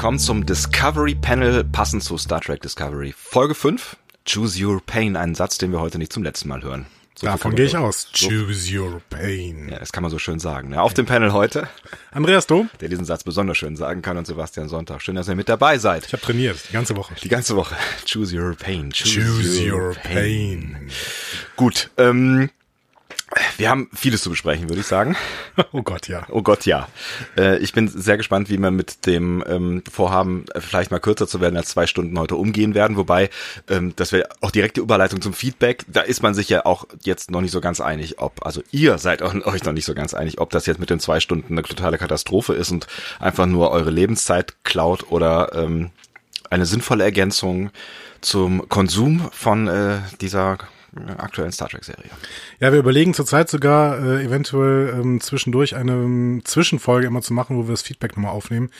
willkommen zum Discovery Panel, passend zu Star Trek Discovery. Folge 5, Choose Your Pain, einen Satz, den wir heute nicht zum letzten Mal hören. So Davon gehe ich aus. So. Choose your pain. Ja, das kann man so schön sagen. Ne? Auf dem Panel heute. Andreas Dom. Der diesen Satz besonders schön sagen kann und Sebastian Sonntag. Schön, dass ihr mit dabei seid. Ich habe trainiert, die ganze Woche. Die ganze Woche. Choose your pain. Choose, Choose your, your pain. pain. Gut, ähm, wir haben vieles zu besprechen, würde ich sagen. Oh Gott, ja. Oh Gott, ja. Äh, ich bin sehr gespannt, wie wir mit dem ähm, Vorhaben, äh, vielleicht mal kürzer zu werden als zwei Stunden heute umgehen werden. Wobei, ähm, das wäre auch direkte Überleitung zum Feedback. Da ist man sich ja auch jetzt noch nicht so ganz einig, ob, also ihr seid euch noch nicht so ganz einig, ob das jetzt mit den zwei Stunden eine totale Katastrophe ist und einfach nur eure Lebenszeit klaut oder ähm, eine sinnvolle Ergänzung zum Konsum von äh, dieser aktuellen Star Trek-Serie. Ja, wir überlegen zurzeit sogar äh, eventuell ähm, zwischendurch eine ähm, Zwischenfolge immer zu machen, wo wir das Feedback nochmal aufnehmen,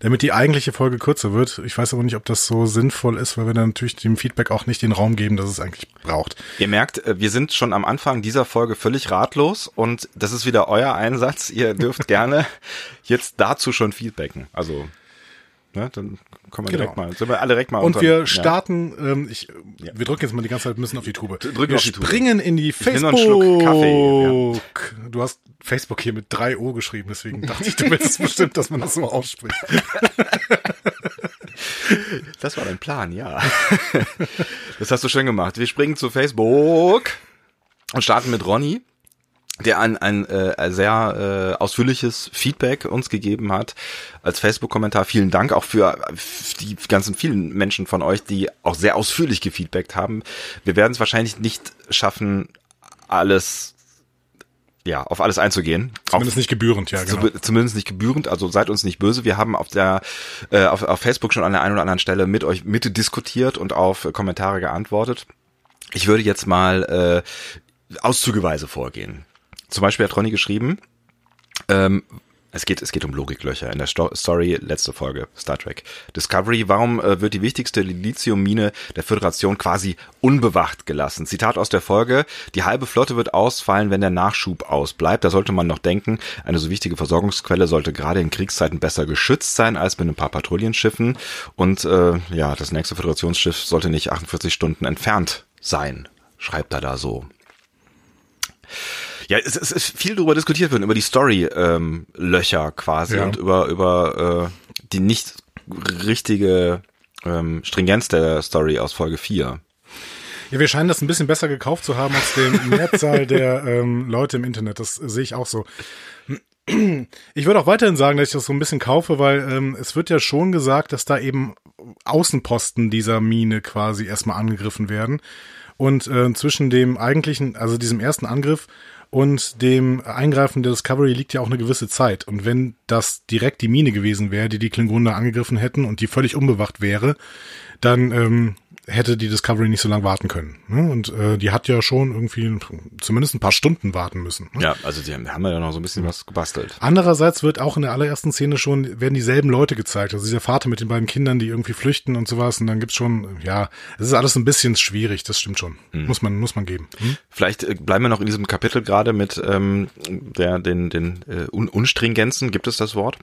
damit die eigentliche Folge kürzer wird. Ich weiß aber nicht, ob das so sinnvoll ist, weil wir dann natürlich dem Feedback auch nicht den Raum geben, dass es eigentlich braucht. Ihr merkt, äh, wir sind schon am Anfang dieser Folge völlig ratlos und das ist wieder euer Einsatz. Ihr dürft gerne jetzt dazu schon feedbacken. Also Ne, dann kommen wir genau. direkt mal, sind wir alle direkt mal Und wir starten, ja. ähm, ich, ja. wir drücken jetzt mal die ganze Zeit ein bisschen auf die Tube. Drücken wir springen Tube. in die Facebook. Kaffee, ja. Du hast Facebook hier mit drei O geschrieben, deswegen dachte ich, du willst bestimmt, dass man das so ausspricht. Das war dein Plan, ja. Das hast du schön gemacht. Wir springen zu Facebook und starten mit Ronny der ein, ein äh, sehr äh, ausführliches Feedback uns gegeben hat als Facebook-Kommentar. Vielen Dank auch für die ganzen vielen Menschen von euch, die auch sehr ausführlich gefeedbackt haben. Wir werden es wahrscheinlich nicht schaffen, alles ja, auf alles einzugehen. Zumindest auf, nicht gebührend, ja, genau. Zumindest nicht gebührend, also seid uns nicht böse. Wir haben auf der äh, auf, auf Facebook schon an der einen oder anderen Stelle mit euch mitte diskutiert und auf Kommentare geantwortet. Ich würde jetzt mal äh, auszügeweise vorgehen. Zum Beispiel hat Ronny geschrieben, ähm, es geht, es geht um Logiklöcher in der Sto Story, letzte Folge, Star Trek. Discovery, warum äh, wird die wichtigste Lithiummine der Föderation quasi unbewacht gelassen? Zitat aus der Folge, die halbe Flotte wird ausfallen, wenn der Nachschub ausbleibt. Da sollte man noch denken, eine so wichtige Versorgungsquelle sollte gerade in Kriegszeiten besser geschützt sein als mit ein paar Patrouillenschiffen. Und äh, ja, das nächste Föderationsschiff sollte nicht 48 Stunden entfernt sein, schreibt er da so. Ja, es, es ist viel darüber diskutiert worden, über die Story-Löcher ähm, quasi ja. und über, über äh, die nicht richtige ähm, Stringenz der Story aus Folge 4. Ja, wir scheinen das ein bisschen besser gekauft zu haben als den Mehrzahl der ähm, Leute im Internet. Das sehe ich auch so. Ich würde auch weiterhin sagen, dass ich das so ein bisschen kaufe, weil ähm, es wird ja schon gesagt, dass da eben Außenposten dieser Mine quasi erstmal angegriffen werden. Und äh, zwischen dem eigentlichen, also diesem ersten Angriff und dem Eingreifen der Discovery liegt ja auch eine gewisse Zeit. Und wenn das direkt die Mine gewesen wäre, die die Klingonen angegriffen hätten und die völlig unbewacht wäre, dann ähm, hätte die Discovery nicht so lange warten können. Ne? Und äh, die hat ja schon irgendwie zumindest ein paar Stunden warten müssen. Ne? Ja, also die haben, haben ja noch so ein bisschen was gebastelt. Andererseits wird auch in der allerersten Szene schon, werden dieselben Leute gezeigt. Also dieser Vater mit den beiden Kindern, die irgendwie flüchten und sowas. Und dann gibt's schon, ja, es ist alles ein bisschen schwierig, das stimmt schon. Mhm. Muss man, muss man geben. Hm? Vielleicht äh, bleiben wir noch in diesem Kapitel gerade mit ähm, der, den, den äh, Un Unstringenzen, gibt es das Wort?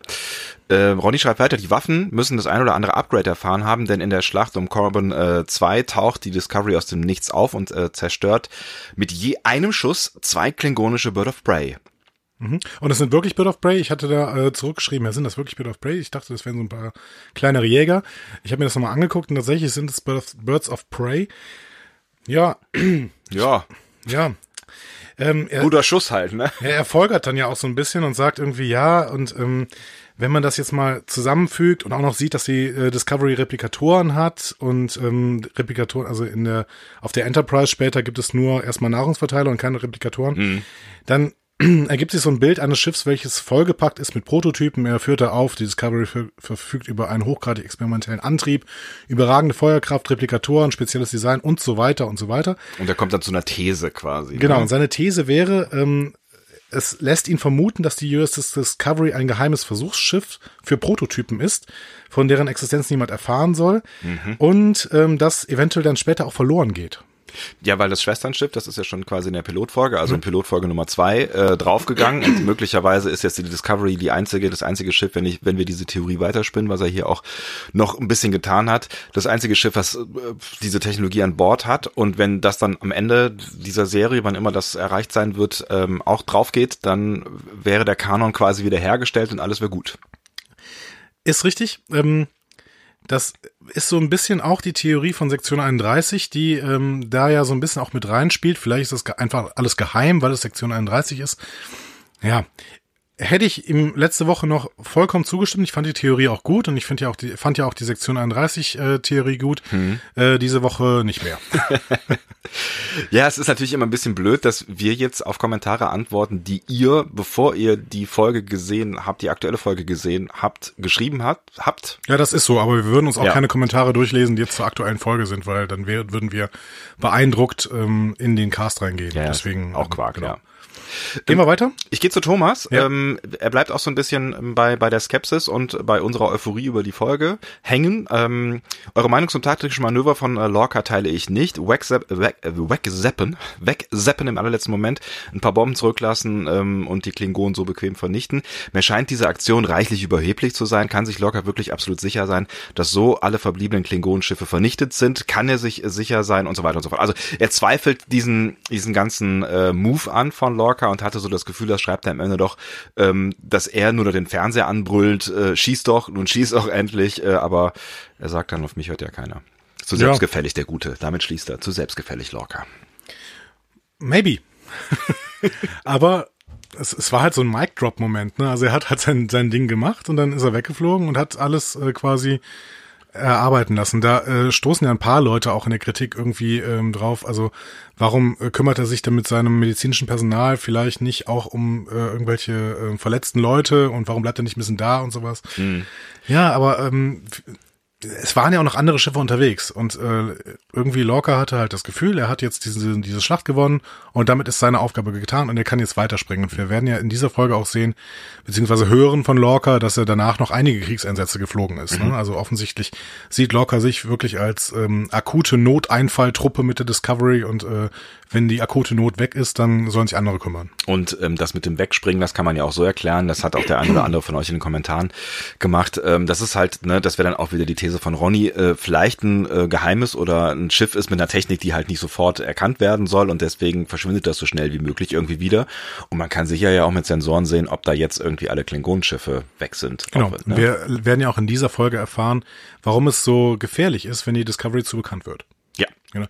Äh, Ronny schreibt weiter, die Waffen müssen das ein oder andere Upgrade erfahren haben, denn in der Schlacht um Corbin äh, 2 taucht die Discovery aus dem Nichts auf und äh, zerstört mit je einem Schuss zwei klingonische Bird of Prey. Mhm. Und es sind wirklich Bird of Prey. Ich hatte da äh, zurückgeschrieben, ja, sind das wirklich Bird of Prey? Ich dachte, das wären so ein paar kleinere Jäger. Ich habe mir das nochmal angeguckt und tatsächlich sind es Birds of Prey. Ja. Ja. Ja. Ähm, er, Guter Schuss halt, ne? Er, er folgert dann ja auch so ein bisschen und sagt irgendwie ja und ähm, wenn man das jetzt mal zusammenfügt und auch noch sieht, dass die äh, Discovery Replikatoren hat und ähm, Replikatoren, also in der auf der Enterprise später gibt es nur erstmal Nahrungsverteiler und keine Replikatoren, mhm. dann ergibt sich so ein Bild eines Schiffs, welches vollgepackt ist mit Prototypen. Er führt da auf, die Discovery verfügt über einen hochgradig experimentellen Antrieb, überragende Feuerkraft, Replikatoren, spezielles Design und so weiter und so weiter. Und er kommt dann zu einer These quasi. Genau, ne? und seine These wäre, ähm, es lässt ihn vermuten, dass die USS Discovery ein geheimes Versuchsschiff für Prototypen ist, von deren Existenz niemand erfahren soll mhm. und ähm, das eventuell dann später auch verloren geht. Ja, weil das Schwesternschiff, das ist ja schon quasi in der Pilotfolge, also in Pilotfolge Nummer zwei, äh, draufgegangen. Und möglicherweise ist jetzt die Discovery die einzige, das einzige Schiff, wenn ich, wenn wir diese Theorie weiterspinnen, was er hier auch noch ein bisschen getan hat, das einzige Schiff, was äh, diese Technologie an Bord hat. Und wenn das dann am Ende dieser Serie, wann immer das erreicht sein wird, ähm, auch drauf geht, dann wäre der Kanon quasi wieder hergestellt und alles wäre gut. Ist richtig. Ähm, das ist so ein bisschen auch die Theorie von Sektion 31, die ähm, da ja so ein bisschen auch mit reinspielt. Vielleicht ist das einfach alles geheim, weil es Sektion 31 ist. Ja, hätte ich ihm letzte Woche noch vollkommen zugestimmt. Ich fand die Theorie auch gut und ich finde ja auch die, fand ja auch die Sektion 31 äh, Theorie gut. Hm. Äh, diese Woche nicht mehr. ja, es ist natürlich immer ein bisschen blöd, dass wir jetzt auf Kommentare antworten, die ihr, bevor ihr die Folge gesehen habt, die aktuelle Folge gesehen habt, geschrieben habt. habt. Ja, das ist so, aber wir würden uns auch ja. keine Kommentare durchlesen, die jetzt zur aktuellen Folge sind, weil dann wär, würden wir beeindruckt ähm, in den Cast reingehen. Ja, Deswegen auch Quark, genau. ja. Gehen wir weiter? Ich gehe zu Thomas. Ja. Ähm, er bleibt auch so ein bisschen bei, bei der Skepsis und bei unserer Euphorie über die Folge hängen. Ähm, eure Meinung zum taktischen Manöver von äh, Lorca teile ich nicht. Wegzappen, weg, äh, wegzappen, wegzappen im allerletzten Moment, ein paar Bomben zurücklassen ähm, und die Klingonen so bequem vernichten. Mir scheint diese Aktion reichlich überheblich zu sein. Kann sich Lorca wirklich absolut sicher sein, dass so alle verbliebenen Klingonenschiffe vernichtet sind? Kann er sich sicher sein und so weiter und so fort. Also er zweifelt diesen, diesen ganzen äh, Move an von Lorca und hatte so das Gefühl, das schreibt er am Ende doch, ähm, dass er nur noch den Fernseher anbrüllt, äh, schieß doch, nun schieß doch endlich, äh, aber er sagt dann, auf mich hört ja keiner. Zu selbstgefällig der Gute, damit schließt er, zu selbstgefällig Lorca. Maybe. aber es, es war halt so ein Mic-Drop-Moment, ne? Also er hat halt sein, sein Ding gemacht und dann ist er weggeflogen und hat alles äh, quasi erarbeiten lassen. Da äh, stoßen ja ein paar Leute auch in der Kritik irgendwie ähm, drauf. Also warum äh, kümmert er sich denn mit seinem medizinischen Personal vielleicht nicht auch um äh, irgendwelche äh, verletzten Leute und warum bleibt er nicht ein bisschen da und sowas? Mhm. Ja, aber ähm, es waren ja auch noch andere Schiffe unterwegs und äh, irgendwie Lorca hatte halt das Gefühl, er hat jetzt diese, diese Schlacht gewonnen und damit ist seine Aufgabe getan und er kann jetzt weiterspringen. Und wir werden ja in dieser Folge auch sehen, beziehungsweise hören von Lorca, dass er danach noch einige Kriegseinsätze geflogen ist. Ne? Mhm. Ne? Also offensichtlich sieht Lorca sich wirklich als ähm, akute Noteinfalltruppe mit der Discovery und äh, wenn die akute Not weg ist, dann sollen sich andere kümmern. Und ähm, das mit dem Wegspringen, das kann man ja auch so erklären, das hat auch der eine oder andere von euch in den Kommentaren gemacht. Ähm, das ist halt, ne, das wäre dann auch wieder die These von Ronny, äh, vielleicht ein äh, geheimes oder ein Schiff ist mit einer Technik, die halt nicht sofort erkannt werden soll und deswegen verschwindet das so schnell wie möglich irgendwie wieder. Und man kann sicher ja auch mit Sensoren sehen, ob da jetzt irgendwie alle Klingonenschiffe weg sind. Genau. Auch, ne? Wir werden ja auch in dieser Folge erfahren, warum es so gefährlich ist, wenn die Discovery zu bekannt wird. Ja. Genau.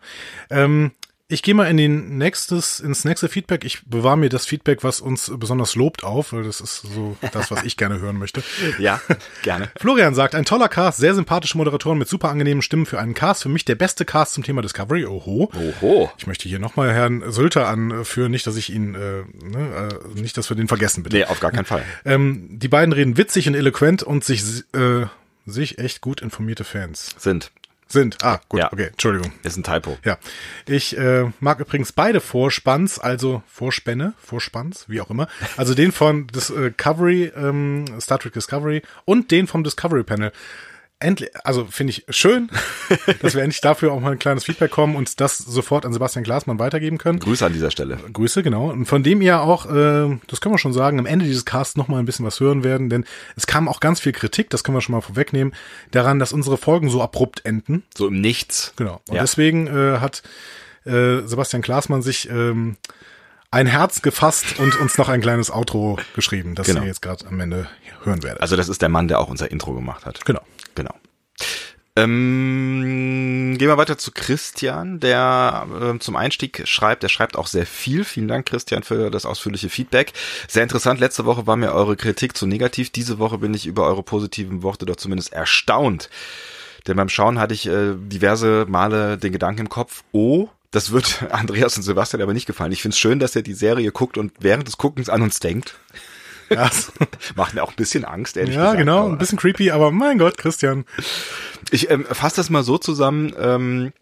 Ähm, ich gehe mal in den nächstes, ins nächste Feedback. Ich bewahre mir das Feedback, was uns besonders lobt, auf, weil das ist so das, was ich gerne hören möchte. Ja, gerne. Florian sagt, ein toller Cast, sehr sympathische Moderatoren mit super angenehmen Stimmen für einen Cast. Für mich der beste Cast zum Thema Discovery. Oho. Oho. Ich möchte hier nochmal Herrn Sülter anführen, nicht, dass ich ihn, äh, ne, äh, nicht, dass wir den vergessen, bitte. Nee, auf gar keinen Fall. Ähm, die beiden reden witzig und eloquent und sich, äh, sich echt gut informierte Fans. Sind. Sind. Ah, gut, ja. okay, Entschuldigung. Ist ein Typo. Ja. Ich äh, mag übrigens beide Vorspanns, also Vorspänne, Vorspanns, wie auch immer. Also den von Discovery, ähm, Star Trek Discovery und den vom Discovery Panel endlich, also finde ich schön, dass wir endlich dafür auch mal ein kleines Feedback kommen und das sofort an Sebastian Glasmann weitergeben können. Grüße an dieser Stelle. Grüße, genau. Und von dem ihr auch, äh, das können wir schon sagen, am Ende dieses Casts noch mal ein bisschen was hören werden, denn es kam auch ganz viel Kritik, das können wir schon mal vorwegnehmen, daran, dass unsere Folgen so abrupt enden. So im Nichts. Genau. Und ja. deswegen äh, hat äh, Sebastian Glasmann sich ähm, ein Herz gefasst und uns noch ein kleines Outro geschrieben, das genau. ihr jetzt gerade am Ende hören werdet. Also das ist der Mann, der auch unser Intro gemacht hat. Genau. Genau. Ähm, gehen wir weiter zu Christian, der äh, zum Einstieg schreibt. Der schreibt auch sehr viel. Vielen Dank, Christian, für das ausführliche Feedback. Sehr interessant. Letzte Woche war mir eure Kritik zu negativ. Diese Woche bin ich über eure positiven Worte doch zumindest erstaunt. Denn beim Schauen hatte ich äh, diverse Male den Gedanken im Kopf, oh, das wird Andreas und Sebastian aber nicht gefallen. Ich finde es schön, dass er die Serie guckt und während des Guckens an uns denkt. Ja. Macht mir auch ein bisschen Angst, ehrlich ja, gesagt. Ja, genau, ein bisschen creepy, aber mein Gott, Christian. Ich ähm, fasse das mal so zusammen. Ähm,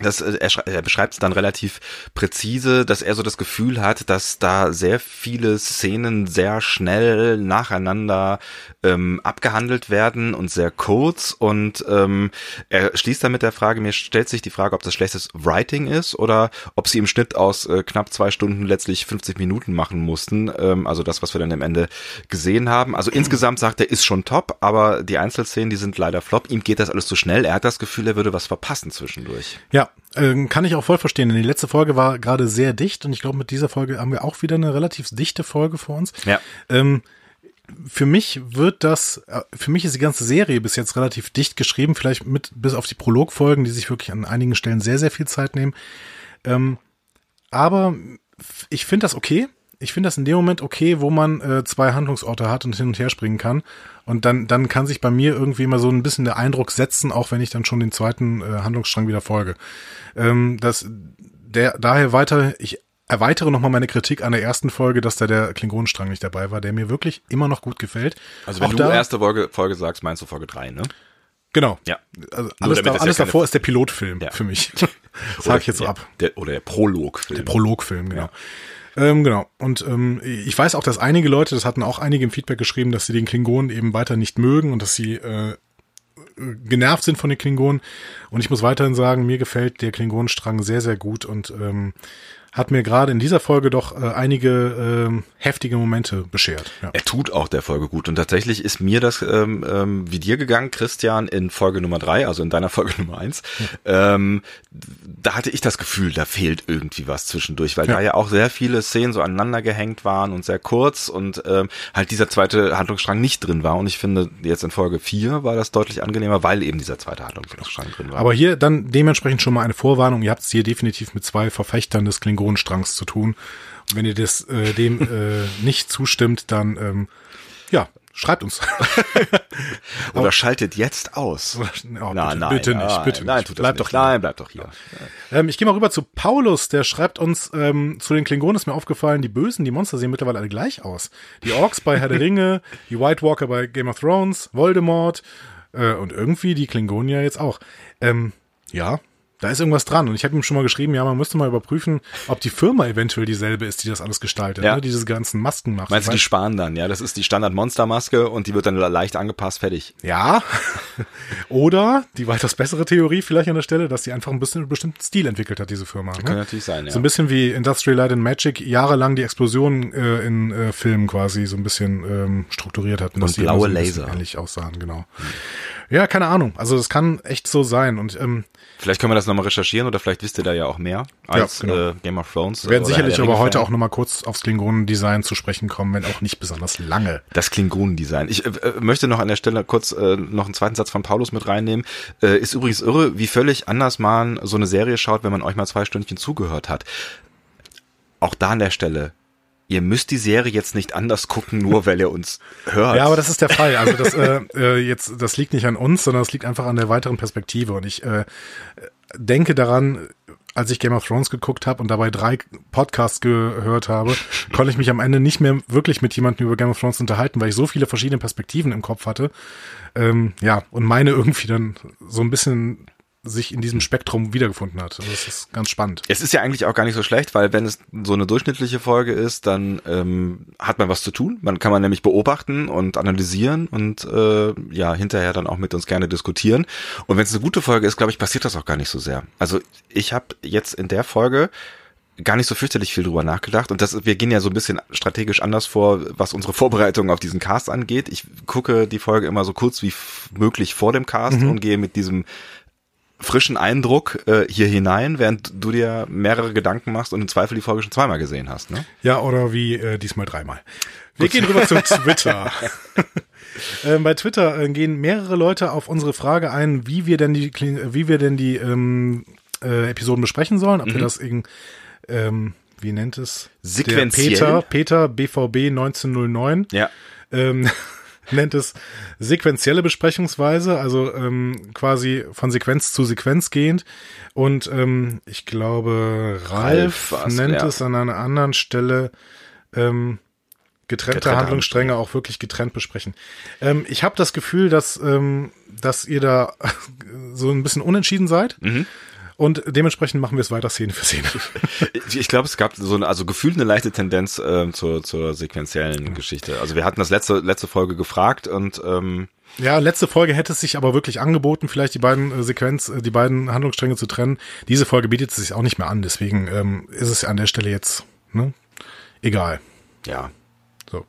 das, äh, er, er beschreibt es dann relativ präzise, dass er so das Gefühl hat, dass da sehr viele Szenen sehr schnell nacheinander ähm, abgehandelt werden und sehr kurz. Und ähm, er schließt dann mit der Frage, mir stellt sich die Frage, ob das schlechtes Writing ist oder ob sie im Schnitt aus äh, knapp zwei Stunden letztlich 50 Minuten machen mussten. Ähm, also das, was wir dann am Ende gesehen haben. Also insgesamt sagt er, ist schon top, aber die Einzelszenen, die sind leider flop. Ihm geht das alles zu schnell. Er hat das Gefühl, er würde was verpassen zwischendurch. Ja, äh, kann ich auch voll verstehen. Denn die letzte Folge war gerade sehr dicht und ich glaube, mit dieser Folge haben wir auch wieder eine relativ dichte Folge vor uns. Ja. Ähm, für mich wird das, äh, für mich ist die ganze Serie bis jetzt relativ dicht geschrieben, vielleicht mit bis auf die Prologfolgen, die sich wirklich an einigen Stellen sehr, sehr viel Zeit nehmen. Ähm, aber ich finde das okay. Ich finde das in dem Moment okay, wo man äh, zwei Handlungsorte hat und hin und her springen kann. Und dann, dann kann sich bei mir irgendwie immer so ein bisschen der Eindruck setzen, auch wenn ich dann schon den zweiten äh, Handlungsstrang wieder folge. Ähm, das, der, daher weiter, ich erweitere nochmal meine Kritik an der ersten Folge, dass da der Klingonenstrang nicht dabei war, der mir wirklich immer noch gut gefällt. Also wenn Auch du da, erste Folge, Folge sagst, meinst du Folge drei, ne? Genau. Ja. Also alles, da, alles ja davor ist der Pilotfilm Ja. für mich. Sag ich jetzt so ab. Der, oder der Prologfilm. Der Prologfilm, genau. Ähm, genau. Und ähm, ich weiß auch, dass einige Leute, das hatten auch einige im Feedback geschrieben, dass sie den Klingonen eben weiter nicht mögen und dass sie äh, genervt sind von den Klingonen. Und ich muss weiterhin sagen, mir gefällt der Klingonenstrang sehr, sehr gut und ähm, hat mir gerade in dieser Folge doch äh, einige ähm, heftige Momente beschert. Ja. Er tut auch der Folge gut. Und tatsächlich ist mir das ähm, ähm, wie dir gegangen, Christian, in Folge Nummer drei, also in deiner Folge Nummer eins. Ähm, da hatte ich das Gefühl, da fehlt irgendwie was zwischendurch, weil Ja. da ja auch sehr viele Szenen so aneinander gehängt waren und sehr kurz und ähm, halt dieser zweite Handlungsstrang nicht drin war. Und ich finde, jetzt in Folge vier war das deutlich angenehmer, weil eben dieser zweite Handlungsstrang drin war. Aber hier dann dementsprechend schon mal eine Vorwarnung. Ihr habt es hier definitiv mit zwei Verfechtern des Klingonenstrangs zu tun. Und wenn ihr das äh, dem äh, nicht zustimmt, dann ähm, ja, schreibt uns. Oder schaltet jetzt aus. Oh, Na, bitte, nein, bitte nicht, nein, bitte nein, nicht. tut das Bleibt nicht. doch hier. Nein, bleibt doch hier. Ähm, ich gehe mal rüber zu Paulus, der schreibt uns, ähm, zu den Klingonen ist mir aufgefallen, die Bösen, die Monster sehen mittlerweile alle gleich aus. Die Orks bei Herr der Ringe, die White Walker bei Game of Thrones, Voldemort äh, und irgendwie die Klingonen ja jetzt auch. Ähm, ja, da ist irgendwas dran. Und ich habe ihm schon mal geschrieben, ja, man müsste mal überprüfen, ob die Firma eventuell dieselbe ist, die das alles gestaltet, Ja. ne? die diese ganzen Masken macht. Meinst du, die sparen dann, ja? Das ist die Standard-Monster-Maske und die wird dann leicht angepasst, fertig. Ja. Oder die weitaus bessere Theorie vielleicht an der Stelle, dass die einfach ein bisschen einen bestimmten Stil entwickelt hat, diese Firma. Kann Ne? natürlich sein, ja. So ein bisschen wie Industrial Light and Magic jahrelang die Explosionen äh, in äh, Filmen quasi so ein bisschen ähm, strukturiert hatten. dass Und die immer blaue so Laser. Ähnlich aussahen, genau. Ja, keine Ahnung. Also das kann echt so sein. Und ähm, Vielleicht können wir das nochmal recherchieren oder vielleicht wisst ihr da ja auch mehr als genau. äh, Game of Thrones. wir werden sicherlich aber heute auch nochmal kurz aufs Klingonen-Design zu sprechen kommen, wenn auch nicht besonders lange. Das Klingonendesign. Ich äh, äh, möchte noch an der Stelle kurz äh, noch einen zweiten Satz von Paulus mit reinnehmen. Äh, ist übrigens irre, wie völlig anders man so eine Serie schaut, wenn man euch mal zwei Stündchen zugehört hat. Auch da an der Stelle. Ihr müsst die Serie jetzt nicht anders gucken, nur weil ihr uns hört. Ja, aber das ist der Fall. Also das äh, äh, jetzt, das liegt nicht an uns, sondern es liegt einfach an der weiteren Perspektive. Und ich äh, denke daran, als ich Game of Thrones geguckt habe und dabei drei Podcasts gehört habe, konnte ich mich am Ende nicht mehr wirklich mit jemandem über Game of Thrones unterhalten, weil ich so viele verschiedene Perspektiven im Kopf hatte. Ähm, ja, und meine irgendwie dann so ein bisschen sich in diesem Spektrum wiedergefunden hat. Also das ist ganz spannend. Es ist ja eigentlich auch gar nicht so schlecht, weil wenn es so eine durchschnittliche Folge ist, dann ähm, hat man was zu tun. Man kann man nämlich beobachten und analysieren und äh, ja hinterher dann auch mit uns gerne diskutieren. Und wenn es eine gute Folge ist, glaube ich, passiert das auch gar nicht so sehr. Also ich habe jetzt in der Folge gar nicht so fürchterlich viel drüber nachgedacht und das wir gehen ja so ein bisschen strategisch anders vor, was unsere Vorbereitung auf diesen Cast angeht. Ich gucke die Folge immer so kurz wie möglich vor dem Cast und gehe mit diesem frischen Eindruck äh, hier hinein, während du dir mehrere Gedanken machst und im Zweifel die Folge schon zweimal gesehen hast. Ne? Ja, oder wie äh, diesmal dreimal. Wir gehen rüber zu Twitter. ähm, bei Twitter äh, gehen mehrere Leute auf unsere Frage ein, wie wir denn die, Kling- wie wir denn die ähm, äh, Episoden besprechen sollen. Ob wir das irgend, ähm, wie nennt es? Sequenziell? Der Peter, Peter BVB 1909 Ja. ähm, nennt es sequenzielle Besprechungsweise, also ähm, quasi von Sequenz zu Sequenz gehend. Und ähm, ich glaube, Ralf, Ralf nennt ja. es an einer anderen Stelle ähm, getrennte, Getrennte Handlungsstränge auch wirklich getrennt besprechen. Ähm, ich habe das Gefühl, dass, ähm, dass ihr da so ein bisschen unentschieden seid. Mhm. Und dementsprechend machen wir es weiter Szene für Szene. Ich, glaube, es gab so eine, also gefühlt eine leichte Tendenz äh, zur, zur sequenziellen Geschichte. Also wir hatten das letzte, letzte Folge gefragt und ähm, Ja, letzte Folge hätte es sich aber wirklich angeboten, vielleicht die beiden äh, Sequenz, äh, die beiden Handlungsstränge zu trennen. Diese Folge bietet es sich auch nicht mehr an, deswegen ähm, ist es an der Stelle jetzt ne, egal. ja. So.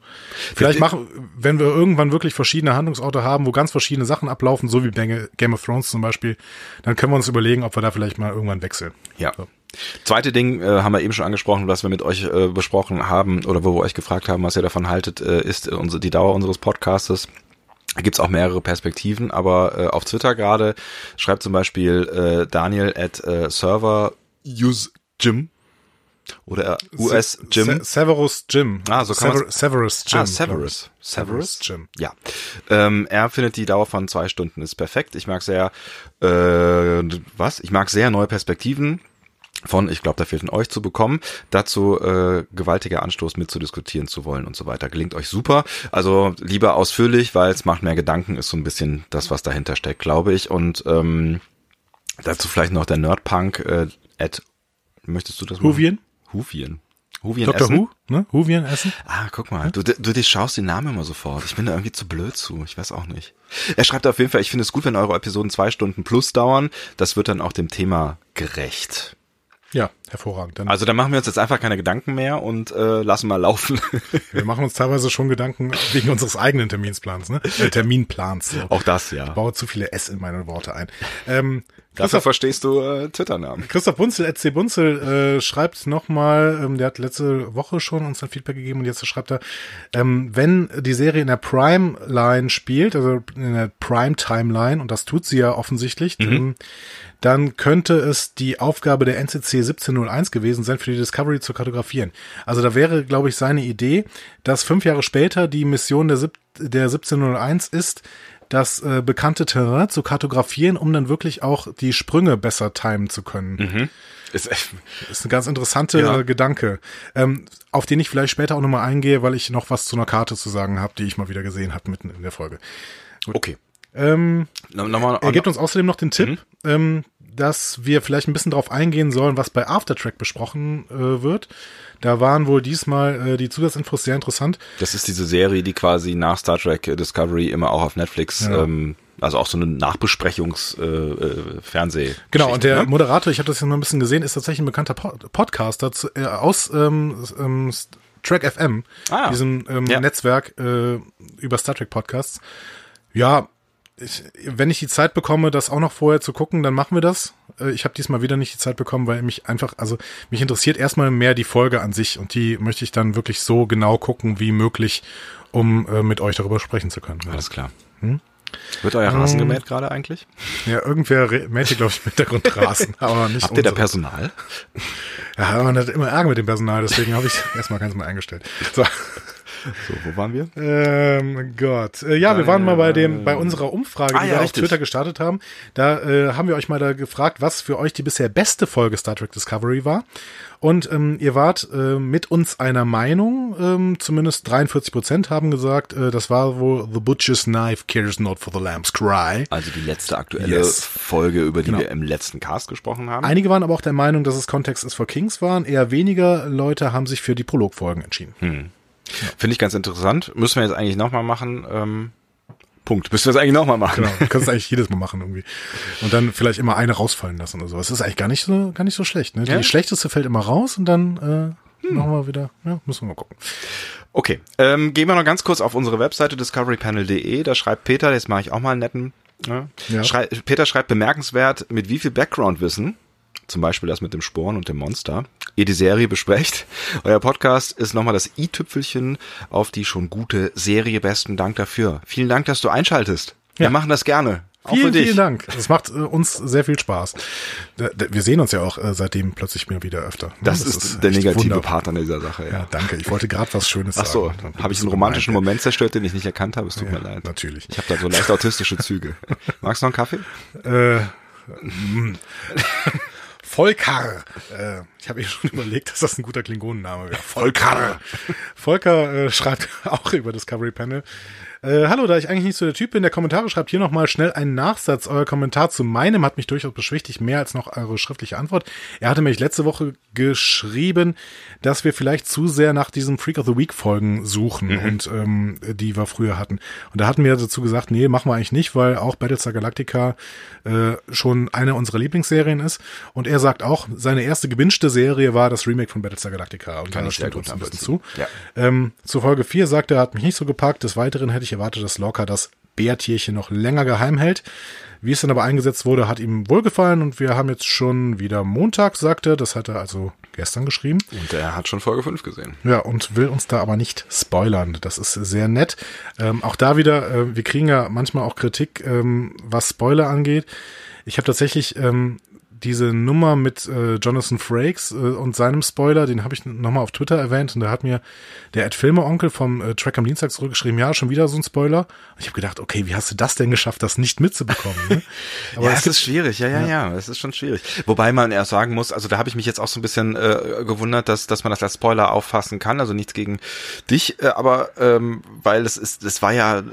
Vielleicht machen, wenn wir irgendwann wirklich verschiedene Handlungsorte haben, wo ganz verschiedene Sachen ablaufen, so wie Game of Thrones zum Beispiel, dann können wir uns überlegen, ob wir da vielleicht mal irgendwann wechseln. Ja. So. Zweite Ding äh, haben wir eben schon angesprochen, was wir mit euch äh, besprochen haben oder wo wir euch gefragt haben, was ihr davon haltet, äh, ist äh, unsere, die Dauer unseres Podcastes. Da gibt's auch mehrere Perspektiven, aber äh, auf Twitter gerade schreibt zum Beispiel äh, Daniel at äh, Server Use Jim oder US Jim. Se Severus Jim. Ah, so kann Sever Severus Jim. Ah, Severus. Severus Severus? Jim. Ja. Ähm, er findet die Dauer von zwei Stunden ist perfekt. Ich mag sehr, äh, was? Ich mag sehr neue Perspektiven von, ich glaube, da fehlten euch zu bekommen, dazu äh, gewaltiger Anstoß mitzudiskutieren zu wollen und so weiter. Gelingt euch super. Also lieber ausführlich, weil es macht mehr Gedanken, ist so ein bisschen das, was dahinter steckt, glaube ich. Und ähm, dazu vielleicht noch der Nerdpunk äh, at, möchtest du das machen? Huvien? Huvien. Huvien Dr. Essen? Who? Ne? Huvien essen? Ah, guck mal, du, du dich schaust den Namen immer sofort. Ich bin da irgendwie zu blöd zu. Ich weiß auch nicht. Er schreibt auf jeden Fall, ich finde es gut, wenn eure Episoden zwei Stunden plus dauern. Das wird dann auch dem Thema gerecht. Ja, hervorragend. Dann, Also da machen wir uns jetzt einfach keine Gedanken mehr und äh, lassen mal laufen. wir machen uns teilweise schon Gedanken wegen unseres eigenen Terminsplans, ne? Äh, Terminplans. So. auch das, ja. Ich baue zu viele S in meine Worte ein. Ähm, Dafür verstehst du äh, Twitter-Namen. Christoph Bunzel, Etsy Bunzel, äh, schreibt nochmal, ähm, der hat letzte Woche schon uns ein Feedback gegeben und jetzt schreibt er, ähm, wenn die Serie in der Prime-Line spielt, also in der Prime-Timeline, und das tut sie ja offensichtlich, ähm, dann könnte es die Aufgabe der NCC 1701 gewesen sein, für die Discovery zu kartografieren. Also da wäre, glaube ich, seine Idee, dass fünf Jahre später die Mission der, der 1701 ist, das äh, bekannte Terrain zu kartografieren, um dann wirklich auch die Sprünge besser timen zu können. Ist echt, ist ein ganz interessanter Ja. äh, Gedanke, ähm, auf den ich vielleicht später auch nochmal eingehe, weil ich noch was zu einer Karte zu sagen habe, die ich mal wieder gesehen habe mitten in der Folge. okay. Ähm, No- Nochmal, er gibt uns außerdem noch den Tipp, Mhm. ähm, dass wir vielleicht ein bisschen drauf eingehen sollen, was bei Aftertrack besprochen äh, wird. Da waren wohl diesmal äh, die Zusatzinfos sehr interessant. das ist diese Serie, die quasi nach Star Trek äh, Discovery immer auch auf Netflix, Ja. ähm, also auch so eine Nachbesprechungs-Fernseh. Genau, und der Ne? Moderator, ich habe das jetzt mal ein bisschen gesehen, ist tatsächlich ein bekannter Pod Podcaster zu, äh, aus ähm, ähm, Track FM, Ah. diesem ähm, Ja. Netzwerk äh, über Star Trek Podcasts. Ja, ich, wenn ich die Zeit bekomme, das auch noch vorher zu gucken, dann machen wir das. Äh, ich habe diesmal wieder nicht die Zeit bekommen, weil mich einfach, also mich interessiert erstmal mehr die Folge an sich und die möchte ich dann wirklich so genau gucken wie möglich, um äh, mit euch darüber sprechen zu können. Alles klar. Wird euer Rasen gemäht gerade eigentlich? Ja, irgendwer mäht hier, glaube ich, im Hintergrund Rasen, aber nicht Habt ihr da unsere. Personal? Ja, man hat immer Ärger mit dem Personal, deswegen habe ich erstmal keins mehr eingestellt. So, So, wo waren wir? ähm, Gott. Äh, ja, wir waren mal bei dem, bei unserer Umfrage, Ah, die ja, wir auf richtig. Twitter gestartet haben. Da äh, haben wir euch mal da gefragt, was für euch die bisher beste Folge Star Trek Discovery war. Und ähm, ihr wart äh, mit uns einer Meinung, ähm, zumindest 43 Prozent haben gesagt, äh, das war wohl The Butcher's Knife cares not for the lamb's cry. Also die letzte aktuelle Yes. Folge, über die Genau. wir im letzten Cast gesprochen haben. Einige waren aber auch der Meinung, dass es Context is for Kings waren. Eher weniger Leute haben sich für die Prologfolgen entschieden. Finde ich ganz interessant. Müssen wir jetzt eigentlich nochmal machen. Ähm, Punkt. Müssen wir es eigentlich nochmal machen. Genau, du kannst es eigentlich jedes Mal machen irgendwie. Und dann vielleicht immer eine rausfallen lassen oder so. Das ist eigentlich gar nicht so, gar nicht so schlecht. Ne? Die Ja. schlechteste fällt immer raus und dann äh, machen wir wieder, ja, müssen wir mal gucken. Okay, ähm, gehen wir noch ganz kurz auf unsere Webseite discoverypanel.de. Da schreibt Peter, jetzt mache ich auch mal einen netten. Ne? Ja. Schrei Peter schreibt bemerkenswert, mit wie viel Background-Wissen, zum Beispiel das mit dem Sporn und dem Monster, ihr die Serie besprecht. Euer Podcast ist nochmal das i-Tüpfelchen auf die schon gute Serie. Besten Dank dafür. Vielen Dank, dass du einschaltest. Wir Ja. machen das gerne. Auch Vielen, für dich. vielen Dank. Das macht äh, uns sehr viel Spaß. Wir sehen uns ja auch äh, seitdem plötzlich mir wieder öfter. Das, ist, der echt negative wunderbar. Part an dieser Sache. Ja. Ja, danke. Ich wollte gerade was Schönes Ach so, sagen. Habe ich einen romantischen gemeint. Moment zerstört, den ich nicht erkannt habe. Es tut Ja, mir leid. natürlich. Ich habe da so leicht autistische Züge. Magst du noch einen Kaffee? Äh, mm. Volkar. Äh, Ich habe eh schon überlegt, dass das ein guter Klingonenname wäre. Volker. Volker äh, schreibt auch über Discovery Panel. Äh, hallo, da ich eigentlich nicht so der Typ bin, der Kommentare schreibt hier nochmal schnell einen Nachsatz. Euer Kommentar zu meinem hat mich durchaus beschwichtigt, mehr als noch eure schriftliche Antwort. Er hatte mich letzte Woche geschrieben, dass wir vielleicht zu sehr nach diesen Freak of the Week Folgen suchen mhm. und ähm, die wir früher hatten. Und da hatten wir dazu gesagt, nee, machen wir eigentlich nicht, weil auch Battlestar Galactica äh, schon eine unserer Lieblingsserien ist. Und er sagt auch, seine erste gewünschte Serie war das Remake von Battlestar Galactica. Und Kann ich sehr gut ein bisschen zu. Ja. Ähm, zu Folge 4 sagt er, hat mich nicht so gepackt. Des Weiteren hätte ich erwartet, dass Lorca das Bärtierchen noch länger geheim hält. Wie es dann aber eingesetzt wurde, hat ihm wohlgefallen und wir haben jetzt schon wieder Montag, sagt er. Das hat er also gestern geschrieben. Und er hat schon Folge 5 gesehen. Ja, und will uns da aber nicht spoilern. Das ist sehr nett. Ähm, auch da wieder, äh, wir kriegen ja manchmal auch Kritik, ähm, was Spoiler angeht. Ich habe tatsächlich ähm, diese Nummer mit äh, Jonathan Frakes äh, und seinem Spoiler, den habe ich nochmal auf Twitter erwähnt und da hat mir der Ed Filme Onkel vom äh, Track am Dienstag zurückgeschrieben, ja, schon wieder so ein Spoiler. Und ich habe gedacht, okay, wie hast du das denn geschafft, das nicht mitzubekommen? Ne? Aber ja, es ist schwierig, ja, ja, ja, es ist schon schwierig. Wobei man erst sagen muss, also da habe ich mich jetzt auch so ein bisschen äh, gewundert, dass, dass man das als Spoiler auffassen kann, also nichts gegen dich, äh, aber ähm, weil es ist, es war ja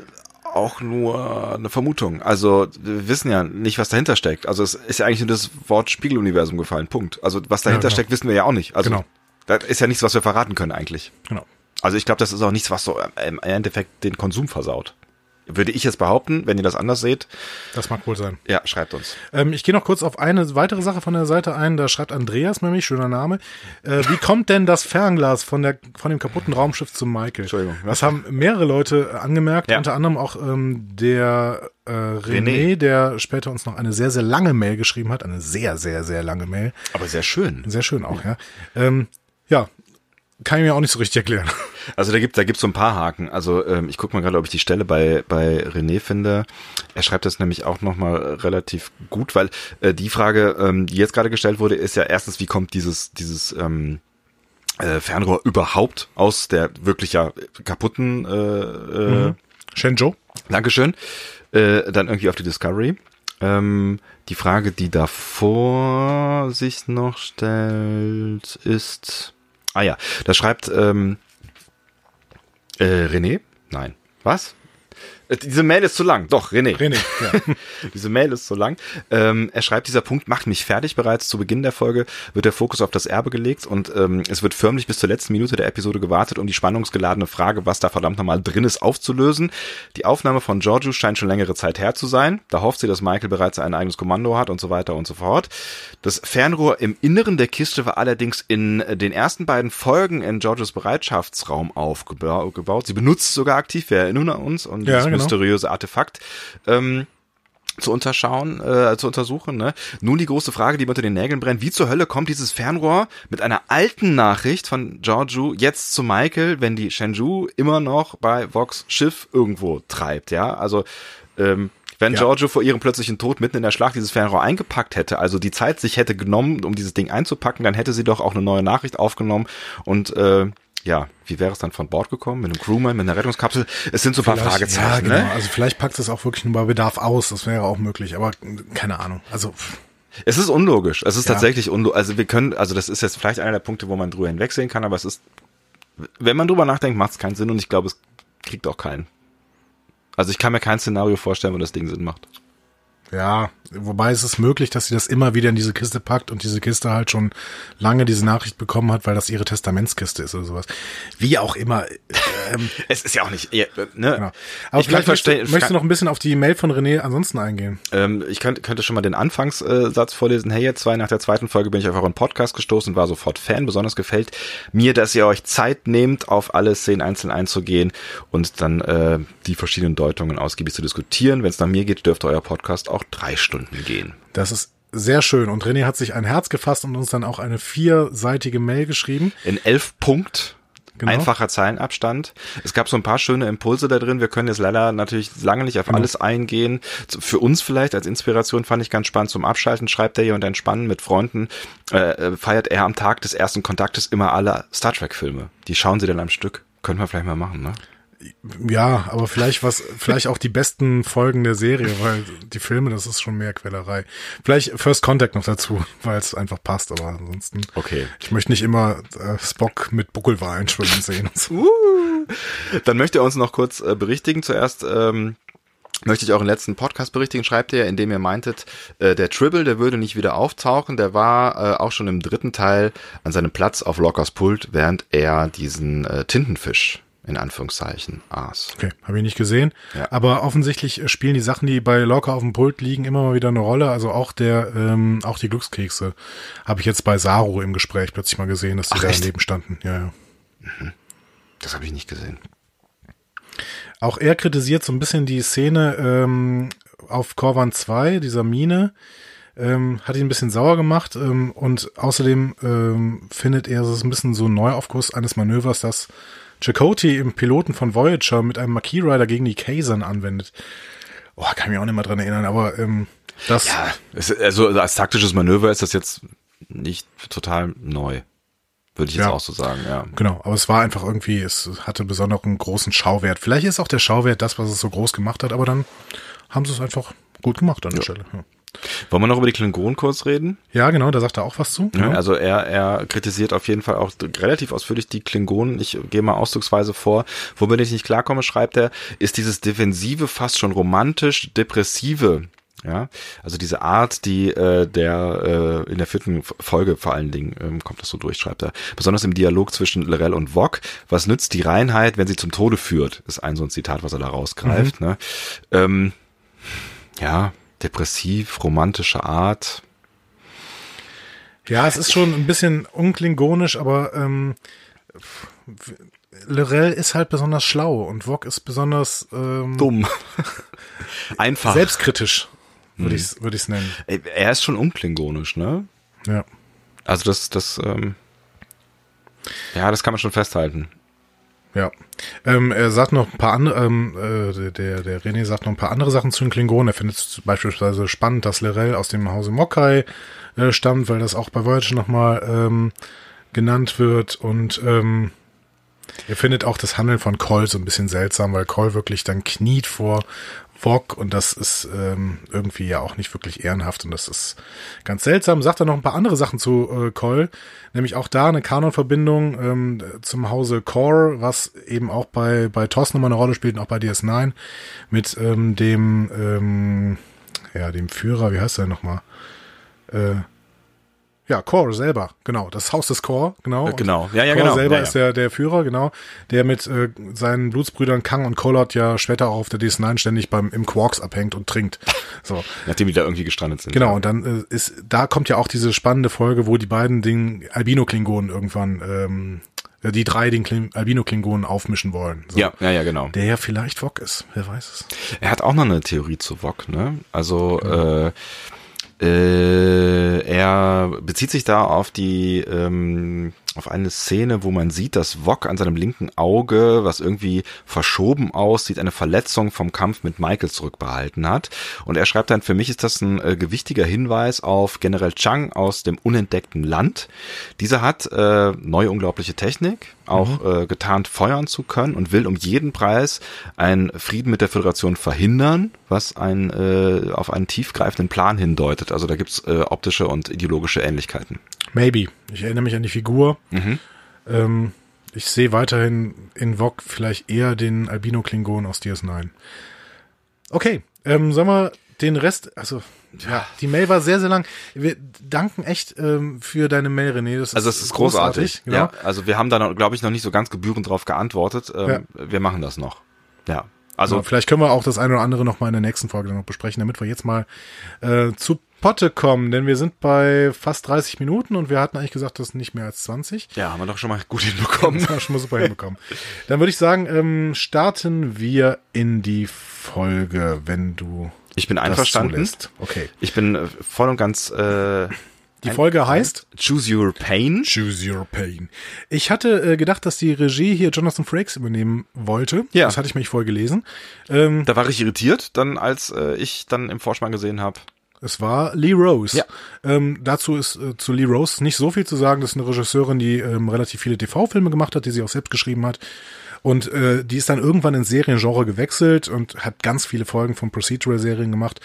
auch nur eine Vermutung. Also wir wissen ja nicht, was dahinter steckt. Also es ist ja eigentlich nur das Wort Spiegeluniversum gefallen. Punkt. Also was dahinter ja, genau. steckt, wissen wir ja auch nicht. Also genau. das ist ja nichts, was wir verraten können eigentlich. Genau. Also ich glaube, das ist auch nichts, was so im Endeffekt den Konsum versaut. Würde ich jetzt behaupten, wenn ihr das anders seht. Das mag wohl sein. Ja, schreibt uns. Ähm, ich gehe noch kurz auf eine weitere Sache von der Seite ein. Da schreibt Andreas nämlich, schöner Name. Äh, wie kommt denn das Fernglas von, der, von dem kaputten Raumschiff zu Michael? Entschuldigung. Das haben mehrere Leute angemerkt, ja. unter anderem auch ähm, der äh, René, René, der später uns noch eine sehr, sehr lange Mail geschrieben hat. Eine sehr, sehr, sehr lange Mail. Aber sehr schön. Sehr schön auch, ja. Ähm, ja, kann ich mir auch nicht so richtig erklären. Also da gibt da gibt's so ein paar Haken. Also ähm, ich gucke mal gerade, ob ich die Stelle bei bei René finde. Er schreibt das nämlich auch noch mal relativ gut, weil äh, die Frage, ähm, die jetzt gerade gestellt wurde, ist ja erstens, wie kommt dieses dieses ähm, äh, Fernrohr überhaupt aus der wirklich ja kaputten äh, äh, mhm. Shenzhou? Dankeschön. Äh, dann irgendwie auf die Discovery. Ähm, die Frage, die davor sich noch stellt, ist Ah ja, da schreibt ähm, äh, René. Nein. Was? Äh, diese Mail ist zu lang. Doch, René. René, ja. Diese Mail ist zu lang. Ähm, er schreibt, dieser Punkt macht mich fertig. Bereits zu Beginn der Folge wird der Fokus auf das Erbe gelegt und ähm, es wird förmlich bis zur letzten Minute der Episode gewartet, um die spannungsgeladene Frage, was da verdammt nochmal drin ist, aufzulösen. Die Aufnahme von Giorgio scheint schon längere Zeit her zu sein. Da hofft sie, dass Michael bereits ein eigenes Kommando hat und so weiter und so fort. Das Fernrohr im Inneren der Kiste war allerdings in den ersten beiden Folgen in Giorgios Bereitschaftsraum aufgebaut. Sie benutzt sogar aktiv, wir erinnern uns, und ja, genau. Mysteriöse Artefakt. Ähm, zu unterschauen, äh, zu untersuchen. Ne? Nun die große Frage, die mir unter den Nägeln brennt. Wie zur Hölle kommt dieses Fernrohr mit einer alten Nachricht von Giorgio jetzt zu Michael, wenn die Shenzhou immer noch bei Vox Schiff irgendwo treibt? Ja, also ähm, wenn ja. Giorgio vor ihrem plötzlichen Tod mitten in der Schlacht dieses Fernrohr eingepackt hätte, also die Zeit sich hätte genommen, um dieses Ding einzupacken, dann hätte sie doch auch eine neue Nachricht aufgenommen und äh, ja, wie wäre es dann von Bord gekommen? Mit einem Crewman, mit einer Rettungskapsel? Es sind so ein paar Fragezeichen. Ja, genau. Ne? Also vielleicht packt es auch wirklich nur bei Bedarf aus. Das wäre auch möglich, aber keine Ahnung. Also. Es ist unlogisch. Es ist ja. tatsächlich unlogisch. Also wir können, also das ist jetzt vielleicht einer der Punkte, wo man drüber hinwegsehen kann, aber es ist, wenn man drüber nachdenkt, macht es keinen Sinn und ich glaube, es kriegt auch keinen. Also ich kann mir kein Szenario vorstellen, wo das Ding Sinn macht. Ja, wobei es ist möglich, dass sie das immer wieder in diese Kiste packt und diese Kiste halt schon lange diese Nachricht bekommen hat, weil das ihre Testamentskiste ist oder sowas. Wie auch immer. Ähm, es ist ja auch nicht, ne? Genau. Aber ich vielleicht möchtest, möchtest du noch ein bisschen auf die Mail von René ansonsten eingehen? Ähm, ich könnte, könnte schon mal den Anfangssatz vorlesen. Hey, jetzt zwei, nach der zweiten Folge bin ich auf euren Podcast gestoßen und war sofort Fan. Besonders gefällt mir, dass ihr euch Zeit nehmt, auf alle Szenen einzeln einzugehen und dann äh, die verschiedenen Deutungen ausgiebig zu diskutieren. Wenn es nach mir geht, dürfte euer Podcast auch drei Stunden gehen. Das ist sehr schön. Und René hat sich ein Herz gefasst und uns dann auch eine vierseitige Mail geschrieben. In elf Punkt. Genau. Einfacher Zeilenabstand. Es gab so ein paar schöne Impulse da drin. Wir können jetzt leider natürlich lange nicht auf genau. alles eingehen. Für uns vielleicht als Inspiration fand ich ganz spannend zum Abschalten. Schreibt er hier und Entspannen mit Freunden. Äh, äh, feiert er am Tag des ersten Kontaktes immer alle Star Trek Filme. Die schauen sie dann am Stück. Können wir vielleicht mal machen, ne? Ja, aber vielleicht was, vielleicht auch die besten Folgen der Serie, weil die Filme, das ist schon mehr Quellerei. Vielleicht First Contact noch dazu, weil es einfach passt, aber ansonsten. Okay. Ich möchte nicht immer äh, Spock mit Buckelwalen schwimmen sehen. Uh, dann möchte er uns noch kurz äh, berichtigen. Zuerst ähm, möchte ich auch im letzten Podcast berichtigen, schreibt er, indem ihr meintet, äh, der Tribble, der würde nicht wieder auftauchen, der war äh, auch schon im dritten Teil an seinem Platz auf Lockers Pult, während er diesen äh, Tintenfisch in Anführungszeichen aß. Okay, habe ich nicht gesehen. Ja. Aber offensichtlich äh, spielen die Sachen, die bei Locker auf dem Pult liegen, immer mal wieder eine Rolle. Also auch der, ähm, auch die Glückskekse habe ich jetzt bei Saru im Gespräch plötzlich mal gesehen, dass die Ach, da echt? daneben standen. Ja, ja. Das habe ich nicht gesehen. Auch er kritisiert so ein bisschen die Szene ähm, auf Korvan 2, dieser Mine. Ähm, hat ihn ein bisschen sauer gemacht ähm, und außerdem ähm, findet er, es ein bisschen so ein Neuaufguss eines Manövers, das Chakotay im Piloten von Voyager mit einem Marquis Rider gegen die Kazern anwendet. Oh, kann ich mich auch nicht mehr dran erinnern, aber ähm, das, Ja, es, also als taktisches Manöver ist das jetzt nicht total neu. Würde ich jetzt Ja. auch so sagen, ja. Genau, aber es war einfach irgendwie, es hatte besonderen großen Schauwert. Vielleicht ist auch der Schauwert das, was es so groß gemacht hat, aber dann haben sie es einfach gut gemacht an der Stelle. Ja. Wollen wir noch über die Klingonen kurz reden? Ja, genau, da sagt er auch was zu. Ja, also er, er kritisiert auf jeden Fall auch relativ ausführlich die Klingonen. Ich gehe mal ausdrucksweise vor. Womit ich nicht klarkomme, schreibt er, ist dieses defensive, fast schon romantisch depressive. Ja, also diese Art, die äh, der äh, in der vierten Folge vor allen Dingen ähm, kommt das so durch, schreibt er. Besonders im Dialog zwischen Lorel und Vog. Was nützt die Reinheit, wenn sie zum Tode führt? Ist ein so ein Zitat, was er da rausgreift. Ne? Ähm, ja, depressiv, romantische Art. Ja, es ist schon ein bisschen unklingonisch, aber ähm, Lorel ist halt besonders schlau und Vog ist besonders ähm, Dumm. Einfach. selbstkritisch, würde ich es nennen. Er ist schon unklingonisch, ne? Ja. Also das, das, ähm, ja, das kann man schon festhalten. Ja. Ähm, er sagt noch ein paar andere, ähm, äh, der, der René sagt noch ein paar andere Sachen zu den Klingonen. Er findet es beispielsweise spannend, dass Lorel aus dem Hause Mokai äh, stammt, weil das auch bei Voyager nochmal ähm, genannt wird. Und ähm, er findet auch das Handeln von Cole so ein bisschen seltsam, weil Cole wirklich dann kniet vor Vog und das ist ähm, irgendwie ja auch nicht wirklich ehrenhaft und das ist ganz seltsam. Sagt er noch ein paar andere Sachen zu äh, Cole, nämlich auch da eine Kanonverbindung ähm, zum Hause Core, was eben auch bei bei TOS nochmal eine Rolle spielt und auch bei DS9 mit ähm, dem ähm, ja dem Führer, wie heißt der nochmal? Äh, ja, Core selber, genau. Das Haus des Core, genau. Äh, genau. Ja, ja, Core genau. selber Ja, ja. ist der, der Führer, genau. Der mit äh, seinen Blutsbrüdern Kang und Kolot ja später auch auf der DS9 ständig beim, im Quarks abhängt und trinkt. So. Nachdem die da irgendwie gestrandet sind. Genau, und dann äh, ist, da kommt ja auch diese spannende Folge, wo die beiden den Albino-Klingonen irgendwann, ähm, äh, die drei den Klin- Albino-Klingonen aufmischen wollen. So. Ja, ja, ja, genau. Der ja vielleicht Vog ist, wer weiß es. Er hat auch noch eine Theorie zu Vog, ne? Also, äh, äh, er bezieht sich da auf die, ähm, auf eine Szene, wo man sieht, dass Vog an seinem linken Auge, was irgendwie verschoben aussieht, eine Verletzung vom Kampf mit Michael zurückbehalten hat. Und er schreibt dann, für mich ist das ein äh, gewichtiger Hinweis auf General Chang aus dem unentdeckten Land. Dieser hat äh, neue unglaubliche Technik, auch äh, getarnt feuern zu können und will um jeden Preis einen Frieden mit der Föderation verhindern, was ein, äh, auf einen tiefgreifenden Plan hindeutet. Also da gibt's äh, optische und ideologische Ähnlichkeiten. Maybe. Ich erinnere mich an die Figur. Ähm, ich sehe weiterhin in Vog vielleicht eher den Albino-Klingon aus DS9. Okay, ähm, sollen wir den Rest, also ja, die Mail war sehr, sehr lang. Wir danken echt ähm, für deine Mail, René. Das ist Also es ist großartig. Genau. Ja, also wir haben da, glaube ich, noch nicht so ganz gebührend drauf geantwortet. Ähm, Wir machen das noch. Ja. Also Also vielleicht können wir auch das eine oder andere noch mal in der nächsten Folge noch besprechen, damit wir jetzt mal äh, zu Potte kommen, denn wir sind bei fast 30 Minuten und wir hatten eigentlich gesagt, das ist nicht mehr als 20. ja, haben wir doch schon mal gut hinbekommen. Das haben wir schon mal super hinbekommen. Dann würde ich sagen, ähm, starten wir in die Folge, wenn du Ich bin einverstanden. zulässt. Okay. Ich bin äh, voll und ganz äh, Die Folge heißt Choose Your Pain. Choose Your Pain. Ich hatte äh, gedacht, dass die Regie hier Jonathan Frakes übernehmen wollte. Ja. Das hatte ich mich vorher gelesen. Ähm, Da war ich irritiert, dann als äh, ich dann im Vorspann gesehen habe. Es war Lee Rose. Ja. Ähm, dazu ist äh, zu Lee Rose nicht so viel zu sagen. Das ist eine Regisseurin, die ähm, relativ viele TV-Filme gemacht hat, die sie auch selbst geschrieben hat. Und äh, die ist dann irgendwann ins Seriengenre gewechselt und hat ganz viele Folgen von Procedural-Serien gemacht,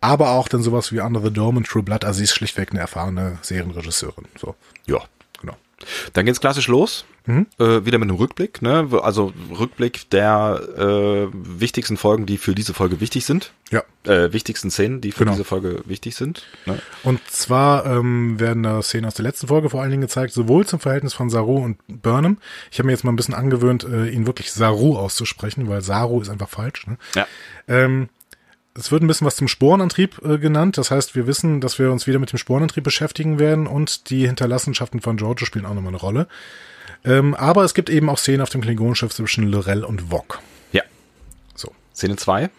aber auch dann sowas wie Under the Dome und True Blood. Also sie ist schlichtweg eine erfahrene Serienregisseurin. So, Ja. genau. Dann geht's klassisch los. Mhm. Äh, wieder mit einem Rückblick, ne? Also Rückblick der äh, wichtigsten Folgen, die für diese Folge wichtig sind. Ja. Äh, wichtigsten Szenen, die für Genau. diese Folge wichtig sind. Ne? Und zwar ähm, werden da Szenen aus der letzten Folge vor allen Dingen gezeigt, sowohl zum Verhältnis von Saru und Burnham. Ich habe mir jetzt mal ein bisschen angewöhnt, äh, ihn wirklich Saru auszusprechen, weil Saru ist einfach falsch. Ne? Ja. Ähm, es wird ein bisschen was zum Sporenantrieb äh, genannt. Das heißt, wir wissen, dass wir uns wieder mit dem Sporenantrieb beschäftigen werden und die Hinterlassenschaften von Giorgio spielen auch nochmal eine Rolle. Ähm, aber es gibt eben auch Szenen auf dem Klingonenschiff zwischen Lorel und Vog. Ja. So. Szene zwei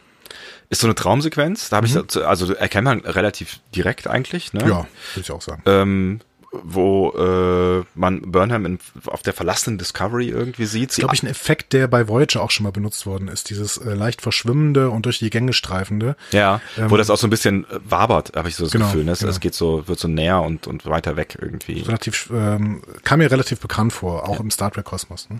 ist so eine Traumsequenz. Da habe Mhm. ich, also erkennt man relativ direkt eigentlich. Ne? Ja, würde ich auch sagen. Ähm, wo äh, man Burnham in, auf der verlassenen Discovery irgendwie sieht. Sie glaube ich, ein Effekt, der bei Voyager auch schon mal benutzt worden ist. Dieses äh, leicht verschwimmende und durch die Gänge streifende. Ja, Ähm, wo das auch so ein bisschen äh, wabert, habe ich so das Genau, Gefühl. Ne? Es, genau. es geht so, wird so näher und, und weiter weg irgendwie. Relativ, ähm, kam mir relativ bekannt vor, auch im Star Trek Kosmos. Ne?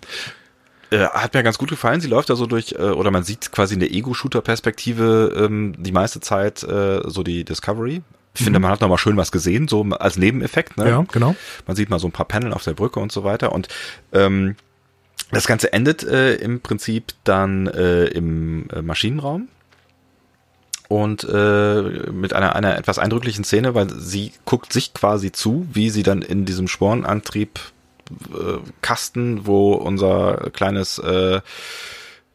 Äh, hat mir ganz gut gefallen. Sie läuft da so durch, äh, oder man sieht quasi in der Ego-Shooter-Perspektive ähm, die meiste Zeit äh, so die Discovery. Ich finde, man hat noch mal schön was gesehen, so als Nebeneffekt. Ne? Mhm. Ja, genau. Man sieht mal so ein paar Panel auf der Brücke und so weiter. Und ähm, das Ganze endet äh, im Prinzip dann äh, im äh, Maschinenraum. Und äh, mit einer, einer etwas eindrücklichen Szene, weil sie guckt sich quasi zu, wie sie dann in diesem Sporenantrieb äh, Kasten, wo unser kleines äh,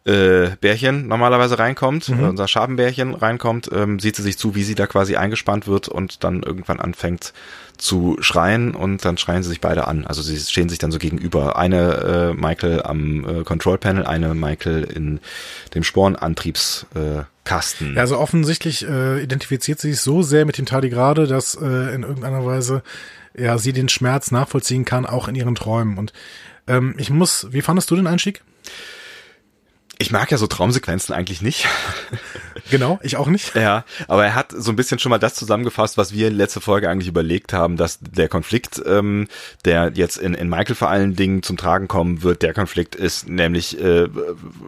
äh, Bärchen normalerweise reinkommt, äh, unser Schabenbärchen reinkommt, ähm, sieht sie sich zu, wie sie da quasi eingespannt wird und dann irgendwann anfängt zu schreien und dann schreien sie sich beide an. Also sie stehen sich dann so gegenüber. Eine äh, Michael am äh, Control Panel, eine Michael in dem Sporenantriebskasten. Äh. Ja, also offensichtlich äh, identifiziert sie sich so sehr mit dem Tardigrade, dass äh, in irgendeiner Weise ja sie den Schmerz nachvollziehen kann, auch in ihren Träumen. Und ähm, ich muss, wie fandest du den Einstieg? Ich mag ja so Traumsequenzen eigentlich nicht. Genau, ich auch nicht. Ja, aber er hat so ein bisschen schon mal das zusammengefasst, was wir in letzter Folge eigentlich überlegt haben, dass der Konflikt, ähm, der jetzt in, in Michael vor allen Dingen zum Tragen kommen wird, der Konflikt ist nämlich, äh,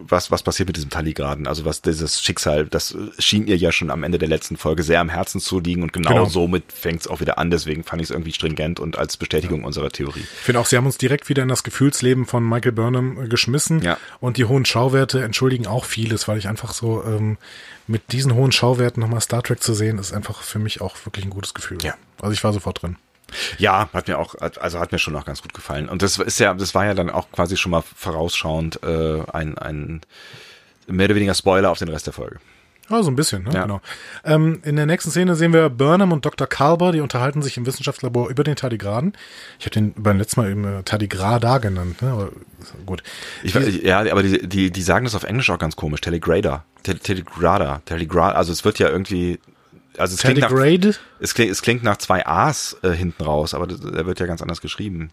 was, was passiert mit diesem Taligraden, also was dieses Schicksal, das schien ihr ja schon am Ende der letzten Folge sehr am Herzen zu liegen und genau, Genau. somit fängt es auch wieder an, deswegen fand ich es irgendwie stringent und als Bestätigung unserer Theorie. Ich finde auch, sie haben uns direkt wieder in das Gefühlsleben von Michael Burnham äh, geschmissen. Ja. Und die hohen Schauwerte entschuldigen auch vieles, weil ich einfach so ähm, mit diesen hohen Schauwerten nochmal Star Trek zu sehen, ist einfach für mich auch wirklich ein gutes Gefühl. Ja. Also ich war sofort drin. Ja, hat mir auch, also hat mir schon auch ganz gut gefallen. Und das ist ja, das war ja dann auch quasi schon mal vorausschauend äh, ein, ein mehr oder weniger Spoiler auf den Rest der Folge. Ja, so ein bisschen, ne? Ja. Genau. Ähm, in der nächsten Szene sehen wir Burnham und Dr. Kalber, die unterhalten sich im Wissenschaftslabor über den Tardigraden. Ich habe den beim letzten Mal eben äh, Tardigrada genannt, ne? Aber gut. Ich, weiß- ja, aber die, die, die sagen das auf Englisch auch ganz komisch. Telegrader. Te- Telegrada. Telegrada. Also es wird ja irgendwie, also es klingt, nach, es, klingt, es klingt nach zwei A's äh, hinten raus, aber der wird ja ganz anders geschrieben.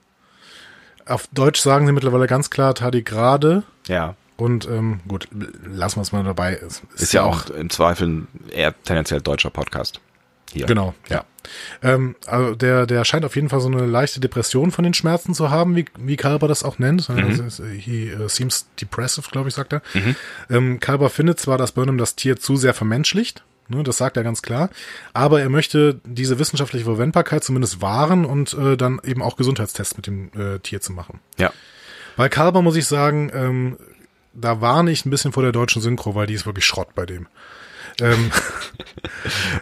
Auf Deutsch sagen sie mittlerweile ganz klar Tardigrade. Ja. Und ähm, gut, lassen wir es mal dabei. Es Ist ja auch im Zweifel ein eher tendenziell deutscher Podcast. Hier. Genau, ja. Ähm, also der, der scheint auf jeden Fall so eine leichte Depression von den Schmerzen zu haben, wie, wie Kalber das auch nennt. Also, es- he uh, seems depressive, glaube ich, sagt er. Ähm, Kalber findet zwar, dass Burnham das Tier zu sehr vermenschlicht, ne, das sagt er ganz klar, aber er möchte diese wissenschaftliche Verwendbarkeit zumindest wahren und äh, dann eben auch Gesundheitstests mit dem äh, Tier zu machen. Ja. Bei Kalber muss ich sagen, ähm, da warne ich ein bisschen vor der deutschen Synchro, weil die ist wirklich Schrott bei dem. Ähm,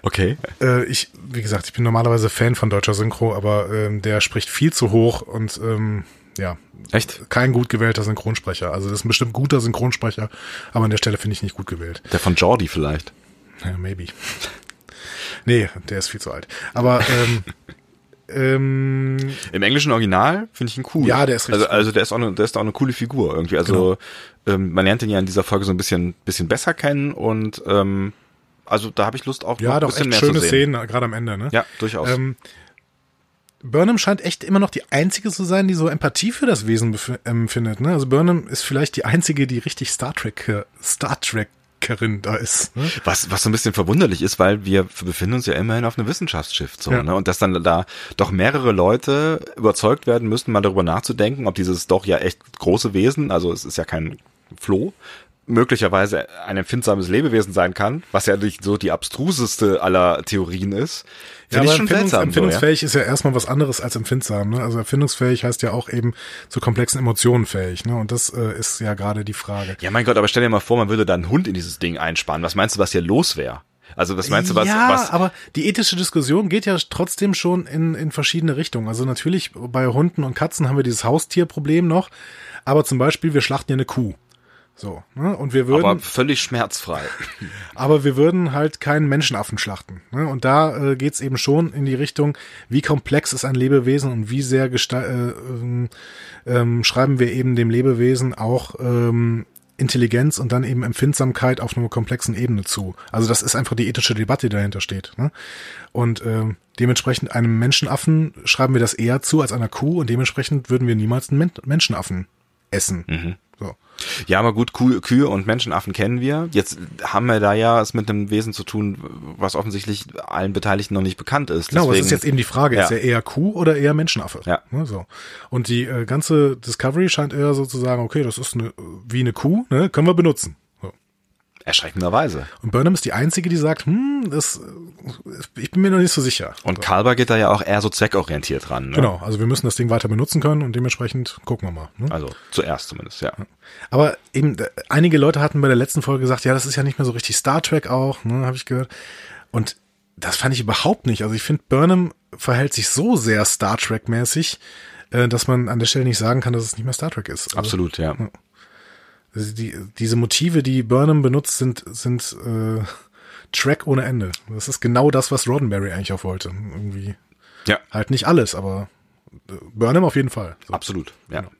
Okay. äh, ich, wie gesagt, ich bin normalerweise Fan von deutscher Synchro, aber ähm, der spricht viel zu hoch und ähm, ja, Echt? kein gut gewählter Synchronsprecher. Also das ist ein bestimmt guter Synchronsprecher, aber an der Stelle finde ich nicht gut gewählt. Der von Jordi vielleicht. Ja, maybe. nee, der ist viel zu alt. Aber ähm, ähm, Im englischen Original finde ich ihn cool. Ja, der ist richtig also, also der ist auch eine, der ist auch eine coole Figur irgendwie. Also ähm, man lernt ihn ja in dieser Folge so ein bisschen, bisschen besser kennen und ähm, also da habe ich Lust auch ja, ein doch bisschen echt mehr schöne zu sehen. Szenen, gerade am Ende. Ne? Ja, durchaus. Ähm, Burnham scheint echt immer noch die einzige zu sein, die so Empathie für das Wesen empfindet. Ne? Also Burnham ist vielleicht die einzige, die richtig Star Trek, äh, Star Trekerin da ist. Ne? Was, was so ein bisschen verwunderlich ist, weil wir befinden uns ja immerhin auf einem Wissenschaftsschiff, so, Ja. ne? Und dass dann da doch mehrere Leute überzeugt werden müssen, mal darüber nachzudenken, ob dieses doch ja echt große Wesen, also es ist ja kein Floh möglicherweise ein empfindsames Lebewesen sein kann, was ja nicht so die abstruseste aller Theorien ist. Ja, aber Empfindungs empfindungsfähig so, ja? ist ja erstmal was anderes als empfindsam. Ne? Also erfindungsfähig heißt ja auch eben zu komplexen Emotionen fähig. Ne? Und das äh, ist ja gerade die Frage. Ja, mein Gott, aber stell dir mal vor, man würde da einen Hund in dieses Ding einsparen. Was meinst du, was hier los wäre? Also was meinst du, was, ja, was? aber die ethische Diskussion geht ja trotzdem schon in, in verschiedene Richtungen. Also natürlich bei Hunden und Katzen haben wir dieses Haustierproblem noch, aber zum Beispiel wir schlachten ja eine Kuh. So, ne? Und wir würden. Aber völlig schmerzfrei. aber wir würden halt keinen Menschenaffen schlachten. Ne? Und da äh, geht's eben schon in die Richtung, wie komplex ist ein Lebewesen und wie sehr äh, ähm, ähm, schreiben wir eben dem Lebewesen auch ähm, Intelligenz und dann eben Empfindsamkeit auf einer komplexen Ebene zu. Also das ist einfach die ethische Debatte, die dahinter steht. Ne? Und äh, dementsprechend einem Menschenaffen schreiben wir das eher zu als einer Kuh und dementsprechend würden wir niemals einen Men Menschenaffen essen. Mhm. Ja, aber gut, Kuh, Kühe und Menschenaffen kennen wir. Jetzt haben wir da ja es mit einem Wesen zu tun, was offensichtlich allen Beteiligten noch nicht bekannt ist. Genau, Deswegen, das ist jetzt eben die Frage, ja. ist er eher Kuh oder eher Menschenaffe? Ja. Ne, so. Und die äh, ganze Discovery scheint eher so zu sagen, okay, das ist eine, wie eine Kuh, ne, können wir benutzen. Erschreckenderweise. Und Burnham ist die einzige, die sagt, hm, das, ich bin mir noch nicht so sicher. Und Kalber geht da ja auch eher so zweckorientiert ran. Ne? Genau, also wir müssen das Ding weiter benutzen können und dementsprechend gucken wir mal. Ne? Also zuerst zumindest, ja. Aber eben, einige Leute hatten bei der letzten Folge gesagt, ja, das ist ja nicht mehr so richtig Star Trek auch, ne, habe ich gehört. Und das fand ich überhaupt nicht. Also ich finde, Burnham verhält sich so sehr Star Trek-mäßig, äh, dass man an der Stelle nicht sagen kann, dass es nicht mehr Star Trek ist. Also, Absolut, ja. ja. Die, diese Motive, die Burnham benutzt, sind, sind äh, Track ohne Ende. Das ist genau das, was Roddenberry eigentlich auch wollte. Irgendwie. Ja. Halt nicht alles, aber äh, Burnham auf jeden Fall. So. Absolut, ja. Genau.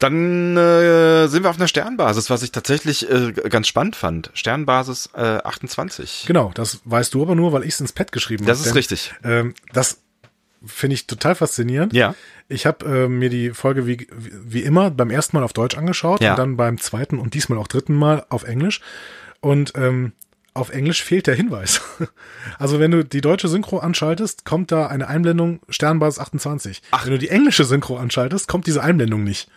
Dann äh, sind wir auf einer Sternbasis, was ich tatsächlich äh, ganz spannend fand. Sternbasis äh, 28. Genau, das weißt du aber nur, weil ich es ins Pad geschrieben habe. Das ist denn, richtig. Ähm, das finde ich total faszinierend. Ja. Ich habe äh, mir die Folge wie, wie immer beim ersten Mal auf Deutsch angeschaut ja. und dann beim zweiten und diesmal auch dritten Mal auf Englisch. Und ähm, auf Englisch fehlt der Hinweis. Also wenn du die deutsche Synchro anschaltest, kommt da eine Einblendung Sternbasis 28. Ach. Wenn du die englische Synchro anschaltest, kommt diese Einblendung nicht.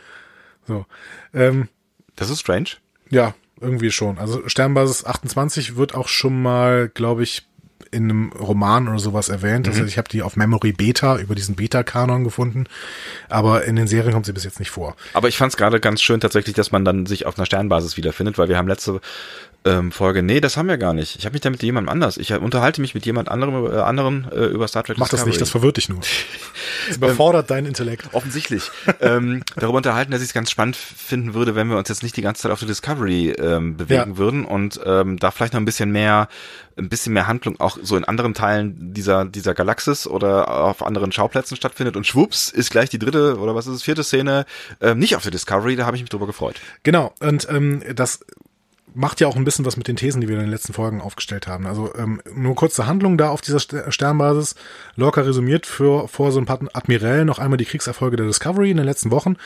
So. Ähm, das ist strange. Ja, irgendwie schon. Also Sternbasis 28 wird auch schon mal, glaube ich, in einem Roman oder sowas erwähnt. Mhm. Also ich habe die auf Memory Beta über diesen Beta-Kanon gefunden, aber in den Serien kommt sie bis jetzt nicht vor. Aber ich fand es gerade ganz schön tatsächlich, dass man dann sich auf einer Sternbasis wiederfindet, weil wir haben letzte ähm, Folge, nee, das haben wir gar nicht. Ich habe mich da mit jemandem anders. Ich unterhalte mich mit jemand anderem äh, anderen äh, über Star Trek. Mach Discovery. das nicht, das verwirrt dich nur. Das überfordert deinen Intellekt. Offensichtlich. ähm, darüber unterhalten, dass ich es ganz spannend finden würde, wenn wir uns jetzt nicht die ganze Zeit auf der Discovery ähm, bewegen ja. würden und ähm, da vielleicht noch ein bisschen mehr ein bisschen mehr Handlung auch so in anderen Teilen dieser dieser Galaxis oder auf anderen Schauplätzen stattfindet und schwupps ist gleich die dritte oder was ist es vierte Szene ähm, nicht auf der Discovery da habe ich mich drüber gefreut genau und ähm, das macht ja auch ein bisschen was mit den Thesen, die wir in den letzten Folgen aufgestellt haben. Also ähm, nur kurze Handlung da auf dieser Sternbasis. Lorca resümiert für, vor so ein paar Admirälen noch einmal die Kriegserfolge der Discovery in den letzten Wochen.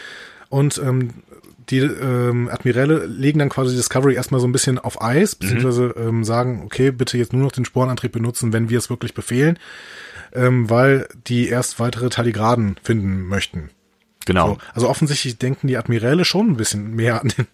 Und ähm, die ähm, Admiräle legen dann quasi Discovery erstmal so ein bisschen auf Eis, mhm. beziehungsweise ähm, sagen, okay, bitte jetzt nur noch den Sporenantrieb benutzen, wenn wir es wirklich befehlen, ähm, weil die erst weitere Taligraden finden möchten. Genau. So, also offensichtlich denken die Admiräle schon ein bisschen mehr an den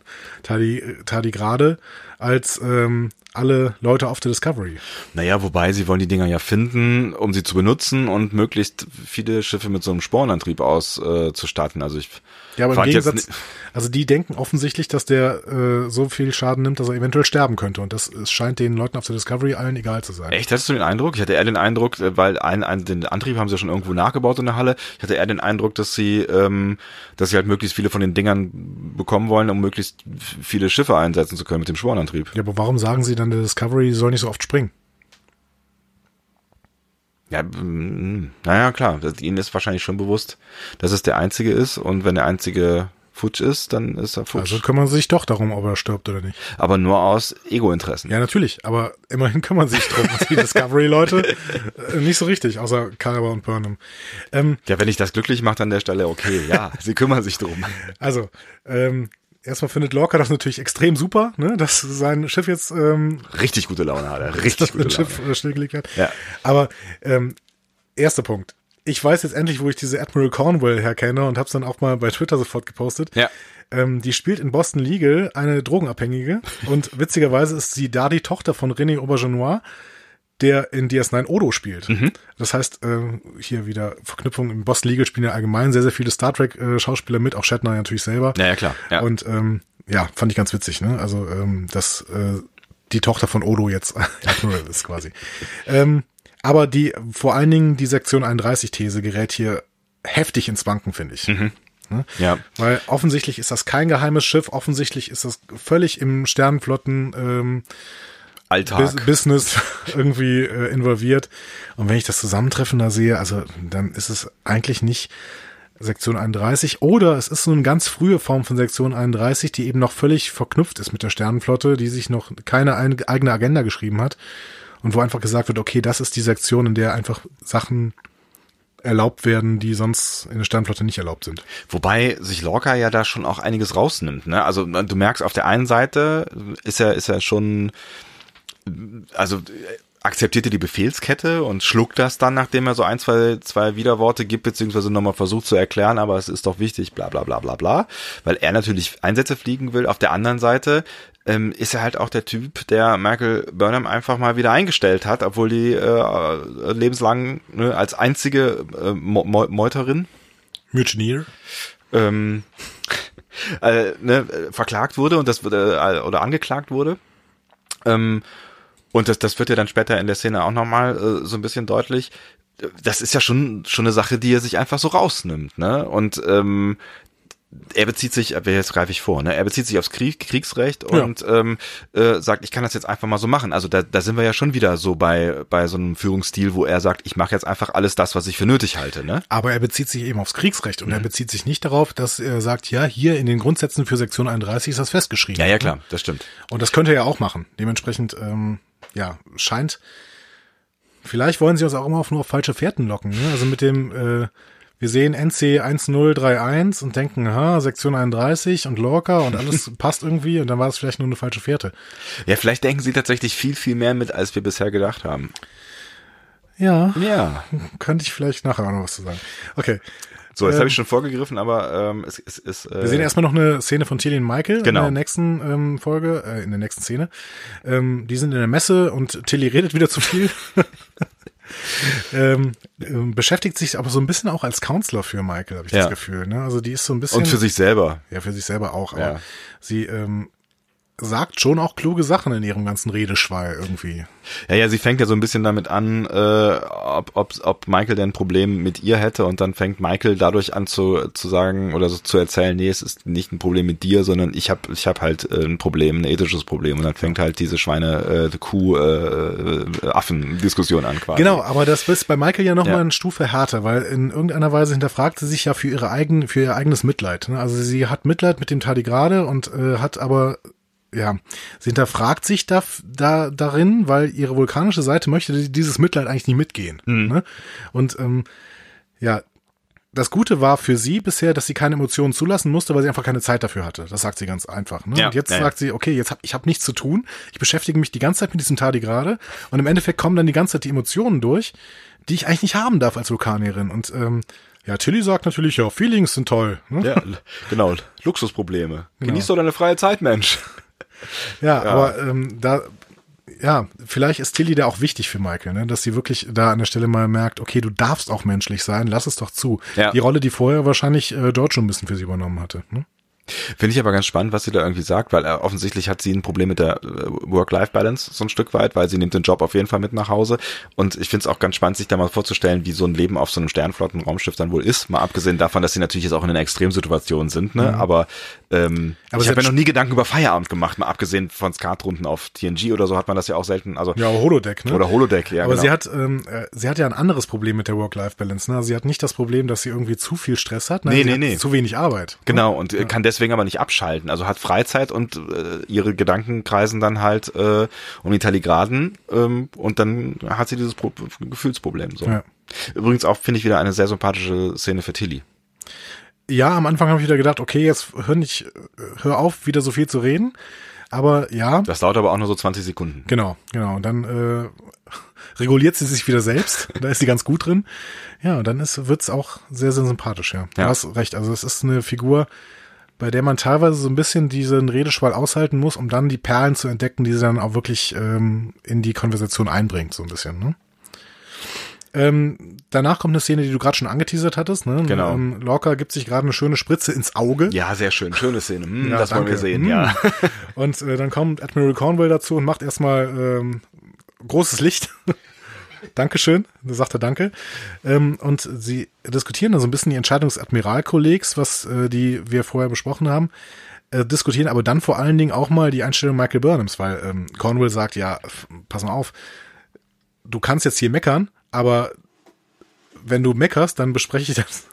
Tardigrade als ähm, alle Leute auf der Discovery. Naja, wobei sie wollen die Dinger ja finden, um sie zu benutzen und möglichst viele Schiffe mit so einem Spornantrieb auszustatten. Äh, also ich ja, aber im Gegensatz, also die denken offensichtlich, dass der äh, so viel Schaden nimmt, dass er eventuell sterben könnte. Und das es scheint den Leuten auf der Discovery allen egal zu sein. Echt? Hattest du den Eindruck? Ich hatte eher den Eindruck, äh, weil ein, ein, den Antrieb haben sie ja schon irgendwo nachgebaut in der Halle. Ich hatte eher den Eindruck, dass sie, ähm, dass sie halt möglichst viele von den Dingern bekommen wollen, um möglichst viele Schiffe einsetzen zu können mit dem Spornantrieb. Ja, aber warum sagen sie dann, der Discovery soll nicht so oft springen? Ja, naja, klar. Ihnen ist wahrscheinlich schon bewusst, dass es der einzige ist und wenn der einzige futsch ist, dann ist er futsch. Also kümmern sie sich doch darum, ob er stirbt oder nicht. Aber nur aus Ego-Interessen. Ja, natürlich. Aber immerhin kümmern sie sich drum. die Discovery-Leute äh, nicht so richtig, außer Carver und Burnham. Ähm, ja, wenn ich das glücklich mache an der Stelle, okay, ja, sie kümmern sich drum. Also, ähm, erstmal findet Lorca das natürlich extrem super, ne, dass sein Schiff jetzt ähm, richtig gute Laune hat, er richtig gute Laune. Schiff äh, stillgelegt hat. Ja. Aber ähm, erster Punkt. ich weiß jetzt endlich, wo ich diese Admiral Cornwell herkenne und habe es dann auch mal bei Twitter sofort gepostet. Ja. Ähm, die spielt in Boston Legal eine Drogenabhängige und witzigerweise ist sie da die Tochter von René Aubergenois, der in DS9 Odo spielt. Mhm. Das heißt, äh, hier wieder Verknüpfung im Boston Legal spielen ja allgemein sehr, sehr viele Star Trek äh, Schauspieler mit, auch Shatner natürlich selber. Ja, ja klar. Ja. Und ähm, ja, fand ich ganz witzig, ne? Also, ähm, dass äh, die Tochter von Odo jetzt Admiral ist quasi. Ähm, aber die, vor allen Dingen die Sektion 31-These gerät hier heftig ins Wanken, finde ich. Mhm. ja. Weil offensichtlich ist das kein geheimes Schiff, offensichtlich ist das völlig im Sternenflotten ähm, Alltag. Bus Business irgendwie äh, involviert. Und wenn ich das Zusammentreffen da sehe, also dann ist es eigentlich nicht Sektion 31 oder es ist so eine ganz frühe Form von Sektion 31, die eben noch völlig verknüpft ist mit der Sternenflotte, die sich noch keine ein- eigene Agenda geschrieben hat und wo einfach gesagt wird, okay, das ist die Sektion, in der einfach Sachen erlaubt werden, die sonst in der Sternenflotte nicht erlaubt sind. Wobei sich Lorca ja da schon auch einiges rausnimmt. Ne? Also du merkst, auf der einen Seite ist er, ist er schon, also akzeptiert er die Befehlskette und schluckt das dann, nachdem er so ein, zwei, zwei Widerworte gibt, beziehungsweise nochmal versucht zu erklären, aber es ist doch wichtig, bla bla bla bla bla, weil er natürlich Einsätze fliegen will. Auf der anderen Seite ähm, ist er halt auch der Typ, der Michael Burnham einfach mal wieder eingestellt hat, obwohl die äh, lebenslang ne, als einzige äh, Mo Mo Meuterin Mutineer. ähm, äh, ne, verklagt wurde und das äh, oder angeklagt wurde. Ähm, und das, das wird ja dann später in der Szene auch nochmal äh, so ein bisschen deutlich. Das ist ja schon schon eine Sache, die er sich einfach so rausnimmt, ne? Und ähm, er bezieht sich, äh, jetzt greife ich vor, ne? Er bezieht sich aufs Krieg, Kriegsrecht und ähm, äh, sagt, ich kann das jetzt einfach mal so machen. Also da, da sind wir ja schon wieder so bei bei so einem Führungsstil, wo er sagt, ich mache jetzt einfach alles das, was ich für nötig halte, ne? Aber er bezieht sich eben aufs Kriegsrecht und Mhm. er bezieht sich nicht darauf, dass er sagt, ja, hier in den Grundsätzen für Sektion 31 ist das festgeschrieben. Ja, ja, klar, das stimmt. Und das könnte er ja auch machen. Dementsprechend, ähm, ja, scheint. Vielleicht wollen sie uns auch immer auf nur auf falsche Fährten locken. Ne? Also mit dem, äh, wir sehen NC 1031 und denken, ha, Sektion 31 und Lorca und alles passt irgendwie und dann war es vielleicht nur eine falsche Fährte. Ja, vielleicht denken sie tatsächlich viel, viel mehr mit, als wir bisher gedacht haben. Ja, Ja. könnte ich vielleicht nachher auch noch was zu sagen. Okay. So, jetzt Ähm, habe ich schon vorgegriffen, aber ähm, es, es ist. Äh, Wir sehen erstmal noch eine Szene von Tilly und Michael Genau. in der nächsten ähm, Folge, äh, in der nächsten Szene. Ähm, die sind in der Messe und Tilly redet wieder zu viel. ähm, ähm, beschäftigt sich aber so ein bisschen auch als Counselor für Michael, habe ich Ja. das Gefühl. Ne? Also die ist so ein bisschen. und für sich selber. Ja, für sich selber auch. Aber Ja. sie ähm, sagt schon auch kluge Sachen in ihrem ganzen Redeschwall irgendwie. Ja, ja, sie fängt ja so ein bisschen damit an, äh, ob, ob, ob Michael denn ein Problem mit ihr hätte und dann fängt Michael dadurch an zu, zu sagen oder so zu erzählen, nee, es ist nicht ein Problem mit dir, sondern ich habe ich hab halt äh, ein Problem, ein ethisches Problem und dann fängt halt diese Schweine äh, Kuh äh, äh, Affen Diskussion an quasi. Genau, aber das ist bei Michael ja noch Ja. mal eine Stufe härter, weil in irgendeiner Weise hinterfragt sie sich ja für ihre eigenen, für ihr eigenes Mitleid. Ne? Also sie hat Mitleid mit dem Tardigrade und äh, hat aber ja, sie hinterfragt sich da, da darin, weil ihre vulkanische Seite möchte dieses Mitleid eigentlich nicht mitgehen. Mhm. Ne? Und ähm, ja, das Gute war für sie bisher, dass sie keine Emotionen zulassen musste, weil sie einfach keine Zeit dafür hatte. Das sagt sie ganz einfach. Ne? Ja, und jetzt ja, sagt sie, okay, jetzt hab ich hab nichts zu tun. Ich beschäftige mich die ganze Zeit mit diesem Tardigrade und im Endeffekt kommen dann die ganze Zeit die Emotionen durch, die ich eigentlich nicht haben darf als Vulkanierin. Und ähm, ja, Tilly sagt natürlich, ja, Feelings sind toll. Ne? Ja, genau, Luxusprobleme. Genau. Genieß doch deine freie Zeit, Mensch. Ja, aber ähm, da, ja, vielleicht ist Tilly da auch wichtig für Michael, ne? dass sie wirklich da an der Stelle mal merkt, okay, du darfst auch menschlich sein, lass es doch zu. Ja. Die Rolle, die vorher wahrscheinlich äh, dort schon ein bisschen für sie übernommen hatte. Ne? Finde ich aber ganz spannend, was sie da irgendwie sagt, weil äh, offensichtlich hat sie ein Problem mit der äh, Work-Life-Balance so ein Stück weit, weil sie nimmt den Job auf jeden Fall mit nach Hause. Und ich finde es auch ganz spannend, sich da mal vorzustellen, wie so ein Leben auf so einem Sternflotten-Raumschiff dann wohl ist. Mal abgesehen davon, dass sie natürlich jetzt auch in einer Extremsituation sind, ne? Aber, ähm, Mhm. Aber ich sie habe hat mir noch nie Gedanken über Feierabend gemacht, mal abgesehen von Skatrunden auf TNG oder so hat man das ja auch selten. Also Ja, Holodeck, ne? oder Holodeck, ja. Aber genau. sie hat, ähm, äh, sie hat ja ein anderes Problem mit der Work-Life-Balance. Ne? Also sie hat nicht das Problem, dass sie irgendwie zu viel Stress hat. Nein, Nee, sie nee, nee. Zu wenig Arbeit. Genau, und äh, kann deswegen aber nicht abschalten. Also hat Freizeit und äh, ihre Gedanken kreisen dann halt äh, um die Taligraden ähm, und dann hat sie dieses Pro Gefühlsproblem. So. Ja. Übrigens auch, finde ich, wieder eine sehr sympathische Szene für Tilly. Ja, am Anfang habe ich wieder gedacht, okay, jetzt hör nicht, hör auf, wieder so viel zu reden. Aber ja. Das dauert aber auch nur so 20 Sekunden. Genau, genau. Und dann äh, reguliert sie sich wieder selbst. da ist sie ganz gut drin. Ja, und dann ist, wird's auch sehr, sehr sympathisch, ja. Ja. Du hast recht. Also es ist eine Figur, bei der man teilweise so ein bisschen diesen Redeschwall aushalten muss, um dann die Perlen zu entdecken, die sie dann auch wirklich ähm, in die Konversation einbringt, so ein bisschen. Ne? Ähm, danach kommt eine Szene, die du gerade schon angeteasert hattest. Ne? Genau. Ähm, Lorca gibt sich gerade eine schöne Spritze ins Auge. Ja, sehr schön. Schöne Szene. Hm, Ja, das wollen wir danke. sehen, Hm. ja. Und äh, dann kommt Admiral Cornwall dazu und macht erstmal ähm, großes Licht. Dankeschön, da sagt er Danke. Ähm, und sie diskutieren da so ein bisschen die Entscheidung des Admiralkollegs, was äh, die wir vorher besprochen haben, äh, diskutieren aber dann vor allen Dingen auch mal die Einstellung Michael Burnhams, weil ähm, Cornwall sagt, ja, pass mal auf, du kannst jetzt hier meckern, aber wenn du meckerst, dann bespreche ich das.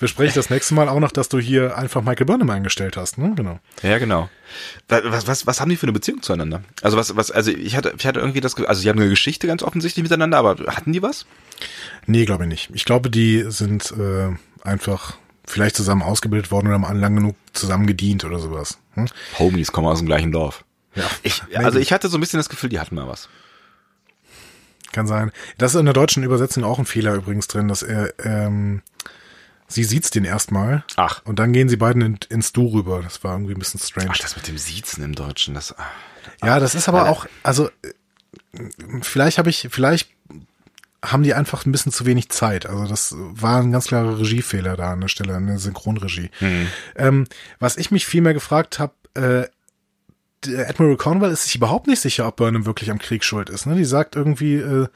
Bespreche ich das nächste Mal auch noch, dass du hier einfach Michael Burnham eingestellt hast, ne? Genau. Ja, genau. Wa- Was, was, was haben die für eine Beziehung zueinander? Also was, was, also ich hatte, ich hatte irgendwie das, Ge- also sie haben eine Geschichte ganz offensichtlich miteinander, aber hatten die was? Nee, glaube ich nicht. Ich glaube, die sind äh, einfach vielleicht zusammen ausgebildet worden oder haben lang genug zusammen gedient oder sowas. Hm? Homies kommen aus dem gleichen Dorf. Ja, Ich, also ich hatte so ein bisschen das Gefühl, die hatten mal was. Kann sein. Das ist in der deutschen Übersetzung auch ein Fehler übrigens drin, dass er, ähm, sie sieht's den erstmal. Ach. Und dann gehen sie beiden in, ins Du rüber. Das war irgendwie ein bisschen strange. Ach, das mit dem Siezen im Deutschen, das. ah. Ja, das ist aber auch, also äh, vielleicht habe ich, vielleicht haben die einfach ein bisschen zu wenig Zeit. Also das war ein ganz klarer Regiefehler da an der Stelle, an der Synchronregie. Ähm, was ich mich vielmehr gefragt habe, äh, Admiral Cornwall ist sich überhaupt nicht sicher, ob Burnham wirklich am Krieg schuld ist. Ne? Die sagt irgendwie äh,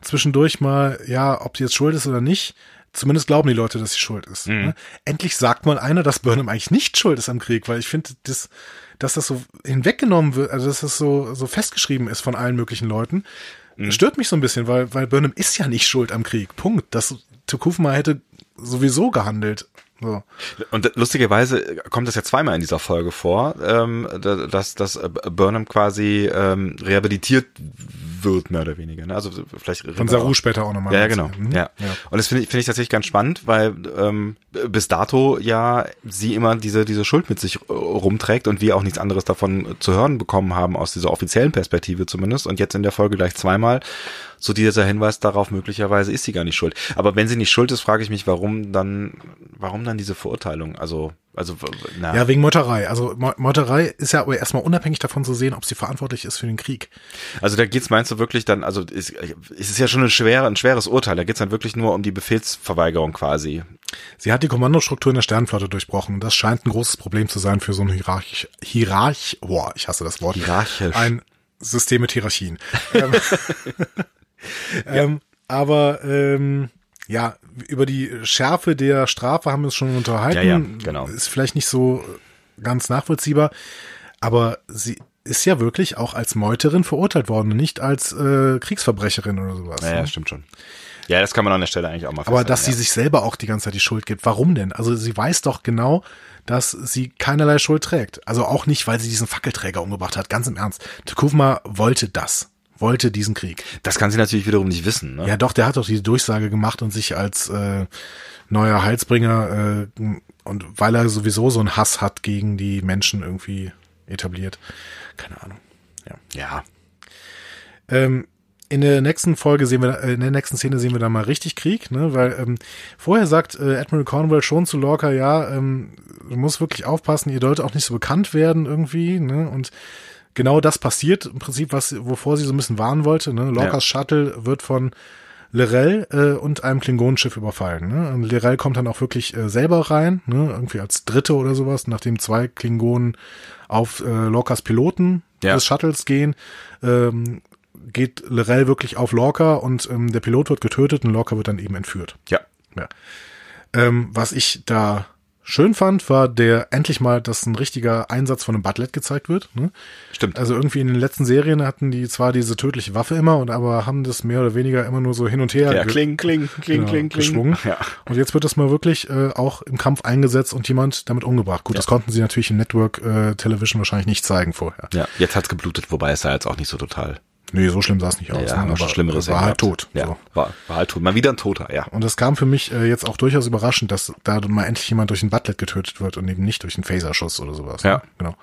zwischendurch mal, ja, ob die jetzt schuld ist oder nicht. Zumindest glauben die Leute, dass sie schuld ist. Ne? Endlich sagt mal einer, dass Burnham eigentlich nicht schuld ist am Krieg, weil ich finde, das, dass das so hinweggenommen wird, also dass das so, so festgeschrieben ist von allen möglichen Leuten, stört mich so ein bisschen, weil, weil Burnham ist ja nicht schuld am Krieg. Punkt. Das Tukufma hätte sowieso gehandelt. So. Und lustigerweise kommt das ja zweimal in dieser Folge vor, ähm, da- dass, dass äh, Burnham quasi ähm, rehabilitiert wird, mehr oder weniger. Ne? Also vielleicht Von Saru später auch nochmal. Ja, ja, genau. Mhm. Ja. Und das finde ich, finde ich tatsächlich ganz spannend, weil ähm, bis dato ja sie immer diese, diese Schuld mit sich äh, rumträgt und wir auch nichts anderes davon zu hören bekommen haben, aus dieser offiziellen Perspektive zumindest. Und jetzt in der Folge gleich zweimal so dieser Hinweis darauf, möglicherweise ist sie gar nicht schuld. Aber wenn sie nicht schuld ist, frage ich mich, warum dann, warum dann diese Verurteilung? Also, also, na, Ja, wegen Meuterei. Also Meuterei ist ja aber erstmal unabhängig davon zu sehen, ob sie verantwortlich ist für den Krieg. also da geht's meinst du wirklich dann, also ist, ist es ja schon ein, schwer, ein schweres Urteil, da geht's dann wirklich nur um die Befehlsverweigerung quasi. Sie hat die Kommandostruktur in der Sternenflotte durchbrochen. Das scheint ein großes Problem zu sein für so ein Hierarch, Hierarch, boah, ich hasse das Wort. Hierarchisch. Ein System mit Hierarchien. ähm, ähm, aber ähm, ja, über die Schärfe der Strafe haben wir uns schon unterhalten. Ja, ja, genau. Ist vielleicht nicht so ganz nachvollziehbar, aber sie ist ja wirklich auch als Meuterin verurteilt worden, und nicht als äh, Kriegsverbrecherin oder sowas. Ja, ja, ne? stimmt schon. Ja, das kann man an der Stelle eigentlich auch mal Aber dass sie festhalten, sich selber auch die ganze Zeit die Schuld gibt. Warum denn? Also sie weiß doch genau, dass sie keinerlei Schuld trägt. Also auch nicht, weil sie diesen Fackelträger umgebracht hat. Ganz im Ernst. Tukufma wollte das. Wollte diesen Krieg. Das kann sie natürlich wiederum nicht wissen. Ne? Ja doch, der hat doch die Durchsage gemacht und sich als äh, neuer Heilsbringer äh, und weil er sowieso so einen Hass hat gegen die Menschen irgendwie etabliert. Keine Ahnung. Ja. ja. Ähm, in der nächsten Folge sehen wir, äh, in der nächsten Szene sehen wir dann mal richtig Krieg, ne? Weil ähm, vorher sagt äh, Admiral Cornwall schon zu Lorca, ja, ähm, du musst wirklich aufpassen, ihr sollt auch nicht so bekannt werden irgendwie, ne? Und genau das passiert im Prinzip, was wovor sie so ein bisschen warnen wollte, ne? Lorcas Shuttle wird von Lorel äh, und einem Klingonenschiff überfallen. Ne? Und Lorel kommt dann auch wirklich äh, selber rein, ne? irgendwie als Dritte oder sowas, nachdem zwei Klingonen auf äh, Lorcas Piloten Ja. des Shuttles gehen, ähm, geht Lorel wirklich auf Lorca und ähm, der Pilot wird getötet und Lorca wird dann eben entführt. Ja. Ja. Ähm, was ich da schön fand, war der endlich mal, dass ein richtiger Einsatz von einem Butlet gezeigt wird. Ne? Stimmt. Also irgendwie in den letzten Serien hatten die zwar diese tödliche Waffe immer und aber haben das mehr oder weniger immer nur so hin und her ja, kling, kling, kling, genau, kling, kling. geschwungen. Ja. Und jetzt wird das mal wirklich äh, auch im Kampf eingesetzt und jemand damit umgebracht. Gut, das konnten sie natürlich im Network äh, Television wahrscheinlich nicht zeigen vorher. ja, jetzt hat's geblutet, wobei es sah jetzt auch nicht so total. Nee, so schlimm sah es nicht aus. Ja, ne? schon Schlimmeres war halt gehabt. tot. Ja, So. war, war halt tot. Mal wieder ein Toter, ja. Und das kam für mich äh, jetzt auch durchaus überraschend, dass da mal endlich jemand durch ein Butlet getötet wird und eben nicht durch einen Phaserschuss oder sowas. Ja. Ne? Genau.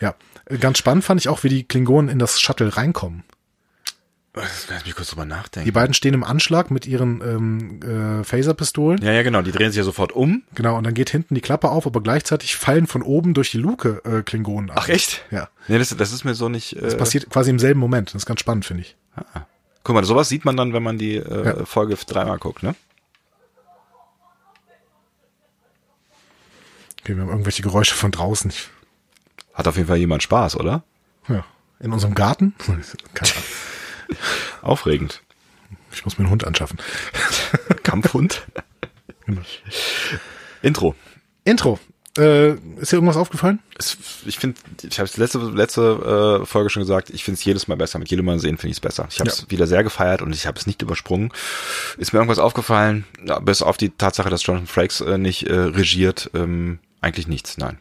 Ja, Äh, ganz spannend fand ich auch, wie die Klingonen in das Shuttle reinkommen. Lass mich kurz drüber nachdenken. Die beiden stehen im Anschlag mit ihren ähm, äh, Phaserpistolen. ja, ja, genau. Die drehen sich ja sofort um. Genau, und dann geht hinten die Klappe auf, aber gleichzeitig fallen von oben durch die Luke äh, Klingonen ab. Ach, echt? Ja. Nee, das, das ist mir so nicht. Äh, Das passiert quasi im selben Moment. Das ist ganz spannend, finde ich. Guck mal, sowas sieht man dann, wenn man die äh, Ja. Folge dreimal guckt, ne? Okay, wir haben irgendwelche Geräusche von draußen. Hat auf jeden Fall jemand Spaß, oder? ja. In unserem Garten? Keine Ahnung. Aufregend. Ich muss mir einen Hund anschaffen. Kampfhund. Intro. Intro. Äh, ist dir irgendwas aufgefallen? Es, ich finde, ich habe es letzte letzte äh, Folge schon gesagt, ich finde es jedes Mal besser. Mit jedem Mal sehen finde ich es besser. Ich habe es Ja. wieder sehr gefeiert und ich habe es nicht übersprungen. Ist mir irgendwas aufgefallen, ja, bis auf die Tatsache, dass Jonathan Frakes äh, nicht äh, regiert, ähm, eigentlich nichts, nein.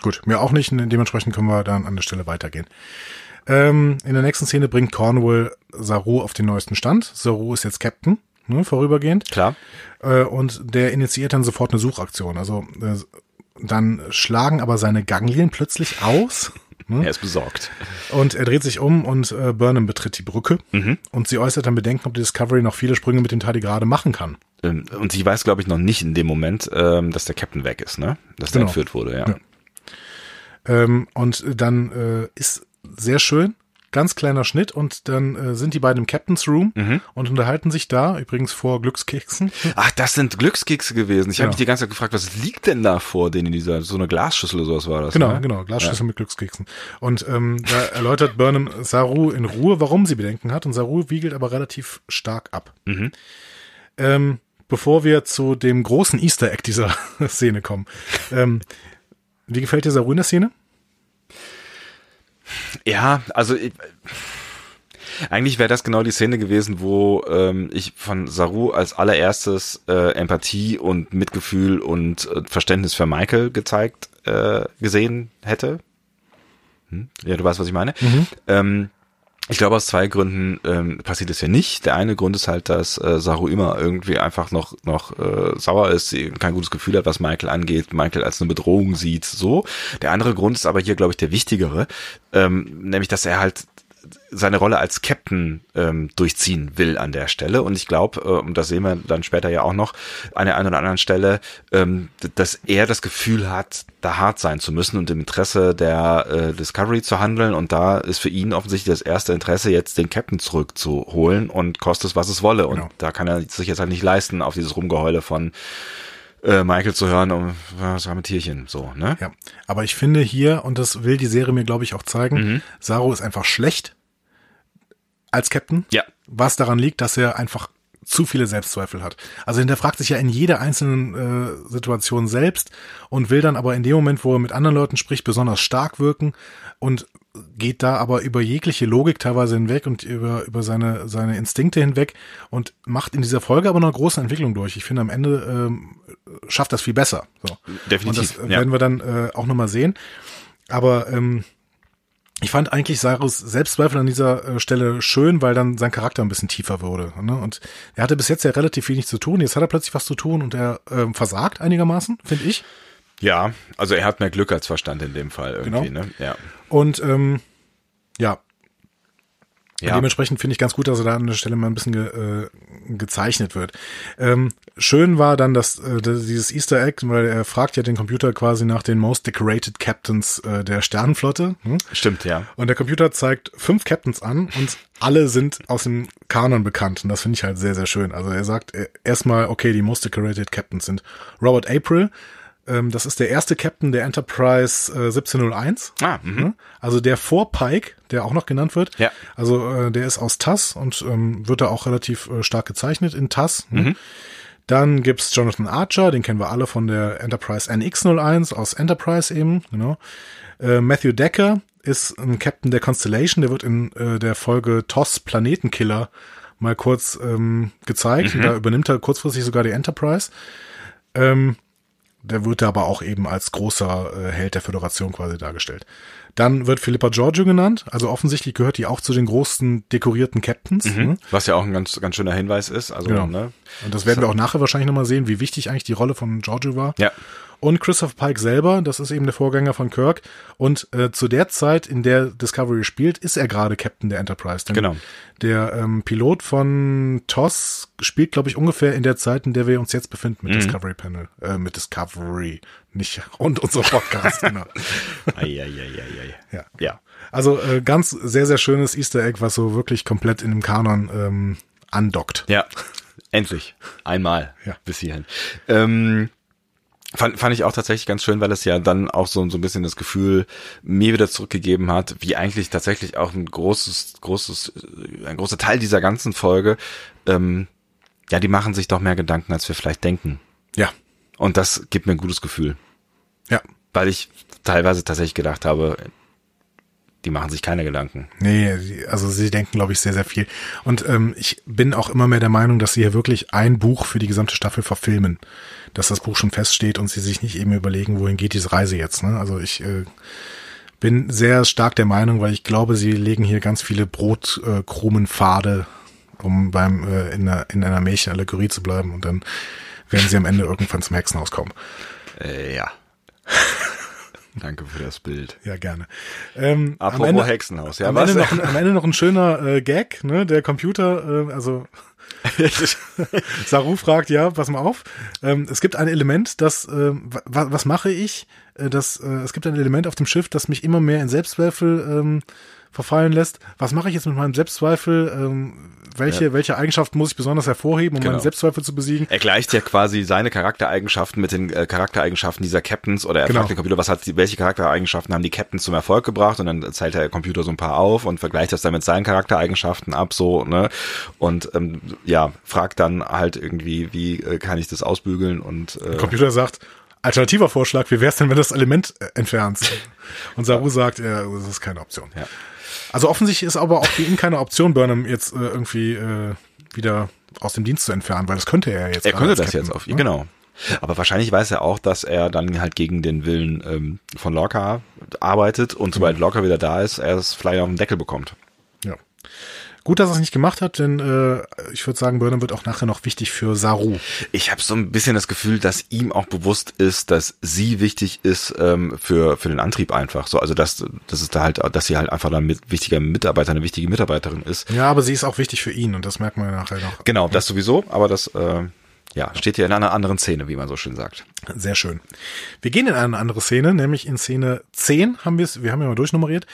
Gut, mir auch nicht. Dementsprechend können wir dann an der Stelle weitergehen. Ähm, in der nächsten Szene bringt Cornwall Saru auf den neuesten Stand. Saru ist jetzt Captain, ne, vorübergehend. Klar. Äh, und der initiiert dann sofort eine Suchaktion. Also äh, dann schlagen aber seine Ganglien plötzlich aus. Ne? Er ist besorgt. Und er dreht sich um und äh, Burnham betritt die Brücke. Und sie äußert dann Bedenken, ob die Discovery noch viele Sprünge mit dem Tardigrade machen kann. Ähm, und sie weiß, glaube ich, noch nicht in dem Moment, ähm, dass der Captain weg ist, ne? Dass der Genau. entführt wurde, ja. Ja. Ähm, und dann äh, ist sehr schön, ganz kleiner Schnitt und dann äh, sind die beiden im Captain's Room und unterhalten sich da, übrigens vor Glückskeksen. Ach, das sind Glückskekse gewesen. Ich habe Genau. mich die ganze Zeit gefragt, was liegt denn da vor denen in dieser, so eine Glasschüssel oder sowas war das, Genau, ne? genau, Glasschüssel mit Glückskeksen. Und ähm, da erläutert Burnham Saru in Ruhe, warum sie Bedenken hat und Saru wiegelt aber relativ stark ab. Ähm, bevor wir zu dem großen Easter Egg dieser Szene kommen. Ähm, wie gefällt dir Saru in der Szene? Ja, also ich, eigentlich wäre das genau die Szene gewesen, wo ähm, ich von Saru als allererstes äh, Empathie und Mitgefühl und äh, Verständnis für Michael gezeigt äh, gesehen hätte. Hm? Ja, du weißt, was ich meine. Ähm, ich glaube, aus zwei Gründen ähm, passiert es ja nicht. Der eine Grund ist halt, dass äh, Saru immer irgendwie einfach noch noch äh, sauer ist, sie kein gutes Gefühl hat, was Michael angeht, Michael als eine Bedrohung sieht. So. Der andere Grund ist aber hier, glaube ich, der wichtigere, ähm, nämlich, dass er halt seine Rolle als Captain ähm, durchziehen will an der Stelle. Und ich glaube, äh, und das sehen wir dann später ja auch noch, an der einen oder anderen Stelle, ähm, dass er das Gefühl hat, da hart sein zu müssen und im Interesse der äh, Discovery zu handeln. Und da ist für ihn offensichtlich das erste Interesse, jetzt den Captain zurückzuholen und kostet es, was es wolle. Und Genau. da kann er sich jetzt halt nicht leisten, auf dieses Rumgeheule von äh, Michael zu hören, um was haben wir Tierchen, so, ne? Ja, aber ich finde hier, und das will die Serie mir, glaube ich, auch zeigen, Saru ist einfach schlecht als Captain. Ja. Was daran liegt, dass er einfach zu viele Selbstzweifel hat. Also hinterfragt sich ja in jeder einzelnen äh, Situation selbst und will dann aber in dem Moment, wo er mit anderen Leuten spricht, besonders stark wirken und geht da aber über jegliche Logik teilweise hinweg und über, über seine, seine Instinkte hinweg und macht in dieser Folge aber noch eine große Entwicklung durch. Ich finde, am Ende ähm, schafft das viel besser. So. Definitiv, Und das äh, ja. werden wir dann äh, auch nochmal sehen. Aber ähm, ich fand eigentlich Cyrus Selbstzweifel an dieser äh, Stelle schön, weil dann sein Charakter ein bisschen tiefer wurde. Ne? Und er hatte bis jetzt ja relativ wenig zu tun. Jetzt hat er plötzlich was zu tun und er ähm, versagt einigermaßen, finde ich. Ja, also er hat mehr Glück als Verstand in dem Fall irgendwie, Genau. ne? Ja. Und ähm, ja, Ja. dementsprechend finde ich ganz gut, dass er da an der Stelle mal ein bisschen ge, äh, gezeichnet wird. Ähm, schön war dann das, äh, dieses Easter Egg, weil er fragt ja den Computer quasi nach den most decorated Captains äh, der Sternenflotte. Hm? Stimmt, ja. Und der Computer zeigt fünf Captains an und alle sind aus dem Kanon bekannt. Und das finde ich halt sehr, sehr schön. Also er sagt äh, erstmal, okay, die most decorated Captains sind Robert April. Ähm, das ist der erste Captain der Enterprise äh, 1701. Ah, mhm. Ne? Also der vor Pike, der auch noch genannt wird. Ja. Also äh, der ist aus TAS und ähm, wird da auch relativ äh, stark gezeichnet in TAS. Mhm. Ne? Dann gibt's Jonathan Archer, den kennen wir alle von der Enterprise NX01 aus Enterprise eben, genau. Äh, Matthew Decker ist ein Captain der Constellation, der wird in äh, der Folge TOS Planetenkiller mal kurz ähm, gezeigt. Und da übernimmt er kurzfristig sogar die Enterprise. Ähm, der wird aber auch eben als großer äh, Held der Föderation quasi dargestellt. Dann wird Philippa Giorgio genannt, also offensichtlich gehört die auch zu den großen dekorierten Captains. Ne? Was ja auch ein ganz, ganz schöner Hinweis ist. Also, Genau. ne? Und das werden wir auch nachher wahrscheinlich nochmal sehen, wie wichtig eigentlich die Rolle von Giorgio war. Ja. Und Christopher Pike selber, das ist eben der Vorgänger von Kirk. Und äh, zu der Zeit, in der Discovery spielt, ist er gerade Captain der Enterprise. Denn Genau. Der ähm, Pilot von TOS spielt, glaube ich, ungefähr in der Zeit, in der wir uns jetzt befinden mit Discovery Panel, äh, mit Discovery, nicht und unser Podcast, genau. Ja. Ja. Also äh, ganz sehr, sehr schönes Easter Egg, was so wirklich komplett in dem Kanon ähm, andockt. Ja, endlich. Einmal Ja. bis hierhin. Ähm, fand, fand ich auch tatsächlich ganz schön, weil es ja dann auch so, so ein bisschen das Gefühl mir wieder zurückgegeben hat, wie eigentlich tatsächlich auch ein großes, großes, äh, ein großer Teil dieser ganzen Folge, ähm, ja, die machen sich doch mehr Gedanken, als wir vielleicht denken. Ja, Und das gibt mir ein gutes Gefühl, ja. weil ich teilweise tatsächlich gedacht habe, die machen sich keine Gedanken. Nee, also sie denken, glaube ich, sehr, sehr viel. Und ähm, ich bin auch immer mehr der Meinung, dass sie hier wirklich ein Buch für die gesamte Staffel verfilmen. Dass das Buch schon feststeht und sie sich nicht eben überlegen, wohin geht diese Reise jetzt. Ne? Also ich äh, bin sehr stark der Meinung, weil ich glaube, sie legen hier ganz viele Brotkrumenpfade, äh, um beim äh, in, einer, in einer Märchenallegorie zu bleiben. Und dann werden sie am Ende irgendwann zum Hexenhaus kommen. Äh, ja. Danke für das Bild. Ja, gerne. Ähm, am Apropos Ende- Hexenhaus, ja, am, was? Ende noch, ein- am Ende noch ein schöner äh, Gag, ne? Der Computer, äh, also Saru fragt, ja, pass mal auf. Ähm, es gibt ein Element, das, wa was mache ich? Äh, das, äh, es gibt ein Element auf dem Schiff, das mich immer mehr in Selbstzweifel ähm, verfallen lässt. Was mache ich jetzt mit meinem Selbstzweifel? Ähm, welche, welche Eigenschaften muss ich besonders hervorheben, um Genau. meinen Selbstzweifel zu besiegen? Er gleicht ja quasi seine Charaktereigenschaften mit den äh, Charaktereigenschaften dieser Captains oder er Genau. fragt den Computer, was hat die, welche Charaktereigenschaften haben die Captains zum Erfolg gebracht und dann zählt der Computer so ein paar auf und vergleicht das dann mit seinen Charaktereigenschaften ab, so, ne? Und ähm, ja, fragt dann halt irgendwie, wie äh, kann ich das ausbügeln und äh, Der Computer sagt, alternativer Vorschlag, wie wär's denn, wenn du das Element äh, entfernst? Und Saru sagt, ja, das ist keine Option. Ja. Also offensichtlich ist aber auch für ihn keine Option, Burnham jetzt äh, irgendwie äh, wieder aus dem Dienst zu entfernen, weil das könnte er jetzt. er könnte das Captain, jetzt auf ne? genau. Aber wahrscheinlich weiß er auch, dass er dann halt gegen den Willen ähm, von Lorca arbeitet und sobald Lorca wieder da ist, er das Flyer auf den Deckel bekommt. Ja. Gut, dass er es nicht gemacht hat, denn äh, ich würde sagen, Burnham wird auch nachher noch wichtig für Saru. Ich habe so ein bisschen das Gefühl, dass ihm auch bewusst ist, dass sie wichtig ist ähm, für für den Antrieb einfach. So, also dass dass es da halt, dass sie halt einfach ein mit, wichtiger Mitarbeiter, eine wichtige Mitarbeiterin ist. Ja, aber sie ist auch wichtig für ihn und das merkt man ja nachher noch. Genau, das sowieso. Aber das äh, ja steht hier in einer anderen Szene, wie man so schön sagt. Sehr schön. Wir gehen in eine andere Szene, nämlich in Szene 10 haben wir es, wir haben ja mal durchnummeriert.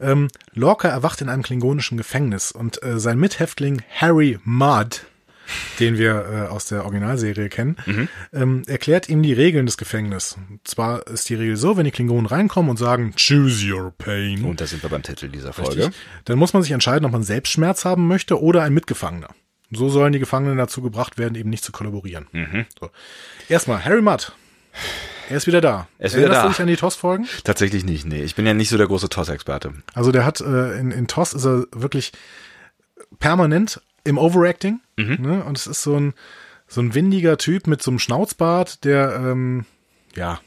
Ähm, Lorca erwacht in einem klingonischen Gefängnis und äh, sein Mithäftling Harry Mudd, den wir äh, aus der Originalserie kennen, ähm, erklärt ihm die Regeln des Gefängnisses. Und zwar ist die Regel so, wenn die Klingonen reinkommen und sagen, choose your pain, Und da sind wir beim Titel dieser Folge. Richtig. Dann muss man sich entscheiden, ob man selbst Schmerz haben möchte oder ein Mitgefangener. So sollen die Gefangenen dazu gebracht werden, eben nicht zu kollaborieren. Mhm. So. Erstmal, Harry Mudd. Er ist wieder da. Er ist wieder Erinnerst da. du dich an die TOS-Folgen? Tatsächlich nicht, nee. Ich bin ja nicht so der große TOS-Experte. Also der hat äh, in, in TOS ist er wirklich permanent im Overacting. Mhm. Ne? Und es ist so ein, so ein windiger Typ mit so einem Schnauzbart, der ähm, ja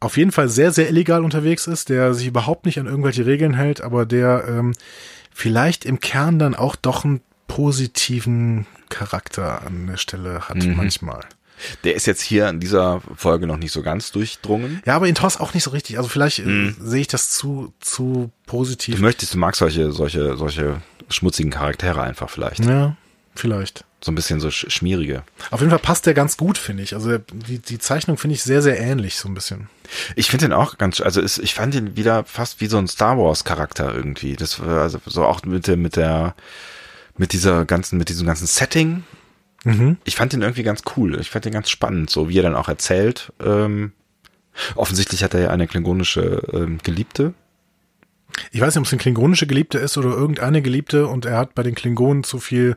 auf jeden Fall sehr, sehr illegal unterwegs ist, der sich überhaupt nicht an irgendwelche Regeln hält, aber der ähm, vielleicht im Kern dann auch doch einen positiven Charakter an der Stelle hat Mhm. manchmal. Der ist jetzt hier in dieser Folge noch nicht so ganz durchdrungen. Ja, aber in TOS auch nicht so richtig. Also vielleicht äh, sehe ich das zu, zu positiv. Du möchtest, du magst solche, solche, solche schmutzigen Charaktere einfach vielleicht. Ja, vielleicht. So ein bisschen so sch- schmierige. Auf jeden Fall passt der ganz gut, finde ich. Also die, die Zeichnung finde ich sehr, sehr ähnlich, so ein bisschen. Ich finde den auch ganz, also ist, ich fand ihn wieder fast wie so ein Star Wars Charakter irgendwie. Das war also so auch mit der, mit der, mit dieser ganzen, mit diesem ganzen Setting. Mhm. Ich fand den irgendwie ganz cool. Ich fand den ganz spannend, so wie er dann auch erzählt. Ähm, offensichtlich hat er ja eine klingonische ähm, Geliebte. Ich weiß nicht, ob es eine klingonische Geliebte ist oder irgendeine Geliebte und er hat bei den Klingonen zu viel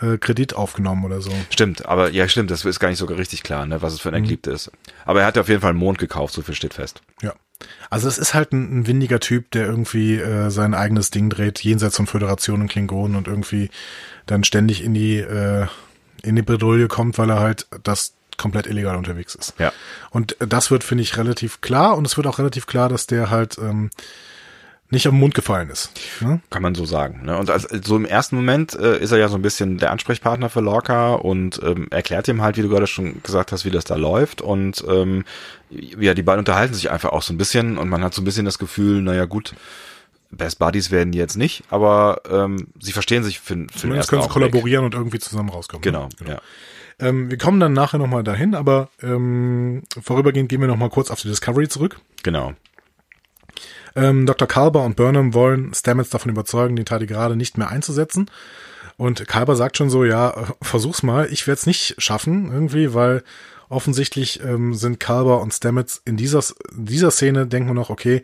äh, Kredit aufgenommen oder so. Stimmt, aber ja, stimmt, das ist gar nicht so richtig klar, ne, was es für eine Geliebte ist. Aber er hat auf jeden Fall einen Mond gekauft, so viel steht fest. Ja. Also es ist halt ein, ein windiger Typ, der irgendwie äh, sein eigenes Ding dreht, jenseits von Föderation und Klingonen und irgendwie dann ständig in die äh, in die Bredouille kommt, weil er halt das komplett illegal unterwegs ist. Ja. Und das wird, finde ich, relativ klar. Und es wird auch relativ klar, dass der halt ähm, nicht auf den Mund gefallen ist. Ne? Kann man so sagen. Ne? Und also, so im ersten Moment äh, ist er ja so ein bisschen der Ansprechpartner für Lorca und ähm, erklärt ihm halt, wie du gerade schon gesagt hast, wie das da läuft. Und ähm, ja, die beiden unterhalten sich einfach auch so ein bisschen und man hat so ein bisschen das Gefühl, naja gut, Best Buddies werden die jetzt nicht, aber ähm, sie verstehen sich für, für Zumindest können sie kollaborieren und irgendwie zusammen rauskommen. Genau, ne? genau. ja. Ähm, wir kommen dann nachher nochmal dahin, aber ähm, vorübergehend gehen wir nochmal kurz auf die Discovery zurück. Genau. Ähm, Dr. Kalber und Burnham wollen Stamets davon überzeugen, den Tardigrade nicht mehr einzusetzen. Und Kalber sagt schon so, ja, äh, versuch's mal, ich werde es nicht schaffen, irgendwie, weil offensichtlich ähm, sind Kalber und Stamets in dieser, dieser Szene, denken wir noch, okay,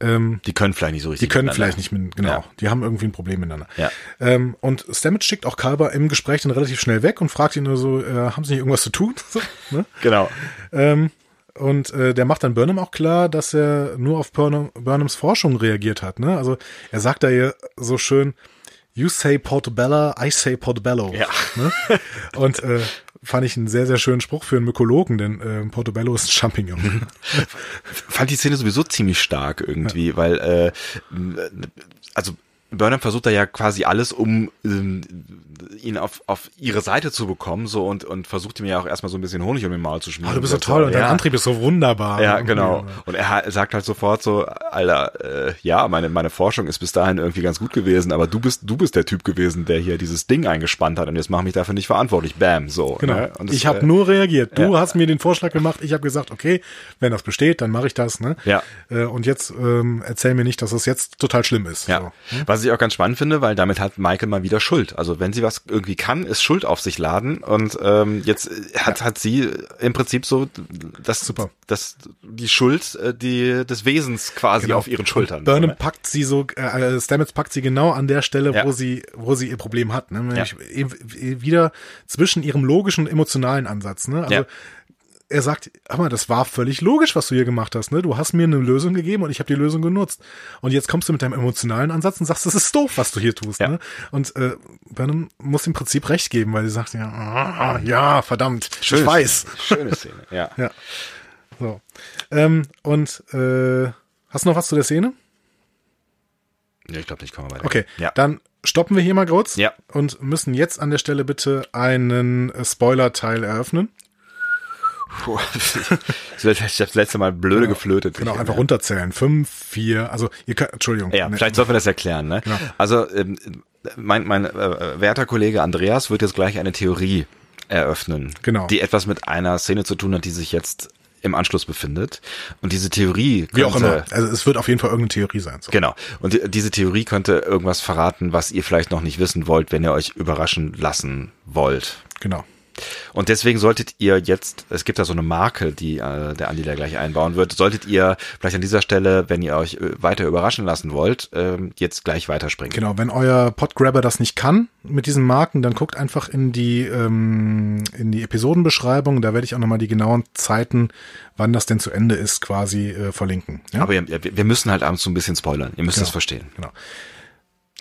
ähm, Die können vielleicht nicht so richtig. die können vielleicht nicht mit, genau, Ja. die haben irgendwie ein Problem miteinander. Ja. Ähm, und Stamets schickt auch Kalber im Gespräch dann relativ schnell weg und fragt ihn nur so, äh, haben sie nicht irgendwas zu tun? So, ne? Genau. Ähm, und äh, der macht dann Burnham auch klar, dass er nur auf Burnham, Burnhams Forschung reagiert hat. Ne? Also er sagt da hier so schön, you say Portobello, I say Portobello. Ja. Ne? Und äh, fand ich einen sehr, sehr schönen Spruch für einen Mykologen, denn äh, Portobello ist ein Champignon. Fand die Szene sowieso ziemlich stark irgendwie, weil äh, also Burnham versucht da ja quasi alles, um ähm, ihn auf, auf ihre Seite zu bekommen, so und, und versucht ihm ja auch erstmal so ein bisschen Honig um den Maul zu schmieren. Oh, du bist so toll und dein ja. Antrieb ist so wunderbar. Ja, genau. Und er sagt halt sofort so, Alter, äh, ja, meine, meine Forschung ist bis dahin irgendwie ganz gut gewesen, aber du bist, du bist der Typ gewesen, der hier dieses Ding eingespannt hat und jetzt mach mich dafür nicht verantwortlich. Bam, so. Genau. Ne? Das, ich habe äh, nur reagiert. Du ja. hast mir den Vorschlag gemacht. Ich habe gesagt, okay, wenn das besteht, dann mache ich das. Ne? Ja. Äh, und jetzt ähm, erzähl mir nicht, dass das jetzt total schlimm ist. Ja, So. was ich auch ganz spannend finde, weil damit hat Michael mal wieder Schuld. Also wenn sie was irgendwie kann, ist Schuld auf sich laden und ähm, jetzt äh, hat hat sie im Prinzip so das Super. das die Schuld äh, die des Wesens quasi Genau. auf ihren Schultern. Burnham ne? packt sie so, äh, Stamets packt sie genau an der Stelle, Ja. wo sie, wo sie ihr Problem hat. Ne? Nämlich eben wieder zwischen ihrem logischen und emotionalen Ansatz. Ne? Also Ja. Er sagt, mal, das war völlig logisch, was du hier gemacht hast. Ne? Du hast mir eine Lösung gegeben und ich habe die Lösung genutzt. Und jetzt kommst du mit deinem emotionalen Ansatz und sagst, das ist doof, was du hier tust. Ja. Ne? Und äh, Burnham muss im Prinzip recht geben, weil sie sagt, ja, ah, ja, verdammt, Schöne ich weiß. Szene. Schöne Szene. Ja. Ja. So. Ähm, und äh, hast du noch was zu der Szene? ja ich glaube nicht, kommen wir weiter. Okay, Ja. dann stoppen wir hier mal kurz Ja. und müssen jetzt an der Stelle bitte einen äh, Spoiler-Teil eröffnen. Puh. Ich habe das letzte Mal blöde geflötet. Genau, einfach runterzählen. Fünf, vier, also ihr könnt, Entschuldigung. Ja, Ne, vielleicht sollten wir das erklären. Ne? Genau. Also ähm, mein, mein äh, werter Kollege Andreas wird jetzt gleich eine Theorie eröffnen, Genau. die etwas mit einer Szene zu tun hat, die sich jetzt im Anschluss befindet. Und diese Theorie Wie auch könnte- immer. Also es wird auf jeden Fall irgendeine Theorie sein. So. Genau. Und die, diese Theorie könnte irgendwas verraten, was ihr vielleicht noch nicht wissen wollt, wenn ihr euch überraschen lassen wollt. Genau. Und deswegen solltet ihr jetzt, es gibt da so eine Marke, die äh, der Andi da gleich einbauen wird, solltet ihr vielleicht an dieser Stelle, wenn ihr euch äh, weiter überraschen lassen wollt, ähm, jetzt gleich weiterspringen. Genau, wenn euer Podgrabber das nicht kann mit diesen Marken, dann guckt einfach in die ähm, in die Episodenbeschreibung. Da werde ich auch nochmal die genauen Zeiten, wann das denn zu Ende ist, quasi äh, verlinken. Ja? Aber ihr, wir müssen halt abends so ein bisschen spoilern. Ihr müsst Genau. das verstehen. Genau.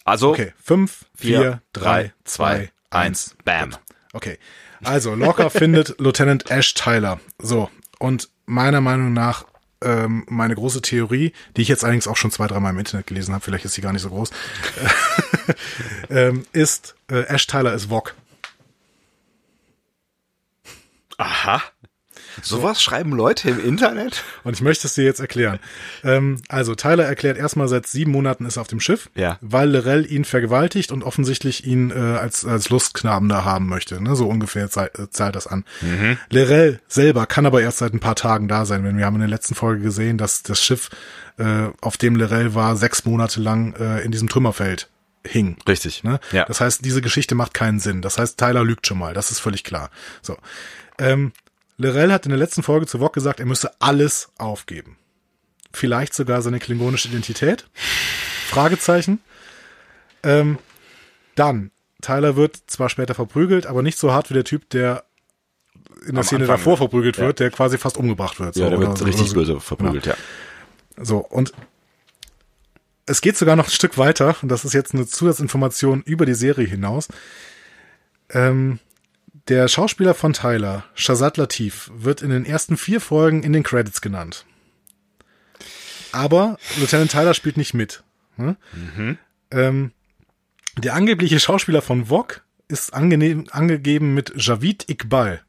Also, Okay, fünf, vier, vier, drei, zwei, eins. Bam. Okay. Also, Locker findet Lieutenant Ash Tyler. So. Und meiner Meinung nach, ähm, meine große Theorie, die ich jetzt allerdings auch schon zwei, dreimal im Internet gelesen habe, vielleicht ist sie gar nicht so groß, ähm, ist, äh, Ash Tyler ist Vog. Aha. Sowas schreiben Leute im Internet? Und ich möchte es dir jetzt erklären. Ähm, also, Tyler erklärt erstmal, seit sieben Monaten ist er auf dem Schiff, Ja. weil Lorel ihn vergewaltigt und offensichtlich ihn äh, als, als Lustknaben da haben möchte. Ne? So ungefähr äh, zahlt das an. Mhm. Lorel selber kann aber erst seit ein paar Tagen da sein, denn wir haben in der letzten Folge gesehen, dass das Schiff, äh, auf dem Lorel war, sechs Monate lang äh, in diesem Trümmerfeld hing. Richtig. Ne? Ja. Das heißt, diese Geschichte macht keinen Sinn. Das heißt, Tyler lügt schon mal. Das ist völlig klar. So. Ähm, Lorel hat in der letzten Folge zu Wok gesagt, er müsse alles aufgeben. Vielleicht sogar seine klingonische Identität? Fragezeichen. Ähm, dann, Tyler wird zwar später verprügelt, aber nicht so hart wie der Typ, der in der Am Szene Anfang, davor ja. verprügelt Ja. wird, der quasi fast umgebracht wird. Ja, der wird so- richtig so. böse verprügelt, ja. So, und es geht sogar noch ein Stück weiter, und das ist jetzt eine Zusatzinformation über die Serie hinaus. Ähm, der Schauspieler von Tyler, Shazad Latif, wird in den ersten vier Folgen in den Credits genannt. Aber Lieutenant Tyler spielt nicht mit. Ne? Ähm, der angebliche Schauspieler von Vogue ist angenehm, angegeben mit Javid Iqbal.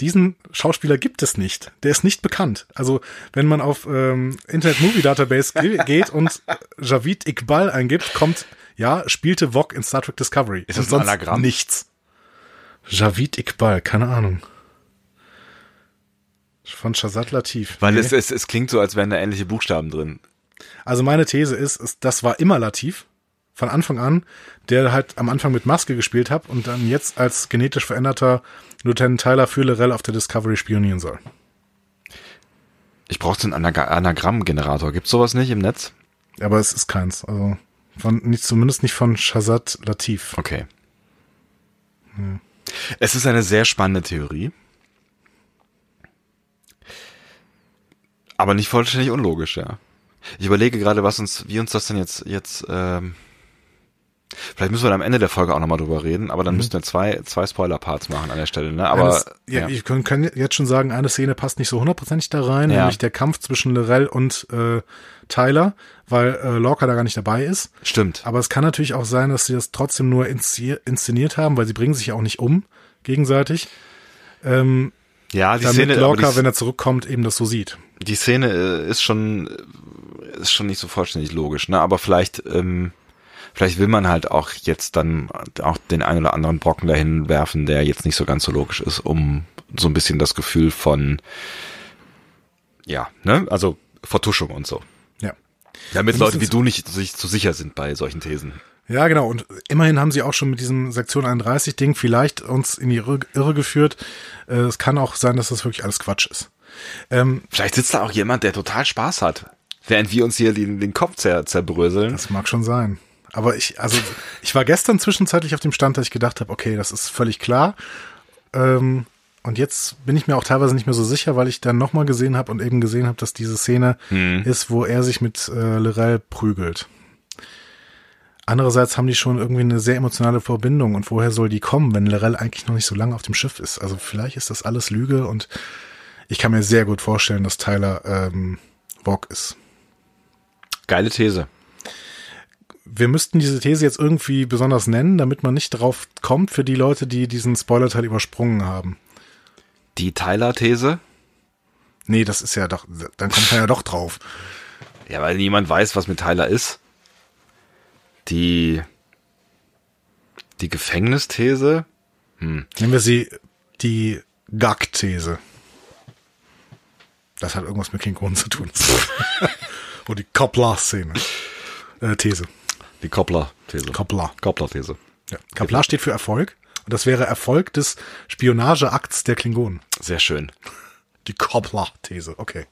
Diesen Schauspieler gibt es nicht. Der ist nicht bekannt. Also wenn man auf ähm, Internet Movie Database ge geht und Javid Iqbal eingibt, kommt ja spielte Vogue in Star Trek Discovery. Ist das Und ein Anagramm? Nichts. Javid Iqbal, keine Ahnung. Von Shazad Latif. Weil Nee. es, es, es klingt so, als wären da ähnliche Buchstaben drin. Also meine These ist, ist, das war immer Latif von Anfang an, der halt am Anfang mit Maske gespielt hat und dann jetzt als genetisch veränderter Lieutenant Tyler für Lorel auf der Discovery spionieren soll. Ich brauche so einen Anag Anagrammgenerator. Gibt's sowas nicht im Netz? Aber es ist keins. Also von nicht, zumindest nicht von Shazad Latif. Okay. Es ist eine sehr spannende Theorie. Aber nicht vollständig unlogisch, ja. Ich überlege gerade, was uns, wie uns das denn jetzt, jetzt, ähm, vielleicht müssen wir dann am Ende der Folge auch nochmal drüber reden, aber dann müssten wir zwei, zwei Spoiler-Parts machen an der Stelle, ne? Aber, Eines, ja, ich können, können jetzt schon sagen, eine Szene passt nicht so hundertprozentig da rein, Ja. nämlich der Kampf zwischen Lorel und äh, Tyler, weil äh, Lorca da gar nicht dabei ist. stimmt. Aber es kann natürlich auch sein, dass sie das trotzdem nur inszeniert haben, weil sie bringen sich ja auch nicht um gegenseitig, ähm, Ja, die damit Szene, Lorca, die, wenn er zurückkommt, eben das so sieht. die Szene äh, ist schon, äh, ist schon nicht so vollständig logisch, ne? Aber vielleicht, ähm, vielleicht will man halt auch jetzt dann auch den einen oder anderen Brocken dahin werfen, der jetzt nicht so ganz so logisch ist, um so ein bisschen das Gefühl von, ja, ne? Also Vertuschung und so. Ja. Damit Leute wie du nicht sich zu sicher sind bei solchen Thesen. Ja, genau. Und immerhin haben sie auch schon mit diesem Sektion 31 Ding vielleicht uns in die Irre, Irre geführt. Äh, es kann auch sein, dass das wirklich alles Quatsch ist. Ähm, Vielleicht sitzt da auch jemand, der total Spaß hat, während wir uns hier den, den Kopf zer, zerbröseln. das mag schon sein. Aber ich, also, ich war gestern zwischenzeitlich auf dem Stand, dass ich gedacht habe, okay, das ist völlig klar. Ähm, und jetzt bin ich mir auch teilweise nicht mehr so sicher, weil ich dann nochmal gesehen habe und eben gesehen habe, dass diese Szene ist, wo er sich mit äh, Lorel prügelt. Andererseits haben die schon irgendwie eine sehr emotionale Verbindung und woher soll die kommen, wenn Lorel eigentlich noch nicht so lange auf dem Schiff ist? Also vielleicht ist das alles Lüge und ich kann mir sehr gut vorstellen, dass Tyler ähm, Vogue ist. Geile These. Wir müssten diese These jetzt irgendwie besonders nennen, damit man nicht drauf kommt für die Leute, die diesen Spoilerteil übersprungen haben. Die Tyler-These? Nee, das ist ja doch, dann kommt man ja doch drauf. Ja, weil niemand weiß, was mit Tyler ist. Die, die Gefängnisthese? Nennen wir sie die Gag-These. Das hat irgendwas mit Klingonen zu tun. Oder die Koppler-Szene. Äh, These. Die Koppler-These. Koppler. Koppler-These. Ja. Kaplar steht für Erfolg. Und das wäre Erfolg des Spionageakts der Klingonen. Sehr schön. Die Koppler-These. Okay.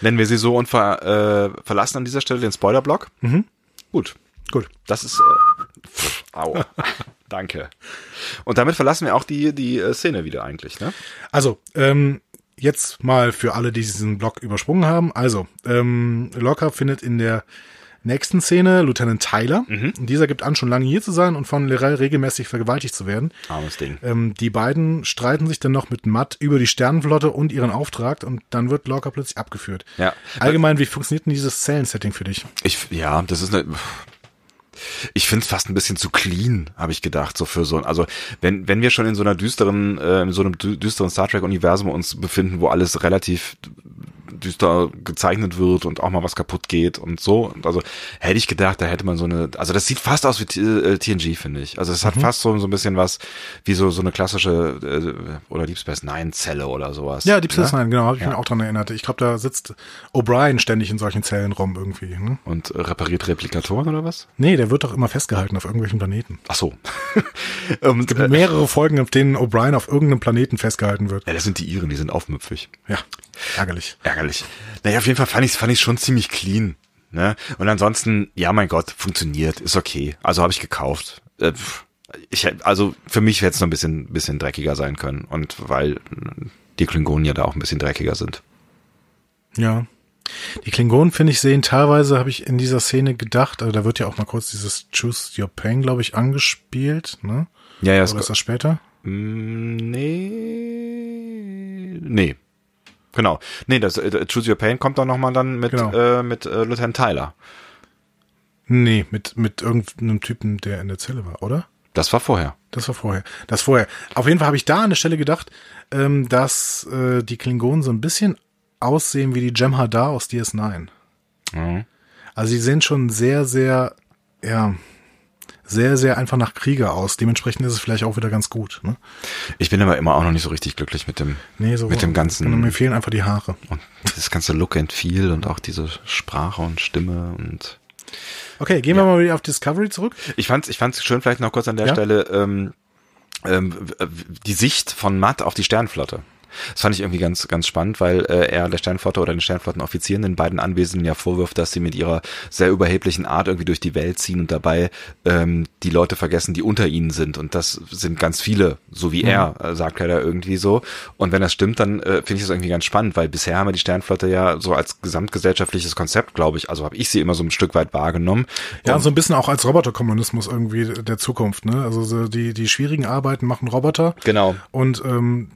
Nennen wir sie so und ver, äh, verlassen an dieser Stelle den Spoiler-Block? Mhm. Gut. Gut. Das ist, äh, pff, au. Danke. Und damit verlassen wir auch die, die äh, Szene wieder eigentlich, ne? Also, ähm, jetzt mal für alle, die diesen Block übersprungen haben. Also, ähm, Locker findet in der nächsten Szene Lieutenant Tyler. Und dieser gibt an, schon lange hier zu sein und von Lorel regelmäßig vergewaltigt zu werden. Armes Ding. Ähm, die beiden streiten sich dann noch mit Matt über die Sternenflotte und ihren Auftrag und dann wird Locker plötzlich abgeführt. Ja. Allgemein, wie funktioniert denn dieses Zellensetting für dich? Ich, ja, das ist eine. Ich finde es fast ein bisschen zu clean, habe ich gedacht, so für so ein. Also wenn wenn wir schon in so einer düsteren, äh, in so einem dü- düsteren Star Trek Universum uns befinden, wo alles relativ düster gezeichnet wird und auch mal was kaputt geht und so. Und Also hätte ich gedacht, da hätte man so eine. Also das sieht fast aus wie T äh, TNG, finde ich. Also es hat fast so so ein bisschen was wie so so eine klassische äh, oder Deep Space Nine Zelle oder sowas. Ja, Deep Space ne? Nine, genau, habe ich Ja. mich auch dran erinnert. Ich glaube, da sitzt O'Brien ständig in solchen Zellen rum irgendwie. Ne? Und äh, repariert Replikatoren oder was? Nee, der wird doch immer festgehalten auf irgendwelchen Planeten. Ach so. und, Es gibt mehrere Folgen, auf denen O'Brien auf irgendeinem Planeten festgehalten wird. Ja, das sind die Iren, die sind aufmüpfig. Ja, ärgerlich. Ärgerlich. Naja, auf jeden Fall fand ich fand ich schon ziemlich clean. Ne? Und ansonsten, ja, mein Gott, funktioniert, ist okay. Also habe ich gekauft. Äh, Ich, also für mich hätte es noch ein bisschen, bisschen dreckiger sein können. Und weil die Klingonen ja da auch ein bisschen dreckiger sind. Ja. Die Klingonen, finde ich, sehen teilweise, habe ich in dieser Szene gedacht, also da wird ja auch mal kurz dieses Choose Your Pain, glaube ich, angespielt, ne? Ja, ja, Oder ist das später? Mm, nee. Nee. Genau. Nee, das äh, Choose Your Pain kommt doch nochmal dann mit, Genau. äh, mit äh, Lieutenant Tyler. Nee, mit, mit irgendeinem Typen, der in der Zelle war, oder? Das war vorher. Das war vorher. Das vorher. Auf jeden Fall habe ich da an der Stelle gedacht, ähm, dass äh, die Klingonen so ein bisschen aussehen wie die Jem'Hadar aus DS9. Mhm. Also die sehen schon sehr, sehr, ja, sehr, sehr einfach nach Krieger aus. Dementsprechend ist es vielleicht auch wieder ganz gut. Ne? Ich bin aber immer auch noch nicht so richtig glücklich mit dem, Nee, so mit dem ganzen, Und mir fehlen einfach die Haare. und dieses ganze Look and Feel und auch diese Sprache und Stimme und Okay, gehen wir mal wieder auf Discovery zurück. Ich fand's, ich fand's schön, vielleicht noch kurz an der Ja? Stelle, ähm, ähm, die Sicht von Matt auf die Sternflotte. Das fand ich irgendwie ganz, ganz spannend, weil äh, er der Sternflotte oder den Sternflottenoffizieren, den beiden Anwesenden ja vorwirft, dass sie mit ihrer sehr überheblichen Art irgendwie durch die Welt ziehen und dabei ähm, die Leute vergessen, die unter ihnen sind. Und das sind ganz viele, so wie er, äh, sagt er da irgendwie so. Und wenn das stimmt, dann äh, finde ich das irgendwie ganz spannend, weil bisher haben wir die Sternflotte ja so als gesamtgesellschaftliches Konzept, glaube ich, also habe ich sie immer so ein Stück weit wahrgenommen. Ja, und so ein bisschen auch als Roboterkommunismus irgendwie der Zukunft. Ne? Also so die, die schwierigen Arbeiten machen Roboter. Genau. Und ähm,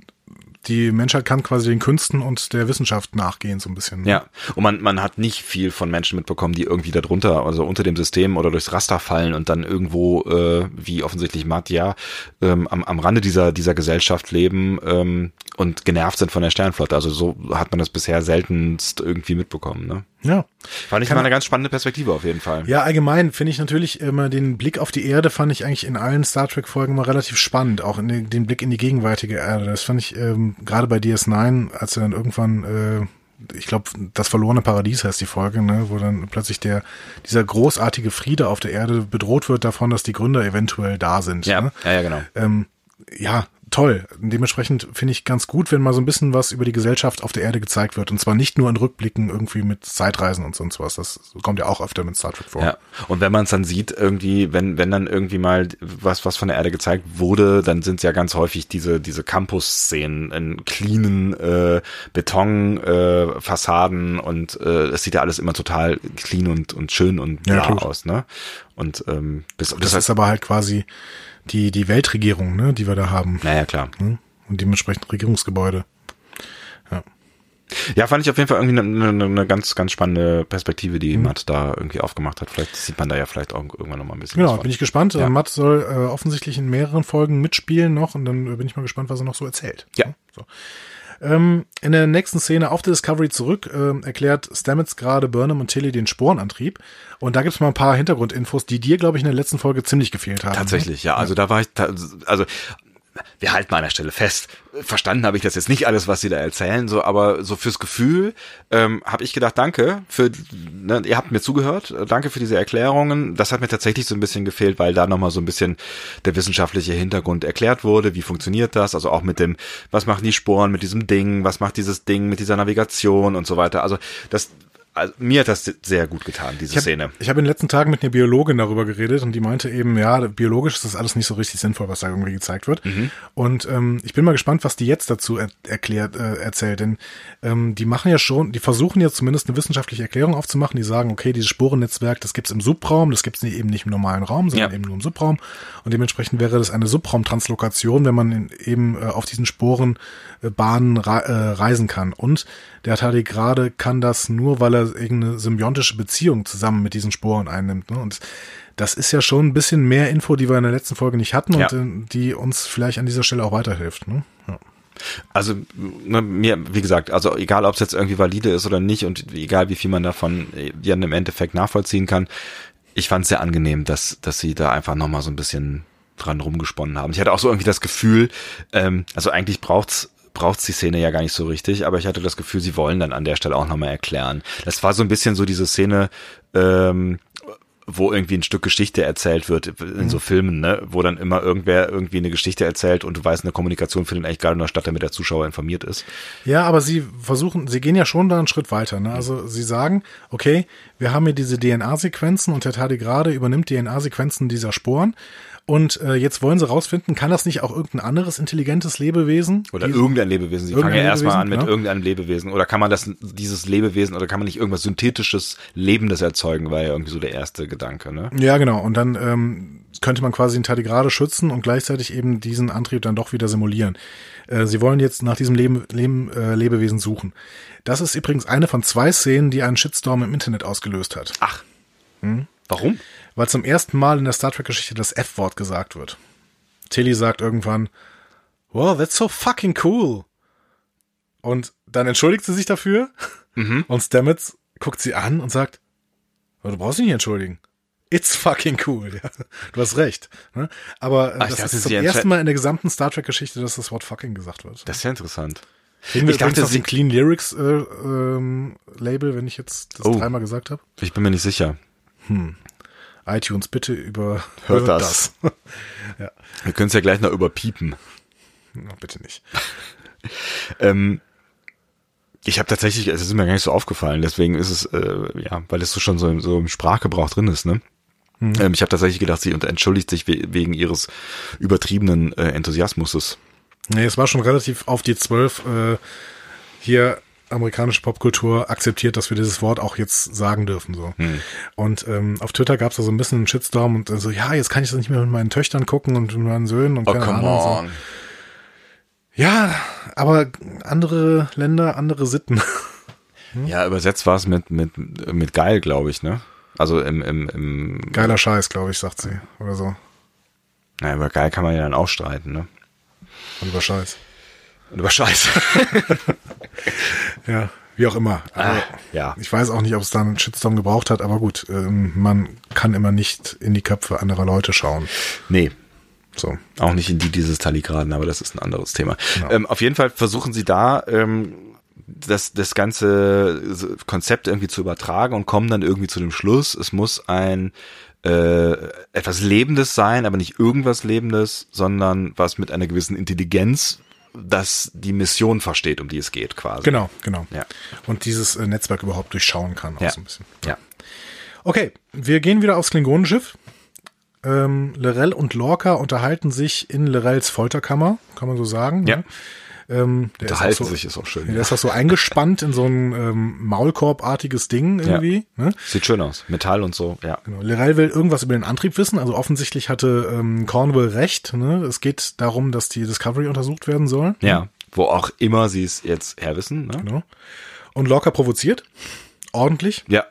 die Menschheit kann quasi den Künsten und der Wissenschaft nachgehen, so ein bisschen. ne? Ja, und man, man hat nicht viel von Menschen mitbekommen, die irgendwie da drunter, also unter dem System oder durchs Raster fallen und dann irgendwo, äh, wie offensichtlich Matt ja, ähm, am, am Rande dieser, dieser Gesellschaft leben ähm, und genervt sind von der Sternflotte. Also so hat man das bisher seltenst irgendwie mitbekommen. Ne? Ja. Fand ich Kann- mal eine ganz spannende Perspektive auf jeden Fall. Ja, allgemein finde ich natürlich immer den Blick auf die Erde fand ich eigentlich in allen Star Trek Folgen mal relativ spannend, auch in den, den Blick in die gegenwärtige Erde. Das fand ich ähm, gerade bei DS9, als er dann irgendwann äh, ich glaube, das verlorene Paradies heißt die Folge, ne, wo dann plötzlich der dieser großartige Friede auf der Erde bedroht wird davon, dass die Gründer eventuell da sind. Ja, Ne? ja, ja, genau. ähm, ja, toll. Dementsprechend finde ich ganz gut, wenn mal so ein bisschen was über die Gesellschaft auf der Erde gezeigt wird. Und zwar nicht nur in Rückblicken irgendwie mit Zeitreisen und sonst was. Das kommt ja auch öfter mit Star Trek vor. Ja. Und wenn man es dann sieht, irgendwie, wenn, wenn dann irgendwie mal was, was von der Erde gezeigt wurde, dann sind es ja ganz häufig diese, diese Campus-Szenen in cleanen äh, Beton, äh, und äh, es sieht ja alles immer total clean und, und schön und Ja, aus, ne? Und ähm, das, Das das ist aber halt quasi die, die Weltregierung, ne, die wir da haben. naja, klar. Ne? Und dementsprechend Regierungsgebäude. Ja, fand ich auf jeden Fall irgendwie eine, eine, eine ganz, ganz spannende Perspektive, die Matt da irgendwie aufgemacht hat. Vielleicht sieht man da ja vielleicht auch irgendwann noch mal ein bisschen Genau, bin ich gespannt. Ja. Matt soll äh, offensichtlich in mehreren Folgen mitspielen noch und dann bin ich mal gespannt, was er noch so erzählt. Ja. So. Ähm, in der nächsten Szene auf der Discovery zurück ähm, erklärt Stamets gerade Burnham und Tilly den Sporenantrieb. Und da gibt's mal ein paar Hintergrundinfos, die dir, glaube ich, in der letzten Folge ziemlich gefehlt haben. Tatsächlich, ja. Also da war ich, also wir halten mal an der Stelle fest. Verstanden habe ich das jetzt nicht alles, was sie da erzählen, so, aber so fürs Gefühl ähm, habe ich gedacht, danke für, ne, ihr habt mir zugehört, äh, danke für diese Erklärungen. Das hat mir tatsächlich so ein bisschen gefehlt, weil da nochmal so ein bisschen der wissenschaftliche Hintergrund erklärt wurde. Wie funktioniert das? Also auch mit dem, was machen die Sporen mit diesem Ding, was macht dieses Ding mit dieser Navigation und so weiter. Also das, also mir hat das sehr gut getan, diese Ich Szene. habe hab in den letzten Tagen mit einer Biologin darüber geredet und die meinte eben, ja, biologisch ist das alles nicht so richtig sinnvoll, was da irgendwie gezeigt wird. Mhm. Und ähm, ich bin mal gespannt, was die jetzt dazu er erklärt, äh, erzählt. Denn ähm, die machen ja schon, die versuchen jetzt zumindest eine wissenschaftliche Erklärung aufzumachen. Die sagen, okay, dieses Sporennetzwerk, das gibt's im Subraum, das gibt's eben nicht im normalen Raum, sondern Ja. eben nur im Subraum. Und dementsprechend wäre das eine Subraumtranslokation, wenn man eben äh, auf diesen äh, Bahnen äh, reisen kann. Und der Tardigrade kann das nur, weil er irgendeine symbiontische Beziehung zusammen mit diesen Sporen einnimmt. Ne? Und das ist ja schon ein bisschen mehr Info, die wir in der letzten Folge nicht hatten Ja. und äh, die uns vielleicht an dieser Stelle auch weiterhilft. Ne? Ja. Also ne, mir, wie gesagt, also egal, ob es jetzt irgendwie valide ist oder nicht und egal, wie viel man davon äh, ja, im Endeffekt nachvollziehen kann, ich fand es sehr angenehm, dass, dass sie da einfach nochmal so ein bisschen dran rumgesponnen haben. Ich hatte auch so irgendwie das Gefühl, ähm, also eigentlich braucht's braucht's die Szene ja gar nicht so richtig, aber ich hatte das Gefühl, sie wollen dann an der Stelle auch nochmal erklären. Das war so ein bisschen so diese Szene, ähm, wo irgendwie ein Stück Geschichte erzählt wird in so Filmen, ne, wo dann immer irgendwer irgendwie eine Geschichte erzählt und du weißt, eine Kommunikation findet eigentlich gerade in der Stadt, damit der Zuschauer informiert ist. Ja, aber sie versuchen, sie gehen ja schon da einen Schritt weiter. Ne? Also sie sagen, okay, wir haben hier diese DNA-Sequenzen und der Tardigrade übernimmt DNA-Sequenzen dieser Sporen. Und äh, jetzt wollen sie rausfinden, kann das nicht auch irgendein anderes intelligentes Lebewesen? Oder Die- irgendein Lebewesen. Sie fangen ja erstmal an mit Lebewesen, genau. irgendeinem Lebewesen. Oder kann man das, dieses Lebewesen, oder kann man nicht irgendwas synthetisches, Lebendes erzeugen, war ja irgendwie so der erste Gedanke, ne? Ja, genau. Und dann ähm, könnte man quasi den Tardigrade schützen und gleichzeitig eben diesen Antrieb dann doch wieder simulieren. Äh, sie wollen jetzt nach diesem Leben, Leben, äh, Lebewesen suchen. Das ist übrigens eine von zwei Szenen, die einen Shitstorm im Internet ausgelöst hat. Ach. Hm? Warum? Weil zum ersten Mal in der Star Trek-Geschichte das F-Wort gesagt wird. Tilly sagt irgendwann, wow, that's so fucking cool. Und dann entschuldigt sie sich dafür mhm. und Stamets guckt sie an und sagt, du brauchst dich nicht entschuldigen. It's fucking cool. Ja, du hast recht. Ne? Aber Ach, das ist das erste Mal in der gesamten Star Trek-Geschichte, dass das Wort fucking gesagt wird. Das ist ja interessant. Kriegen wir ich dachte, sie Clean Lyrics äh, ähm, Label, wenn ich jetzt das oh, dreimal gesagt habe? Ich bin mir nicht sicher. Hm. iTunes, bitte über hört das. das. ja. Wir können es ja gleich noch überpiepen. No, bitte nicht. ähm, ich habe tatsächlich, es ist mir gar nicht so aufgefallen, deswegen ist es, äh, ja, weil es so schon so, so im Sprachgebrauch drin ist, ne? Mhm. Ähm, ich habe tatsächlich gedacht, sie entschuldigt sich we wegen ihres übertriebenen äh, Enthusiasmuses. Nee, es war schon relativ auf die zwölf äh, hier amerikanische Popkultur akzeptiert, dass wir dieses Wort auch jetzt sagen dürfen. so. Hm. Und ähm, auf Twitter gab es da so ein bisschen einen Shitstorm und so, ja, jetzt kann ich das nicht mehr mit meinen Töchtern gucken und mit meinen Söhnen und oh, keine Ahnung. So. Ja, aber andere Länder, andere Sitten. Hm? Ja, übersetzt war es mit, mit, mit geil, glaube ich, ne? Also im, im, im Geiler Scheiß, glaube ich, sagt sie. Oder so. Na, über geil kann man ja dann auch streiten, ne? Und über Scheiß. Und über Scheiß. ja, wie auch immer. Also, ah, ja. Ich weiß auch nicht, ob es da einen Shitstorm gebraucht hat, aber gut, ähm, man kann immer nicht in die Köpfe anderer Leute schauen. Nee, so. Auch nicht in die dieses Taligraden, aber das ist ein anderes Thema. Genau. Ähm, auf jeden Fall versuchen sie da ähm, das, das ganze Konzept irgendwie zu übertragen und kommen dann irgendwie zu dem Schluss, es muss ein äh, etwas Lebendes sein, aber nicht irgendwas Lebendes, sondern was mit einer gewissen Intelligenz das die Mission versteht, um die es geht, quasi. Genau, genau. Ja. Und dieses äh, Netzwerk überhaupt durchschauen kann, auch ja. so ein bisschen. Ja. Okay, wir gehen wieder aufs Klingonenschiff. Ähm, Lorel und Lorca unterhalten sich in Lorels Folterkammer, kann man so sagen. Ja. Ne? Ähm, der unterhalten ist so, sich ist auch schön. Der ja. ist auch so eingespannt in so ein ähm, Maulkorbartiges Ding irgendwie. Ja. Ne? Sieht schön aus. Metall und so, ja. Genau. Lorel will irgendwas über den Antrieb wissen. Also offensichtlich hatte ähm, Cornwall recht. Ne? Es geht darum, dass die Discovery untersucht werden soll. Ja, wo auch immer sie es jetzt herwissen. Ne? Genau. Und Lorca provoziert. Ordentlich. Ja.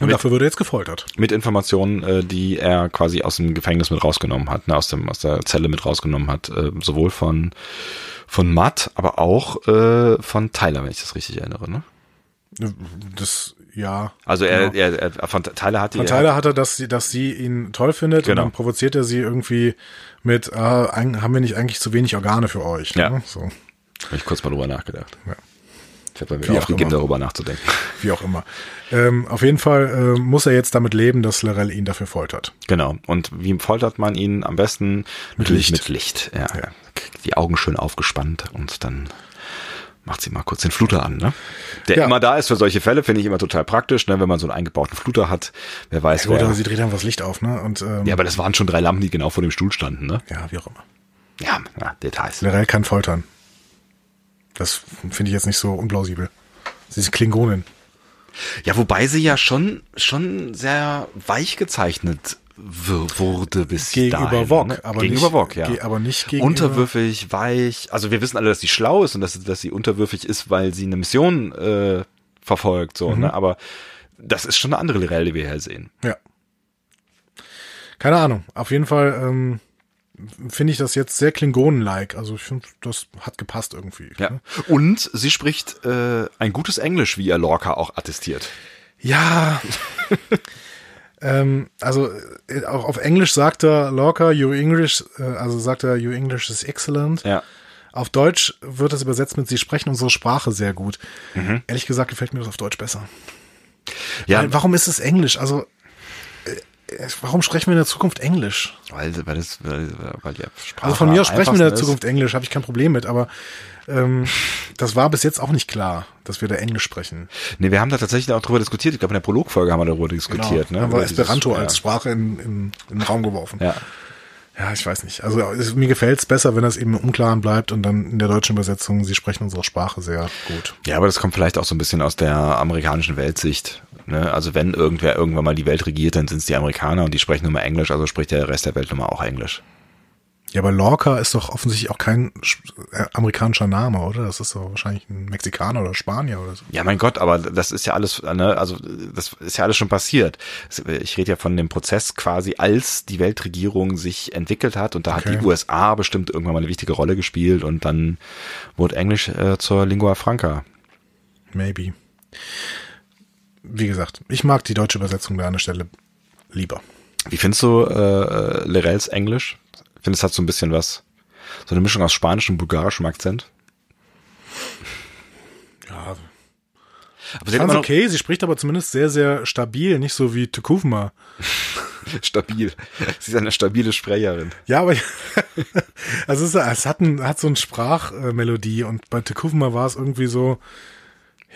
Und mit, dafür wird er jetzt gefoltert. Mit Informationen, äh, die er quasi aus dem Gefängnis mit rausgenommen hat, ne, aus, dem, aus der Zelle mit rausgenommen hat, äh, sowohl von, von Matt, aber auch äh, von Tyler, wenn ich das richtig erinnere. Ne? Das, ja. Also er, genau. er, er, von Tyler hat die. Von Tyler hat er, dass sie, dass sie ihn toll findet genau. und dann provoziert er sie irgendwie mit, äh, haben wir nicht eigentlich zu wenig Organe für euch? Ne? Ja. So. Habe ich kurz mal drüber nachgedacht. Ja. Ich habe mir wieder aufgegeben, darüber nachzudenken. Wie auch immer. Ähm, auf jeden Fall äh, muss er jetzt damit leben, dass Lorel ihn dafür foltert. Genau. Und wie foltert man ihn am besten? Mit Licht. Mit Licht. Ja. ja. Die Augen schön aufgespannt und dann macht sie mal kurz den Fluter an, ne? Der ja. immer da ist für solche Fälle, finde ich immer total praktisch, ne? Wenn man so einen eingebauten Fluter hat, wer weiß. Ja, gut, wer, sie dreht einfach das Licht auf, ne? Und, ähm, ja, aber das waren schon drei Lampen, die genau vor dem Stuhl standen, ne? Ja, wie auch immer. Ja, ja Details. Lorel kann foltern. Das finde ich jetzt nicht so unplausibel. Sie ist Klingonin. Ja, wobei sie ja schon, schon sehr weich gezeichnet wurde bis gegenüber dahin. Vogue, ne? aber gegenüber nicht, Vogue, ja. aber nicht gegenüber unterwürfig, weich. Also wir wissen alle, dass sie schlau ist und dass, dass sie unterwürfig ist, weil sie eine Mission äh, verfolgt, so. Mhm. Ne? Aber das ist schon eine andere Lirelle, die wir hier sehen. Ja. Keine Ahnung. Auf jeden Fall ähm, finde ich das jetzt sehr Klingonen-like. Also ich finde, das hat gepasst irgendwie. Ja. Ne? Und sie spricht äh, ein gutes Englisch, wie ihr Lorca auch attestiert. Ja. ähm, also äh, auch auf Englisch sagt er Lorca, your English, äh, also sagt er, your English is excellent. Ja. Auf Deutsch wird das übersetzt mit, sie sprechen unsere Sprache sehr gut. Mhm. Ehrlich gesagt gefällt mir das auf Deutsch besser. Ja. Weil, warum ist es Englisch? Also warum sprechen wir in der Zukunft Englisch? Weil, weil, das, weil, weil die Sprache Also von mir aus sprechen wir in der Zukunft Englisch, habe ich kein Problem mit, aber ähm, das war bis jetzt auch nicht klar, dass wir da Englisch sprechen. Nee, wir haben da tatsächlich auch drüber diskutiert. Ich glaube, in der Prologfolge haben wir darüber diskutiert. Genau. Ne? Haben wir Esperanto dieses, als Sprache in, in, in den Raum geworfen. Ja. Ja, ich weiß nicht. Also es, mir gefällt es besser, wenn das eben im Unklaren bleibt und dann in der deutschen Übersetzung, sie sprechen unsere Sprache sehr gut. Ja, aber das kommt vielleicht auch so ein bisschen aus der amerikanischen Weltsicht Ne? Also wenn irgendwer irgendwann mal die Welt regiert, dann sind es die Amerikaner und die sprechen nur mal Englisch, also spricht der Rest der Welt nun mal auch Englisch. Ja, aber Lorca ist doch offensichtlich auch kein äh, amerikanischer Name, oder? Das ist doch wahrscheinlich ein Mexikaner oder Spanier oder so. Ja, mein Gott, aber das ist ja alles, ne, also das ist ja alles schon passiert. Ich rede ja von dem Prozess quasi, als die Weltregierung sich entwickelt hat und da okay. hat die USA bestimmt irgendwann mal eine wichtige Rolle gespielt und dann wurde Englisch äh, zur Lingua Franca. Maybe. Wie gesagt, ich mag die deutsche Übersetzung da an der Stelle lieber. Wie findest du äh, Lerels Englisch? Ich finde, es hat so ein bisschen was, so eine Mischung aus spanischem und bulgarischem Akzent. Ja. Aber sie ist okay, sie spricht aber zumindest sehr, sehr stabil, nicht so wie Tukuvma. stabil. Sie ist eine stabile Sprecherin. Ja, aber also es, es hat, ein, hat so eine Sprachmelodie und bei Tukuvma war es irgendwie so,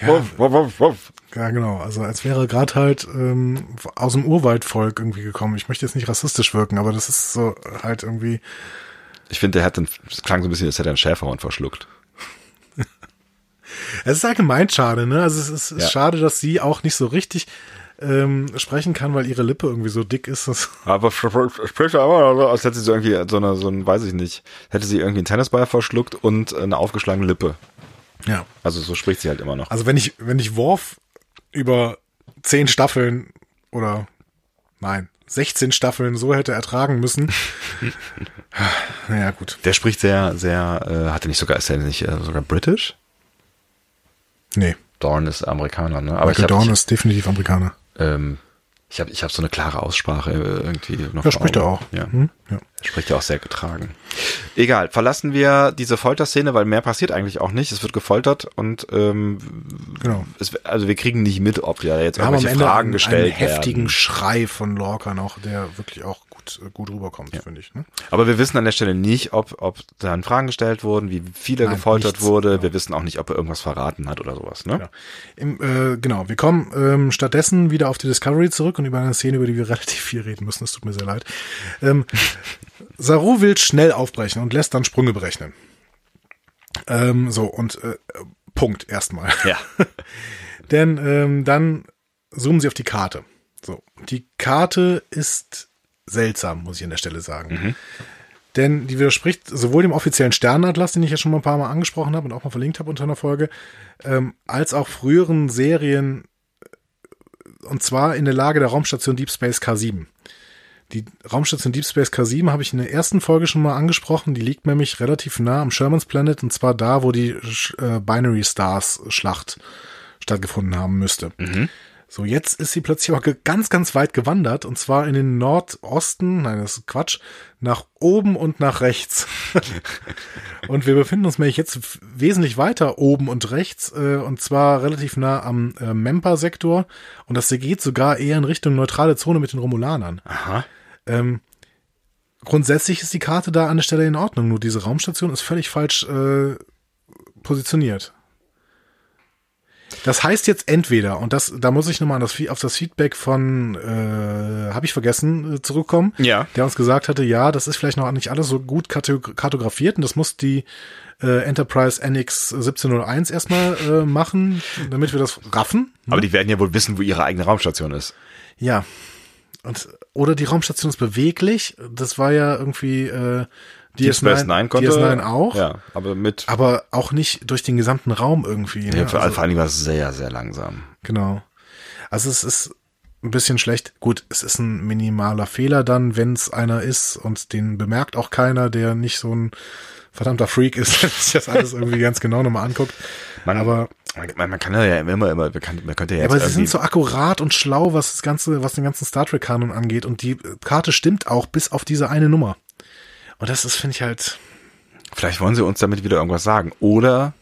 ja, wuff, wuff, wuff. Ja, genau. Also als wäre gerade halt ähm, aus dem Urwaldvolk irgendwie gekommen. Ich möchte jetzt nicht rassistisch wirken, aber das ist so halt irgendwie. Ich finde, der hat den, es klang so ein bisschen, als hätte er einen Schäferhund verschluckt. es ist allgemein schade, ne? Also es ist, ja. schade, dass sie auch nicht so richtig ähm, sprechen kann, weil ihre Lippe irgendwie so dick ist. aber spricht aber, als hätte sie so irgendwie so eine, so ein, weiß ich nicht, hätte sie irgendwie einen Tennisball verschluckt und eine aufgeschlagene Lippe. Ja. Also so spricht sie halt immer noch. Also wenn ich, wenn ich Worf über zehn Staffeln oder nein, 16 Staffeln so hätte ertragen müssen. naja, gut. Der spricht sehr, sehr, äh, hatte nicht sogar, ist er nicht äh, sogar britisch? Nee. Dorn ist Amerikaner, ne? Aber Michael Dorn ist definitiv Amerikaner. Ähm, ich habe ich hab so eine klare Aussprache äh, irgendwie noch. Ja, spricht er auch. Ja. Hm? ja. Spricht ja auch sehr getragen. Egal, verlassen wir diese Folterszene, weil mehr passiert eigentlich auch nicht. Es wird gefoltert und ähm, genau. Es, also wir kriegen nicht mit, ob ja jetzt wir irgendwelche Fragen einen, gestellt einen heftigen werden. Schrei von Lorca noch, der wirklich auch gut, gut rüberkommt, ja. finde ich. Ne? Aber wir wissen an der Stelle nicht, ob, ob dann Fragen gestellt wurden, wie viele Nein, gefoltert nichts, wurde. Genau. Wir wissen auch nicht, ob er irgendwas verraten hat oder sowas. Ne? Ja. Im, äh, genau, wir kommen ähm, stattdessen wieder auf die Discovery zurück und über eine Szene, über die wir relativ viel reden müssen. Es tut mir sehr leid. Ähm, Saru will schnell aufbrechen und lässt dann Sprünge berechnen. Ähm, so, und äh, Punkt erstmal. Ja. Denn ähm, dann zoomen sie auf die Karte. So, die Karte ist seltsam, muss ich an der Stelle sagen. Mhm. Denn die widerspricht sowohl dem offiziellen Sternatlas, den ich ja schon mal ein paar Mal angesprochen habe und auch mal verlinkt habe unter einer Folge, ähm, als auch früheren Serien, äh, und zwar in der Lage der Raumstation Deep Space K7. Die Raumstation Deep Space K7 habe ich in der ersten Folge schon mal angesprochen. Die liegt nämlich relativ nah am Sherman's Planet und zwar da, wo die äh, Binary Stars Schlacht stattgefunden haben müsste. Mhm. So, jetzt ist sie plötzlich aber ganz, ganz weit gewandert und zwar in den Nordosten, nein, das ist Quatsch, nach oben und nach rechts. und wir befinden uns nämlich jetzt wesentlich weiter oben und rechts äh, und zwar relativ nah am äh, Memper-Sektor und das geht sogar eher in Richtung neutrale Zone mit den Romulanern. Aha. Ähm, grundsätzlich ist die Karte da an der Stelle in Ordnung, nur diese Raumstation ist völlig falsch äh, positioniert. Das heißt jetzt entweder, und das, da muss ich nochmal auf das Feedback von, äh, habe ich vergessen, äh, zurückkommen, ja. der uns gesagt hatte, ja, das ist vielleicht noch nicht alles so gut kartografiert und das muss die äh, Enterprise NX 1701 erstmal äh, machen, damit wir das raffen. Ne? Aber die werden ja wohl wissen, wo ihre eigene Raumstation ist. Ja. Und, oder die Raumstation ist beweglich. Das war ja irgendwie äh, DS9, DS9 konnte, DS9 auch. Ja, aber mit. Aber auch nicht durch den gesamten Raum irgendwie. Ne? Ja, für, also, vor allem war es sehr, sehr langsam. Genau. Also es ist ein bisschen schlecht. Gut, es ist ein minimaler Fehler dann, wenn es einer ist und den bemerkt auch keiner, der nicht so ein verdammter Freak ist, der sich das alles irgendwie ganz genau nochmal anguckt. Man, aber man, man kann ja immer, immer, man, kann, man könnte ja jetzt Aber sie sind so akkurat und schlau, was das ganze, was den ganzen Star Trek Kanon angeht und die Karte stimmt auch bis auf diese eine Nummer. Und das ist, finde ich halt. Vielleicht wollen sie uns damit wieder irgendwas sagen. Oder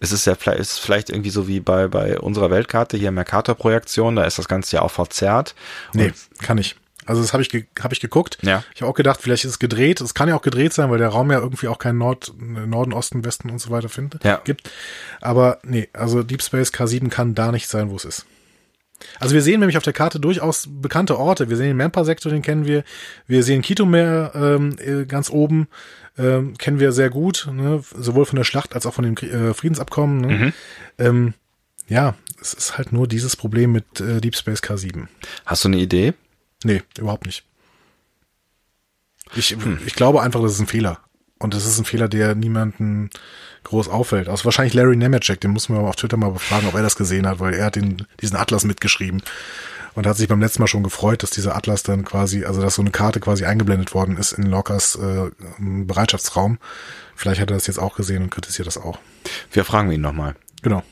es ist ja vielleicht, ist vielleicht irgendwie so wie bei, bei unserer Weltkarte hier Mercator-Projektion, da ist das Ganze ja auch verzerrt. Nee, kann ich. Also das habe ich, ge hab ich geguckt. Ja. Ich habe auch gedacht, vielleicht ist es gedreht. Es kann ja auch gedreht sein, weil der Raum ja irgendwie auch keinen Nord, Norden, Osten, Westen und so weiter findet, ja. gibt. Aber nee, also Deep Space K7 kann da nicht sein, wo es ist. Also wir sehen nämlich auf der Karte durchaus bekannte Orte. Wir sehen den Mempa-Sektor, den kennen wir. Wir sehen Kitomer ähm, äh, ganz oben, ähm, kennen wir sehr gut, ne? sowohl von der Schlacht als auch von dem äh, Friedensabkommen. Ne? Mhm. Ähm, ja, es ist halt nur dieses Problem mit äh, Deep Space K7. Hast du eine Idee? Nee, überhaupt nicht. Ich, hm. ich glaube einfach, das ist ein Fehler. Und das ist ein Fehler, der niemanden groß auffällt. Aus wahrscheinlich Larry Nemeczek, den muss man auf Twitter mal befragen, ob er das gesehen hat, weil er hat den, diesen Atlas mitgeschrieben und hat sich beim letzten Mal schon gefreut, dass dieser Atlas dann quasi, also dass so eine Karte quasi eingeblendet worden ist in Lockers äh, Bereitschaftsraum. Vielleicht hat er das jetzt auch gesehen und kritisiert das auch. Wir fragen ihn nochmal. Genau.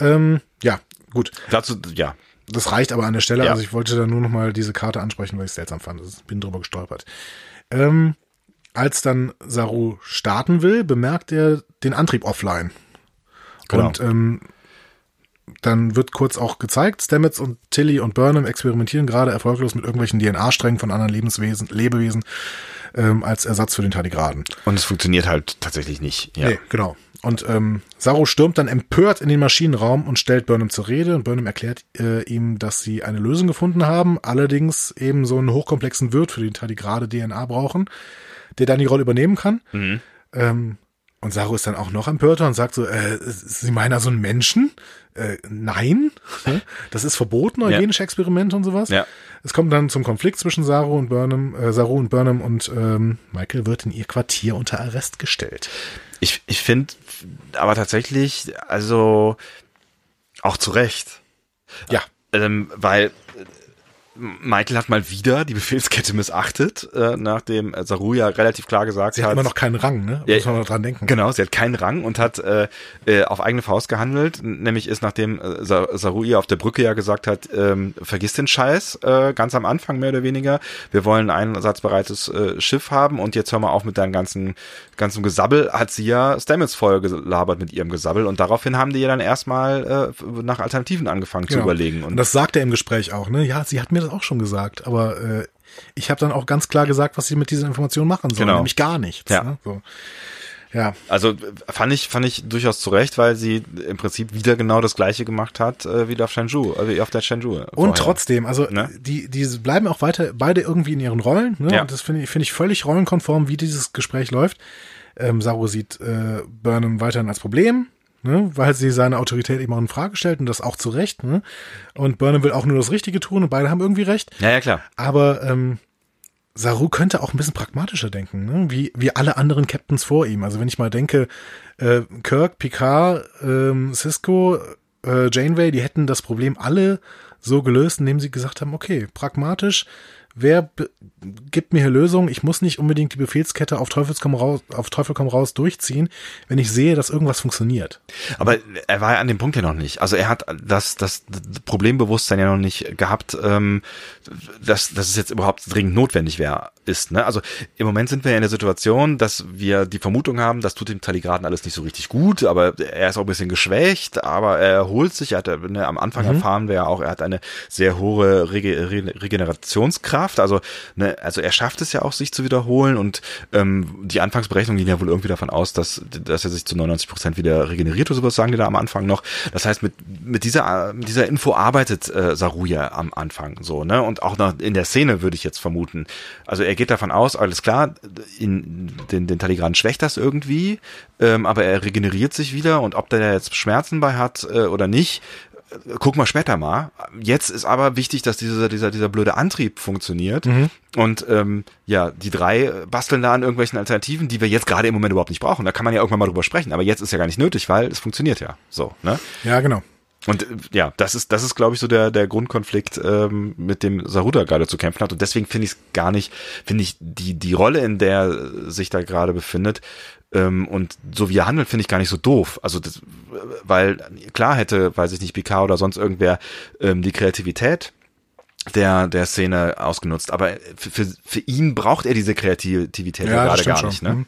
Ähm, ja, gut. Dazu, ja. Das reicht aber an der Stelle. Ja. Also ich wollte da nur nochmal diese Karte ansprechen, weil ich es seltsam fand. Ich bin drüber gestolpert. Ähm, als dann Saru starten will, bemerkt er den Antrieb offline. Genau. Und ähm, dann wird kurz auch gezeigt, Stamets und Tilly und Burnham experimentieren gerade erfolglos mit irgendwelchen DNA-Strängen von anderen Lebenswesen, Lebewesen ähm, als Ersatz für den Tardigraden. Und es funktioniert halt tatsächlich nicht. Ja. Nee, genau. Und ähm, Saru stürmt dann empört in den Maschinenraum und stellt Burnham zur Rede. Und Burnham erklärt äh, ihm, dass sie eine Lösung gefunden haben, allerdings eben so einen hochkomplexen Wirt für den Tardigrade DNA brauchen, der dann die Rolle übernehmen kann. Mhm. Ähm, und Saru ist dann auch noch empörter und sagt so, äh, Sie meinen also einen Menschen? Äh, nein, das ist verboten, eugenische ja. Experimente und sowas. Ja. Es kommt dann zum Konflikt zwischen Saru und Burnham, äh, Saru und Burnham und ähm, Michael wird in ihr Quartier unter Arrest gestellt. Ich, ich finde aber tatsächlich, also auch zu Recht. Ja. Ähm, weil Michael hat mal wieder die Befehlskette missachtet, äh, nachdem Saru ja relativ klar gesagt sie hat. Sie hat immer noch keinen Rang, ne? Ja, Muss man noch dran denken. Genau, sie hat keinen Rang und hat äh, äh, auf eigene Faust gehandelt. Nämlich ist, nachdem äh, Saru ihr auf der Brücke ja gesagt hat, ähm, vergiss den Scheiß, äh, ganz am Anfang mehr oder weniger. Wir wollen ein einsatzbereites äh, Schiff haben und jetzt hör mal auf mit deinem ganzen, ganzen Gesabbel, hat sie ja Stamets voll gelabert mit ihrem Gesabbel und daraufhin haben die ja dann erstmal äh, nach Alternativen angefangen genau. zu überlegen. Und, und das sagt er im Gespräch auch, ne? Ja, sie hat mir das auch schon gesagt, aber äh, ich habe dann auch ganz klar gesagt, was sie mit dieser Information machen sollen, genau. nämlich gar nichts. Ja. Ne? So. Ja. Also fand ich fand ich durchaus zurecht, weil sie im Prinzip wieder genau das gleiche gemacht hat äh, wie auf Shenzhou, äh, wie auf der Shenzhou. Vorher. Und trotzdem, also ne? die die bleiben auch weiter beide irgendwie in ihren Rollen. Ne? Ja. Und das finde ich finde ich völlig rollenkonform, wie dieses Gespräch läuft. Ähm, Saru sieht äh, Burnham weiterhin als Problem ne? weil sie seine Autorität eben auch in Frage stellt und das auch zu Recht. Ne? Und Burnham will auch nur das Richtige tun und beide haben irgendwie recht. Ja, ja, klar. Aber ähm, Saru könnte auch ein bisschen pragmatischer denken, ne? wie, wie alle anderen Captains vor ihm. Also wenn ich mal denke, äh, Kirk, Picard, ähm, Cisco, äh, Janeway, die hätten das Problem alle so gelöst, indem sie gesagt haben, okay, pragmatisch, wer gibt mir hier Lösungen? Ich muss nicht unbedingt die Befehlskette auf Teufel komm raus, auf Teufel komm raus durchziehen, wenn ich sehe, dass irgendwas funktioniert. Aber er war ja an dem Punkt ja noch nicht. Also er hat das, das Problembewusstsein ja noch nicht gehabt, ähm, dass, dass es jetzt überhaupt dringend notwendig wäre, ist. Ne? Also im Moment sind wir ja in der Situation, dass wir die Vermutung haben, das tut dem Taligraden alles nicht so richtig gut, aber er ist auch ein bisschen geschwächt, aber er erholt sich. Er hat ne, am Anfang mhm. erfahren wir ja auch, er hat eine sehr hohe Rege Regenerationskraft Kraft. Also, ne, also er schafft es ja auch, sich zu wiederholen und ähm, die Anfangsberechnungen gehen ja wohl irgendwie davon aus, dass, dass er sich zu 99 Prozent wieder regeneriert oder sowas, sagen die da am Anfang noch. Das heißt, mit, mit dieser, mit dieser Info arbeitet äh, Saruya am Anfang so, ne? Und auch noch in der Szene würde ich jetzt vermuten. Also er geht davon aus, alles klar, in den, den Taligraden schwächt das irgendwie, ähm, aber er regeneriert sich wieder und ob der jetzt Schmerzen bei hat äh, oder nicht, guck mal später mal. Jetzt ist aber wichtig, dass dieser, dieser, dieser blöde Antrieb funktioniert. Mhm. Und ähm, ja, die drei basteln da an irgendwelchen Alternativen, die wir jetzt gerade im Moment überhaupt nicht brauchen. Da kann man ja irgendwann mal drüber sprechen. Aber jetzt ist ja gar nicht nötig, weil es funktioniert ja. So, ne? Ja, genau. Und äh, ja, das ist, das ist, glaube ich, so der, der Grundkonflikt, ähm, mit dem Saruda gerade zu kämpfen hat. Und deswegen finde ich es gar nicht, finde ich die, die Rolle, in der sich da gerade befindet, ähm, und so wie er handelt, finde ich gar nicht so doof. Also, das, weil klar hätte, weiß ich nicht, Picard oder sonst irgendwer ähm, die Kreativität der der Szene ausgenutzt. Aber für, für, ihn braucht er diese Kreativität ja, gerade gar nicht. Ne?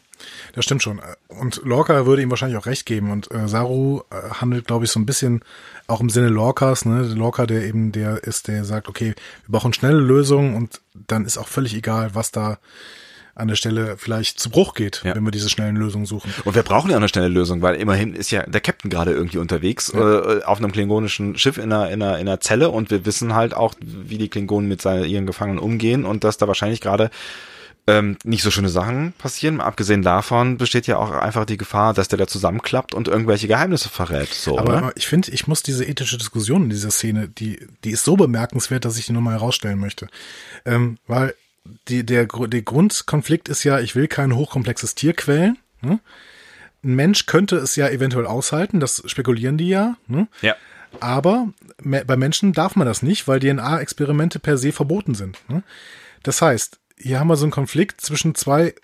Das stimmt schon. Und Lorca würde ihm wahrscheinlich auch recht geben. Und äh, Saru äh, handelt, glaube ich, so ein bisschen auch im Sinne Lorcas. Ne? Lorca, der eben der ist, der sagt, okay, wir brauchen schnelle Lösungen und dann ist auch völlig egal, was da an der Stelle vielleicht zu Bruch geht, ja. wenn wir diese schnellen Lösungen suchen. Und wir brauchen ja eine schnelle Lösung, weil immerhin ist ja der Captain gerade irgendwie unterwegs ja. äh, auf einem klingonischen Schiff in einer, in, einer, in einer Zelle und wir wissen halt auch, wie die Klingonen mit seinen, ihren Gefangenen umgehen und dass da wahrscheinlich gerade ähm, nicht so schöne Sachen passieren. Abgesehen davon besteht ja auch einfach die Gefahr, dass der da zusammenklappt und irgendwelche Geheimnisse verrät. So, Aber ne? ich finde, ich muss diese ethische Diskussion in dieser Szene, die, die ist so bemerkenswert, dass ich die nochmal herausstellen möchte. Ähm, weil die, der, der Grundkonflikt ist ja, ich will kein hochkomplexes Tier quälen. Ne? Ein Mensch könnte es ja eventuell aushalten, das spekulieren die ja. Ne? Ja. Aber bei Menschen darf man das nicht, weil DNA-Experimente per se verboten sind. Ne? Das heißt, hier haben wir so einen Konflikt zwischen zwei,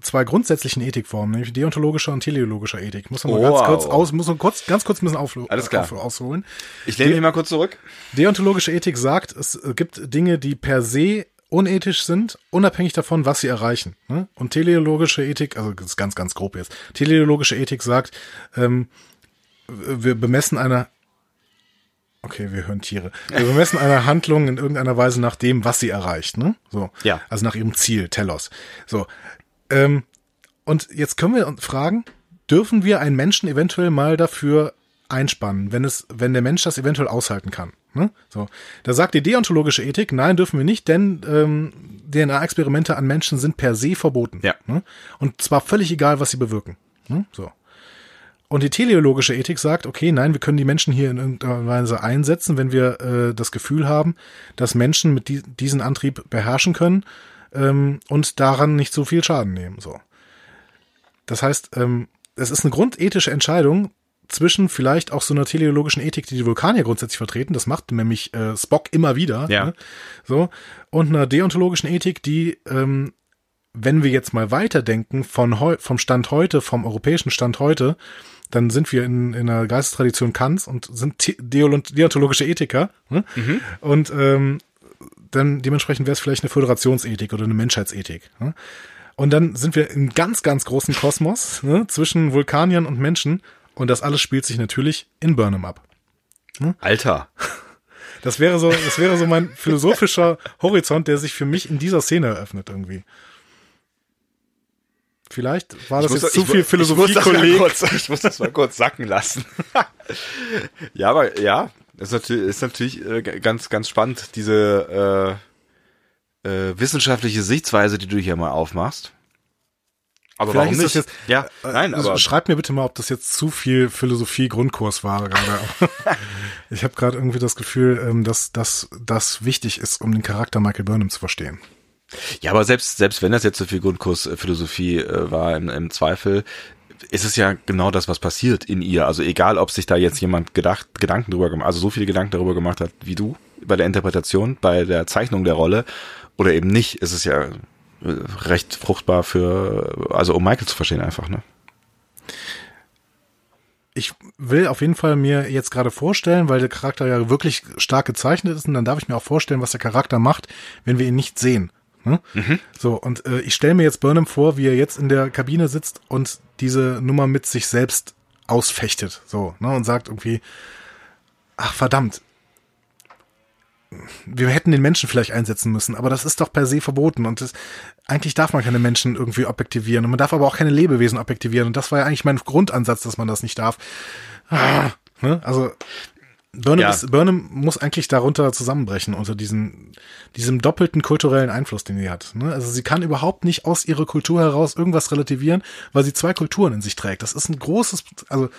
zwei grundsätzlichen Ethikformen, nämlich deontologischer und teleologischer Ethik. Muss man mal Wow. ganz kurz aus, muss man kurz, ganz kurz ein bisschen auf, Alles klar. Auf, ausholen. Ich lehne mich mal kurz zurück. Deontologische Ethik sagt, es gibt Dinge, die per se unethisch sind, unabhängig davon, was sie erreichen. ne? Und teleologische Ethik, also das ist ganz, ganz grob jetzt, teleologische Ethik sagt, ähm, wir bemessen eine, okay, wir hören Tiere, wir bemessen eine Handlung in irgendeiner Weise nach dem, was sie erreicht. Ne? So, Ja. Also nach ihrem Ziel, Telos. So, ähm, und jetzt können wir uns fragen, dürfen wir einen Menschen eventuell mal dafür einspannen, wenn es, wenn der Mensch das eventuell aushalten kann? Ne? So, da sagt die deontologische Ethik, nein, dürfen wir nicht, denn ähm, DNA-Experimente an Menschen sind per se verboten. Ja. Ne? Und zwar völlig egal, was sie bewirken. Ne? So. Und die teleologische Ethik sagt, okay, nein, wir können die Menschen hier in irgendeiner Weise einsetzen, wenn wir äh, das Gefühl haben, dass Menschen mit die, diesen Antrieb beherrschen können ähm, und daran nicht so viel Schaden nehmen. So. Das heißt, ähm, es ist eine grundethische Entscheidung zwischen vielleicht auch so einer teleologischen Ethik, die die Vulkanier grundsätzlich vertreten, das macht nämlich äh, Spock immer wieder, Ja. ne? so, und einer deontologischen Ethik, die ähm, wenn wir jetzt mal weiterdenken von heu vom Stand heute, vom europäischen Stand heute, dann sind wir in, in einer Geistestradition Kants und sind deontologische Ethiker. Ne? Und ähm, dann dementsprechend wäre es vielleicht eine Föderationsethik oder eine Menschheitsethik. Ne? Und dann sind wir im ganz, ganz großen Kosmos ne? zwischen Vulkaniern und Menschen. Und das alles spielt sich natürlich in Burnham ab. Alter. Das wäre so, das wäre so mein philosophischer Horizont, der sich für mich in dieser Szene eröffnet irgendwie. Vielleicht war das muss- jetzt zu viel mu- Philosophie, ich muss, das mal Kolleg. kurz, ich muss das mal kurz sacken lassen. ja, aber ja, das ist natürlich, ist natürlich äh, ganz, ganz spannend, diese äh, äh, wissenschaftliche Sichtweise, die du hier mal aufmachst. Aber Vielleicht warum ist das nicht? jetzt- ja, nein, Also aber schreibt mir bitte mal, ob das jetzt zu viel Philosophie-Grundkurs war gerade. ich habe gerade irgendwie das Gefühl, ähm, dass das wichtig ist, um den Charakter Michael Burnham zu verstehen. Ja, aber selbst, selbst wenn das jetzt so viel Grundkurs äh, äh, war im, im Zweifel, ist es ja genau das, was passiert in ihr. Also egal, ob sich da jetzt jemand gedacht, Gedanken drüber gemacht, also so viele Gedanken darüber gemacht hat wie du bei der Interpretation, bei der Zeichnung der Rolle oder eben nicht, ist es ja äh, recht fruchtbar für, also um Michael zu verstehen einfach, ne? Ich will auf jeden Fall mir jetzt gerade vorstellen, weil der Charakter ja wirklich stark gezeichnet ist, und dann darf ich mir auch vorstellen, was der Charakter macht, wenn wir ihn nicht sehen. Ne? So, und äh, ich stelle mir jetzt Burnham vor, wie er jetzt in der Kabine sitzt und diese Nummer mit sich selbst ausfechtet. So, ne? Und sagt irgendwie, ach verdammt, wir hätten den Menschen vielleicht einsetzen müssen, aber das ist doch per se verboten und das, eigentlich darf man keine Menschen irgendwie objektivieren und man darf aber auch keine Lebewesen objektivieren und das war ja eigentlich mein Grundansatz, dass man das nicht darf. Ah, ne? Also Burnham, Ja. ist, Burnham muss eigentlich darunter zusammenbrechen unter diesen, diesem doppelten kulturellen Einfluss, den sie hat. Ne? Also sie kann überhaupt nicht aus ihrer Kultur heraus irgendwas relativieren, weil sie zwei Kulturen in sich trägt. Das ist ein großes, also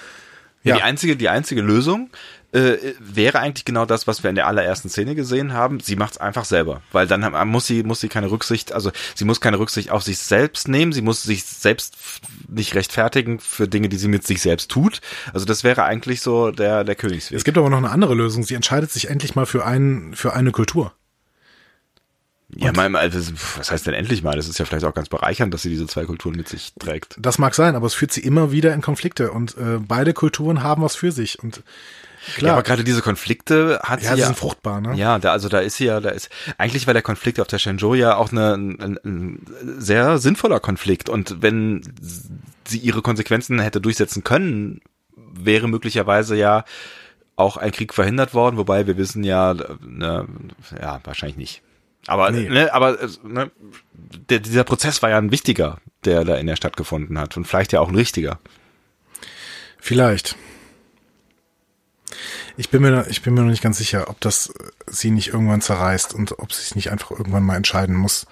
Ja. Die einzige, die einzige Lösung äh, wäre eigentlich genau das, was wir in der allerersten Szene gesehen haben. Sie macht es einfach selber, weil dann muss sie muss sie keine Rücksicht, also sie muss keine Rücksicht auf sich selbst nehmen. Sie muss sich selbst nicht rechtfertigen für Dinge, die sie mit sich selbst tut. Also das wäre eigentlich so der der Königsweg. es gibt aber noch eine andere Lösung. Sie entscheidet sich endlich mal für einen, für eine Kultur. Ja, mal, also, was heißt denn endlich mal? Das ist ja vielleicht auch ganz bereichernd, dass sie diese zwei Kulturen mit sich trägt. Das mag sein, aber es führt sie immer wieder in Konflikte und äh, beide Kulturen haben was für sich und Ja, klar, aber gerade diese Konflikte hat ja, sie sie ja sind fruchtbar, ne? Ja, da, also da ist sie ja, da ist, eigentlich war der Konflikt auf der Shenzhou ja auch eine, ein, ein sehr sinnvoller Konflikt. Und wenn sie ihre Konsequenzen hätte durchsetzen können, wäre möglicherweise ja auch ein Krieg verhindert worden, wobei wir wissen ja, ne, ja, wahrscheinlich nicht. Aber, Nee. ne, aber äh, ne, der, dieser Prozess war ja ein wichtiger, der da in der Stadt gefunden hat und vielleicht ja auch ein richtiger. Vielleicht. Ich bin mir, ich bin mir noch nicht ganz sicher, ob das äh, sie nicht irgendwann zerreißt und ob sie sich nicht einfach irgendwann mal entscheiden muss,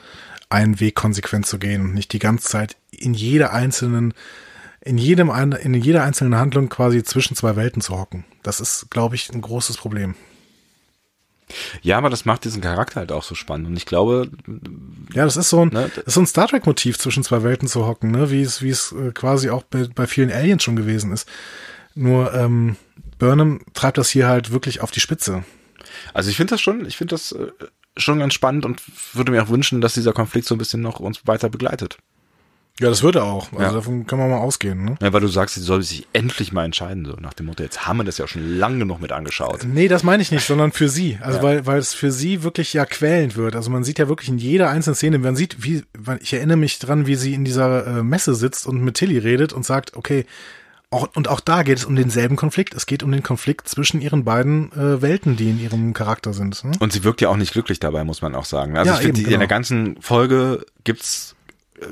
einen Weg konsequent zu gehen und nicht die ganze Zeit in jeder einzelnen, in jedem, in jeder einzelnen Handlung quasi zwischen zwei Welten zu hocken. Das ist, glaube ich, ein großes Problem. Ja, aber das macht diesen Charakter halt auch so spannend. Und ich glaube. Ja, das ist so ein, ne, ist so ein Star Trek-Motiv, zwischen zwei Welten zu hocken, ne? Wie es, wie es äh, quasi auch bei, bei vielen Aliens schon gewesen ist. Nur ähm, Burnham treibt das hier halt wirklich auf die Spitze. Also ich finde das schon, ich finde das äh, schon ganz spannend und würde mir auch wünschen, dass dieser Konflikt so ein bisschen noch uns weiter begleitet. Ja, das würde auch. Also ja. davon kann man mal ausgehen. Ne? Ja, weil du sagst, sie soll sich endlich mal entscheiden, so nach dem Motto, jetzt haben wir das ja schon lange noch mit angeschaut. Nee, das meine ich nicht, sondern für sie. Also ja. weil, weil es für sie wirklich ja quälend wird. Also man sieht ja wirklich in jeder einzelnen Szene, man sieht, wie, ich erinnere mich dran, wie sie in dieser äh, Messe sitzt und mit Tilly redet und sagt, okay, auch, und auch da geht es um denselben Konflikt. Es geht um den Konflikt zwischen ihren beiden äh, Welten, die in ihrem Charakter sind. Ne? Und sie wirkt ja auch nicht glücklich dabei, muss man auch sagen. Also ja, ich finde, genau. in der ganzen Folge gibt's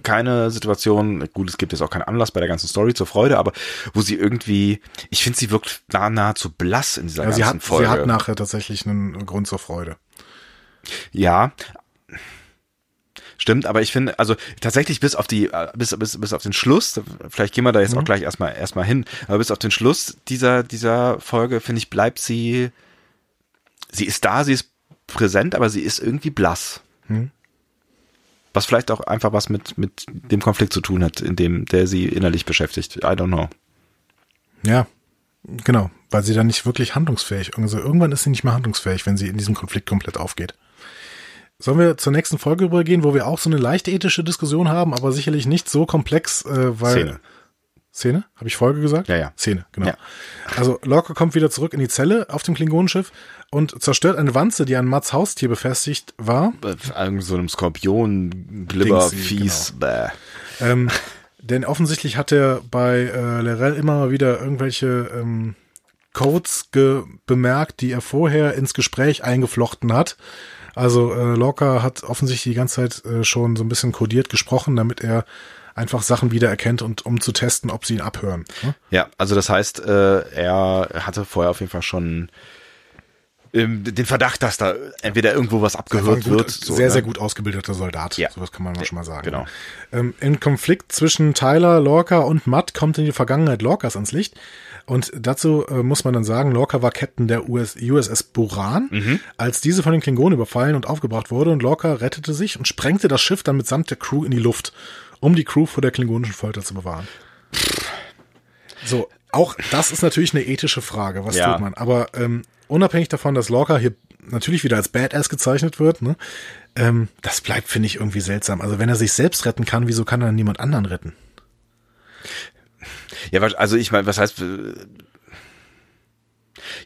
keine Situation, gut, es gibt jetzt auch keinen Anlass bei der ganzen Story zur Freude, aber wo sie irgendwie, ich finde, sie wirkt nah, nahezu blass in dieser ja, ganzen sie hat, Folge. Sie hat nachher tatsächlich einen Grund zur Freude. Ja, Stimmt, aber ich finde, also tatsächlich bis auf die, äh, bis, bis, bis auf den Schluss, vielleicht gehen wir da jetzt mhm. auch gleich erstmal, erstmal hin, aber bis auf den Schluss dieser, dieser Folge, finde ich, bleibt sie, sie ist da, sie ist präsent, aber sie ist irgendwie blass. Mhm. Was vielleicht auch einfach was mit, mit dem Konflikt zu tun hat, in dem, der sie innerlich beschäftigt. I don't know. Ja, genau, weil sie dann nicht wirklich handlungsfähig, also irgendwann ist sie nicht mehr handlungsfähig, wenn sie in diesem Konflikt komplett aufgeht. Sollen wir zur nächsten Folge übergehen, wo wir auch so eine leicht ethische Diskussion haben, aber sicherlich nicht so komplex, äh, weil. Szene. Szene? Habe ich Folge gesagt? Ja, ja. Szene, genau. Ja. Also Lorca kommt wieder zurück in die Zelle auf dem Klingonenschiff und zerstört eine Wanze, die an Mats Haustier befestigt war. Irgend so einem Skorpion, Glibber, Fies. Genau. Ähm, denn offensichtlich hat er bei äh, Lerell immer mal wieder irgendwelche ähm, Codes bemerkt, die er vorher ins Gespräch eingeflochten hat also äh, Lorca hat offensichtlich die ganze Zeit äh, schon so ein bisschen kodiert gesprochen, damit er einfach Sachen wiedererkennt und um zu testen, ob sie ihn abhören. Ne? Ja, also das heißt, äh, er hatte vorher auf jeden Fall schon ähm, den Verdacht, dass da entweder irgendwo was abgehört gut, wird. So, sehr, ne? sehr gut ausgebildeter Soldat. Ja. Sowas kann man ja, schon mal sagen. Genau. Ähm, Im Konflikt zwischen Tyler, Lorca und Matt kommt in die Vergangenheit Lorcas ans Licht. Und dazu äh, muss man dann sagen, Lorca war Captain der US, USS Buran, mhm. als diese von den Klingonen überfallen und aufgebracht wurde. Und Lorca rettete sich und sprengte das Schiff dann mitsamt der Crew in die Luft, um die Crew vor der klingonischen Folter zu bewahren. So, auch das ist natürlich eine ethische Frage. Was ja. tut man? Aber ähm, unabhängig davon, dass Lorca hier natürlich wieder als Badass gezeichnet wird, ne, ähm, das bleibt, finde ich, irgendwie seltsam. Also wenn er sich selbst retten kann, wieso kann er dann niemand anderen retten? Ja, also ich meine, was heißt, äh,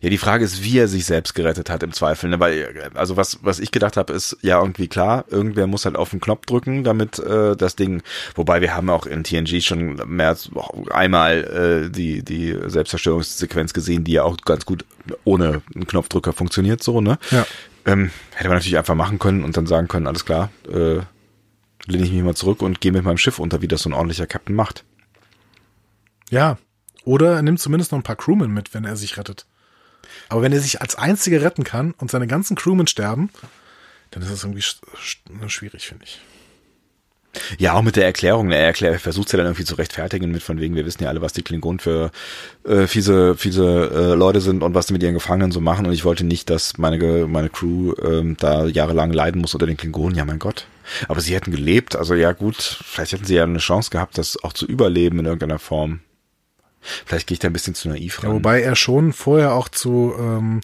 ja, die Frage ist, wie er sich selbst gerettet hat im Zweifel. Ne? Weil, also was, was ich gedacht habe, ist ja irgendwie klar, irgendwer muss halt auf den Knopf drücken, damit äh, das Ding, wobei wir haben auch in TNG schon mehr als einmal äh, die, die Selbstzerstörungssequenz gesehen, die ja auch ganz gut ohne einen Knopfdrücker funktioniert, so, ne? Ja. Ähm, hätte man natürlich einfach machen können und dann sagen können, alles klar, äh, lehne ich mich mal zurück und gehe mit meinem Schiff unter, wie das so ein ordentlicher Captain macht. Ja. Oder er nimmt zumindest noch ein paar Crewmen mit, wenn er sich rettet. Aber wenn er sich als einziger retten kann und seine ganzen Crewmen sterben, dann ist das irgendwie schwierig, finde ich. Ja, auch mit der Erklärung. Er erklärt, versucht ja dann irgendwie zu rechtfertigen mit von wegen, wir wissen ja alle, was die Klingonen für äh, fiese, fiese äh, Leute sind und was sie mit ihren Gefangenen so machen. Und ich wollte nicht, dass meine, meine Crew ähm, da jahrelang leiden muss unter den Klingonen. Ja, mein Gott. Aber sie hätten gelebt. Also ja, gut, vielleicht hätten sie ja eine Chance gehabt, das auch zu überleben in irgendeiner Form. Vielleicht gehe ich da ein bisschen zu naiv ran. Ja, wobei er schon vorher auch zu ähm,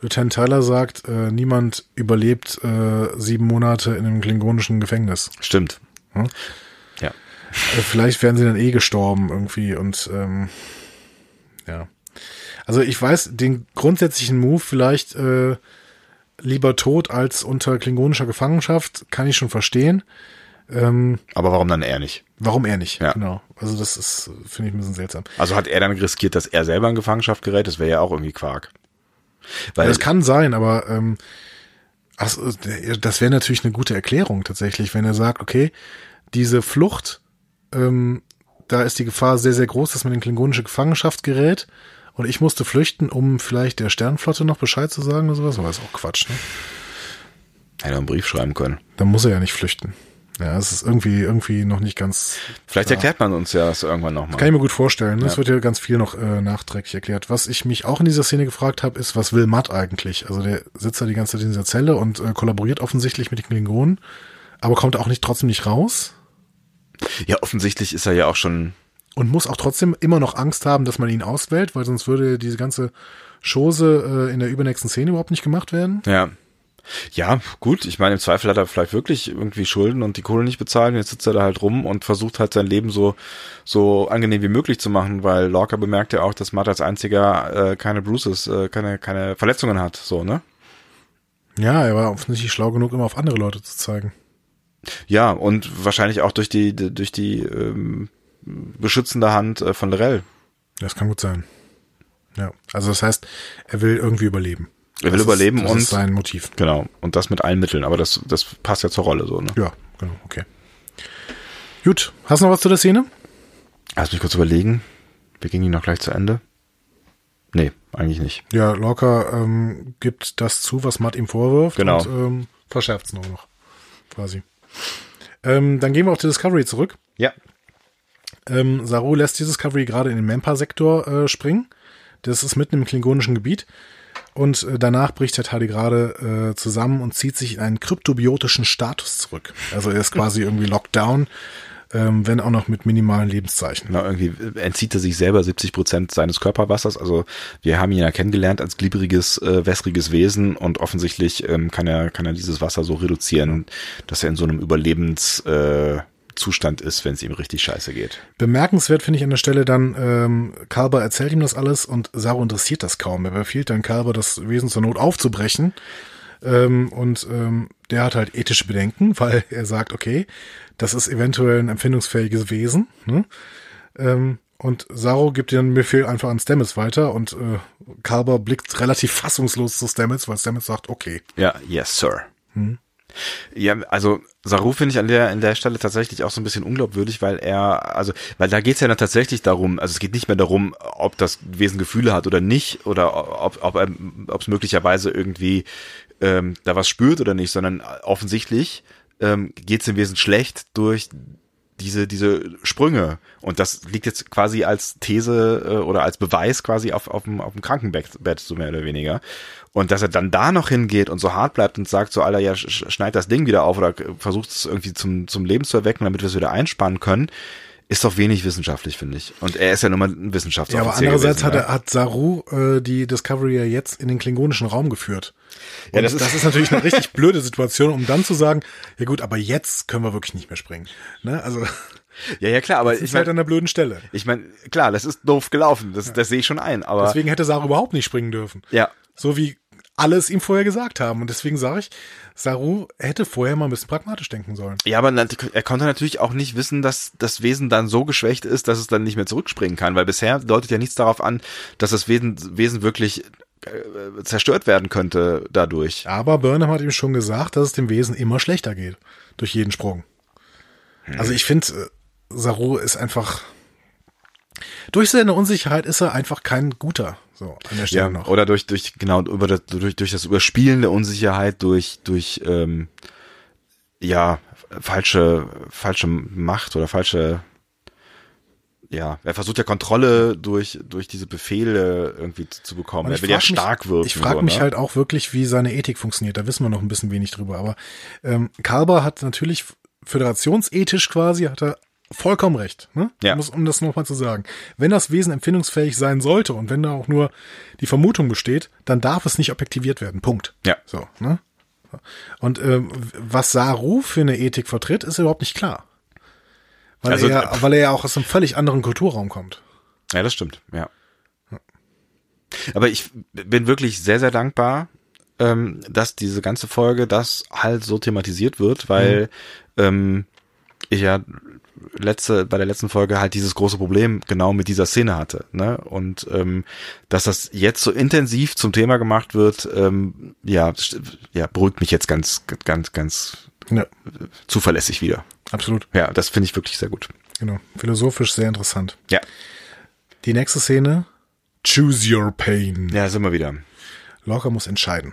Lieutenant Tyler sagt, äh, niemand überlebt äh, sieben Monate in einem klingonischen Gefängnis. Stimmt. Hm? Ja. Äh, vielleicht wären sie dann eh gestorben irgendwie und ähm, ja. Also ich weiß, den grundsätzlichen Move vielleicht äh, lieber tot als unter klingonischer Gefangenschaft kann ich schon verstehen. Ähm, Aber warum dann er nicht? Warum er nicht? Ja. Genau. Also das ist, finde ich ein bisschen seltsam. Also hat er dann riskiert, dass er selber in Gefangenschaft gerät? Das wäre ja auch irgendwie Quark. Weil ja, das kann sein, aber ähm, also, das wäre natürlich eine gute Erklärung tatsächlich, wenn er sagt, okay, diese Flucht, ähm, da ist die Gefahr sehr, sehr groß, dass man in klingonische Gefangenschaft gerät. Und ich musste flüchten, um vielleicht der Sternflotte noch Bescheid zu sagen oder sowas. Aber ist auch Quatsch, ne? Hätte einen Brief schreiben können. Dann muss er ja nicht flüchten. Ja, es ist irgendwie, irgendwie noch nicht ganz. Vielleicht klar. erklärt man uns ja das irgendwann nochmal. Kann ich mir gut vorstellen. Es Ja. wird ja ganz viel noch äh, nachträglich erklärt. Was ich mich auch in dieser Szene gefragt habe, ist, was will Matt eigentlich? Also der sitzt da die ganze Zeit in dieser Zelle und äh, kollaboriert offensichtlich mit den Klingonen, aber kommt auch nicht trotzdem nicht raus Ja, offensichtlich ist er ja auch schon. und muss auch trotzdem immer noch Angst haben, dass man ihn auswählt, weil sonst würde diese ganze Chose äh, in der übernächsten Szene überhaupt nicht gemacht werden. Ja. Ja, gut. Ich meine, im Zweifel hat er vielleicht wirklich irgendwie Schulden und die Kohle nicht bezahlt. Und jetzt sitzt er da halt rum und versucht halt sein Leben so, so angenehm wie möglich zu machen, weil Lorca bemerkt ja auch, dass Matt als einziger äh, keine Bruises, äh, keine, keine Verletzungen hat. So, ne? Ja, er war offensichtlich schlau genug, immer auf andere Leute zu zeigen. Ja, und wahrscheinlich auch durch die, durch die ähm, beschützende Hand äh, von Lorel. Das kann gut sein. Ja, also das heißt, er will irgendwie überleben. Er will das überleben ist, das und ist sein Motiv. genau und das mit allen Mitteln. Aber das das passt ja zur Rolle so. Ne? Ja, genau, okay. Gut, hast du noch was zu der Szene? Lass mich kurz überlegen. Wir gingen die noch gleich zu Ende. Nee, eigentlich nicht. Ja, Lorca ähm, gibt das zu, was Matt ihm vorwirft Genau. und ähm, verschärft es noch, quasi. Ähm, dann gehen wir auf die Discovery zurück. Ja. Ähm, Saru lässt die Discovery gerade in den Mempa-Sektor äh, springen. Das ist mitten im klingonischen Gebiet. Und äh, danach bricht der Tardigrade äh, zusammen und zieht sich in einen kryptobiotischen Status zurück. Also er ist quasi irgendwie locked down, ähm, wenn auch noch mit minimalen Lebenszeichen. Genau, irgendwie entzieht er sich selber 70 Prozent seines Körperwassers. Also wir haben ihn ja kennengelernt als glibberiges, äh, wässriges Wesen und offensichtlich ähm, kann er kann er dieses Wasser so reduzieren, dass er in so einem Überlebenszustand äh, Zustand ist, wenn es ihm richtig scheiße geht. Bemerkenswert finde ich an der Stelle dann, ähm, Kalber erzählt ihm das alles und Saru interessiert das kaum. Er befiehlt dann Kalber, das Wesen zur Not aufzubrechen. Ähm, und ähm, der hat halt ethische Bedenken, weil er sagt, okay, das ist eventuell ein empfindungsfähiges Wesen. Ne? Ähm, und Saru gibt den Befehl einfach an Stamets weiter und äh, Kalber blickt relativ fassungslos zu Stamets, weil Stamets sagt, okay. Ja, yes, sir. Ja, also Saru finde ich an der an der Stelle tatsächlich auch so ein bisschen unglaubwürdig, weil er, also, weil da geht's ja dann tatsächlich darum, also es geht nicht mehr darum, ob das Wesen Gefühle hat oder nicht, oder ob er- ob es möglicherweise irgendwie ähm, da was spürt oder nicht, sondern offensichtlich ähm, geht's dem Wesen schlecht durch diese diese Sprünge. Und das liegt jetzt quasi als These äh, oder als Beweis quasi auf auf dem auf dem Krankenbett Bett, so mehr oder weniger und dass er dann da noch hingeht und so hart bleibt und sagt so Alter ja sch- sch- schneid das Ding wieder auf oder versucht es irgendwie zum zum Leben zu erwecken damit wir es wieder einspannen können ist doch wenig wissenschaftlich finde ich und er ist ja nun mal ein Ja, Wissenschaftsoffizier aber andererseits gewesen, hat, er, hat Saru äh, die Discovery ja jetzt in den klingonischen Raum geführt. Und Ja, das das, ist- ist, natürlich eine richtig blöde Situation, um dann zu sagen, ja gut, aber jetzt können wir wirklich nicht mehr springen. Ne? Also ja ja klar aber ich ich halt meine an der blöden Stelle. ich meine klar das ist doof gelaufen das das sehe ich schon ein aber Deswegen hätte Saru überhaupt nicht springen dürfen. ja So wie alle es ihm vorher gesagt haben. Und deswegen sage ich, Saru hätte vorher mal ein bisschen pragmatisch denken sollen. Ja, aber er konnte natürlich auch nicht wissen, dass das Wesen dann so geschwächt ist, dass es dann nicht mehr zurückspringen kann, weil bisher deutet ja nichts darauf an, dass das Wesen, Wesen wirklich äh, zerstört werden könnte dadurch. Aber Burnham hat ihm schon gesagt, dass es dem Wesen immer schlechter geht. Durch jeden Sprung. Also ich finde, äh, Saru ist einfach. Durch seine Unsicherheit ist er einfach kein guter. So, an der Stelle Ja, noch. oder durch, durch, genau, über das, durch, durch das Überspielen der Unsicherheit, durch, durch, ähm, ja, falsche, falsche Macht oder falsche, ja, er versucht ja Kontrolle durch, durch diese Befehle irgendwie zu, zu bekommen. Und Er will ja frag mich- stark wirken. Ich frage so, mich ne? halt auch wirklich, wie seine Ethik funktioniert. Da wissen wir noch ein bisschen wenig drüber. Aber ähm, Kalber hat natürlich föderationsethisch quasi, hat er vollkommen recht. Ne? Ja. Muss, um das nochmal zu sagen. Wenn das Wesen empfindungsfähig sein sollte und wenn da auch nur die Vermutung besteht, dann darf es nicht objektiviert werden. Punkt. Ja. So, ne? Und ähm, was Saru für eine Ethik vertritt, ist überhaupt nicht klar. Weil, Also, er, weil er ja auch aus einem völlig anderen Kulturraum kommt. Ja, das stimmt, ja. Aber ich bin wirklich sehr, sehr dankbar, ähm, dass diese ganze Folge das halt so thematisiert wird, weil ähm, ich ja letzte bei der letzten Folge halt dieses große Problem genau mit dieser Szene hatte, ne? Und ähm, dass das jetzt so intensiv zum Thema gemacht wird, ähm, ja, ja, beruhigt mich jetzt ganz, ganz, ganz Ja, zuverlässig wieder. absolut. Ja, das finde ich wirklich sehr gut. Genau. Philosophisch sehr interessant. Ja, Die nächste Szene. Choose your pain. ja, sind wir wieder. Lorca muss entscheiden.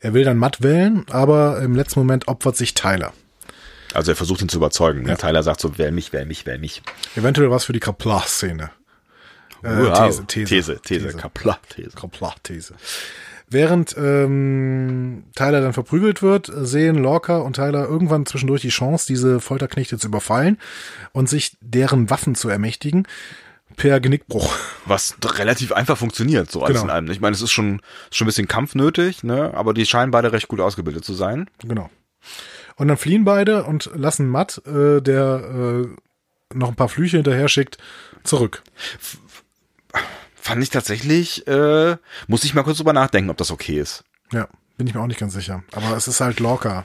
Er will dann Matt wählen, aber im letzten Moment opfert sich Tyler. Also er versucht ihn zu überzeugen. Ja. Tyler sagt so, wähl mich, wähl mich, wähl mich. Eventuell was für die Kapla-Szene. Äh, wow. These, These, These, These, These. Kapla-These. Kapla-These. Während ähm, Tyler dann verprügelt wird, sehen Lorca und Tyler irgendwann zwischendurch die Chance, diese Folterknechte zu überfallen und sich deren Waffen zu ermächtigen per Genickbruch. Was relativ einfach funktioniert, so alles genau. in allem. Ich meine, es ist schon, schon ein bisschen Kampf nötig, ne? aber die scheinen beide recht gut ausgebildet zu sein. Genau. Und dann fliehen beide und lassen Matt, äh, der äh, noch ein paar Flüche hinterher schickt, zurück. F fand ich tatsächlich, äh, muss ich mal kurz drüber nachdenken, ob das okay ist. Ja, bin ich mir auch nicht ganz sicher. Aber es ist halt Lorca.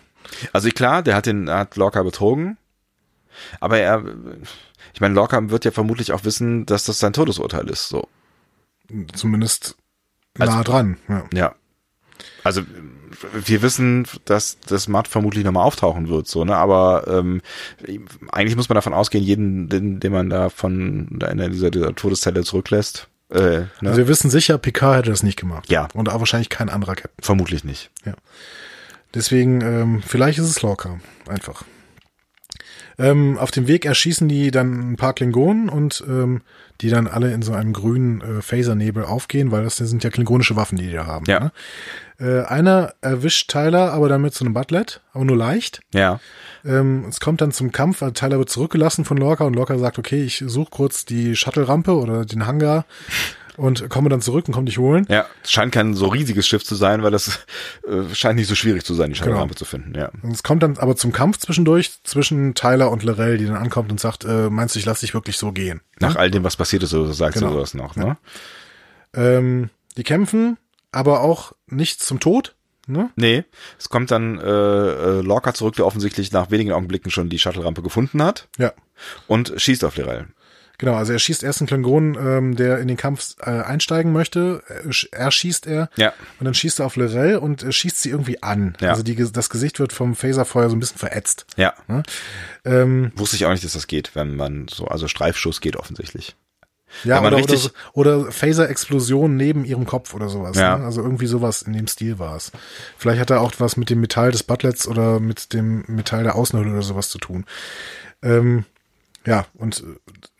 Also klar, der hat den, hat Lorca betrogen. Aber er, ich meine, Lorca wird ja vermutlich auch wissen, dass das sein Todesurteil ist, so. Zumindest nah also, dran, ja. Ja. Also, wir wissen, dass das Matt vermutlich nochmal auftauchen wird, so, ne, aber ähm, eigentlich muss man davon ausgehen, jeden, den, den man da von da in dieser, dieser Todeszelle zurücklässt, äh, ne? Also wir wissen sicher, Picard hätte das nicht gemacht. Ja. Und auch wahrscheinlich kein anderer Captain. Vermutlich nicht. Ja. Deswegen, ähm, vielleicht ist es Lorca. Einfach. Ähm, auf dem Weg erschießen die dann ein paar Klingonen und ähm, die dann alle in so einem grünen äh, Phasernebel aufgehen, weil das sind ja klingonische Waffen, die die da haben. Ja. Ne? Äh, einer erwischt Tyler, aber damit zu einem Butlet, aber nur leicht. Ja. Ähm, es kommt dann zum Kampf, Tyler wird zurückgelassen von Lorca und Lorca sagt, okay, ich suche kurz die Shuttle-Rampe oder den Hangar und komme dann zurück und komme dich holen. Ja, es scheint kein so riesiges Schiff zu sein, weil das äh, scheint nicht so schwierig zu sein, die Shuttle-Rampe genau. zu finden. Ja. Und es kommt dann aber zum Kampf zwischendurch zwischen Tyler und Lorel, die dann ankommt und sagt, äh, meinst du, ich lass dich wirklich so gehen? Nach ja? all dem, was passiert ist, oder sagst genau. du sowas noch, ne? Ja. Ähm, die kämpfen, aber auch nicht zum Tod. Ne? Nee, es kommt dann äh, äh, Lorca zurück, der offensichtlich nach wenigen Augenblicken schon die Shuttle-Rampe gefunden hat. Ja. Und schießt auf Lirel. Genau, also er schießt erst einen Klingon, ähm, der in den Kampf äh, einsteigen möchte. Er schießt er. Ja. Und dann schießt er auf Lirel und äh, schießt sie irgendwie an. Ja. Also die, das Gesicht wird vom Phaserfeuer so ein bisschen verätzt. Ja. Ne? Ähm, Wusste ich auch nicht, dass das geht, wenn man so, also Streifschuss geht offensichtlich. Ja, oder, oder, oder Phaser-Explosion neben ihrem Kopf oder sowas. Ja. Ne? Also irgendwie sowas in dem Stil war es. Vielleicht hat er auch was mit dem Metall des Butlets oder mit dem Metall der Außenhülle oder sowas zu tun. Ähm, ja, und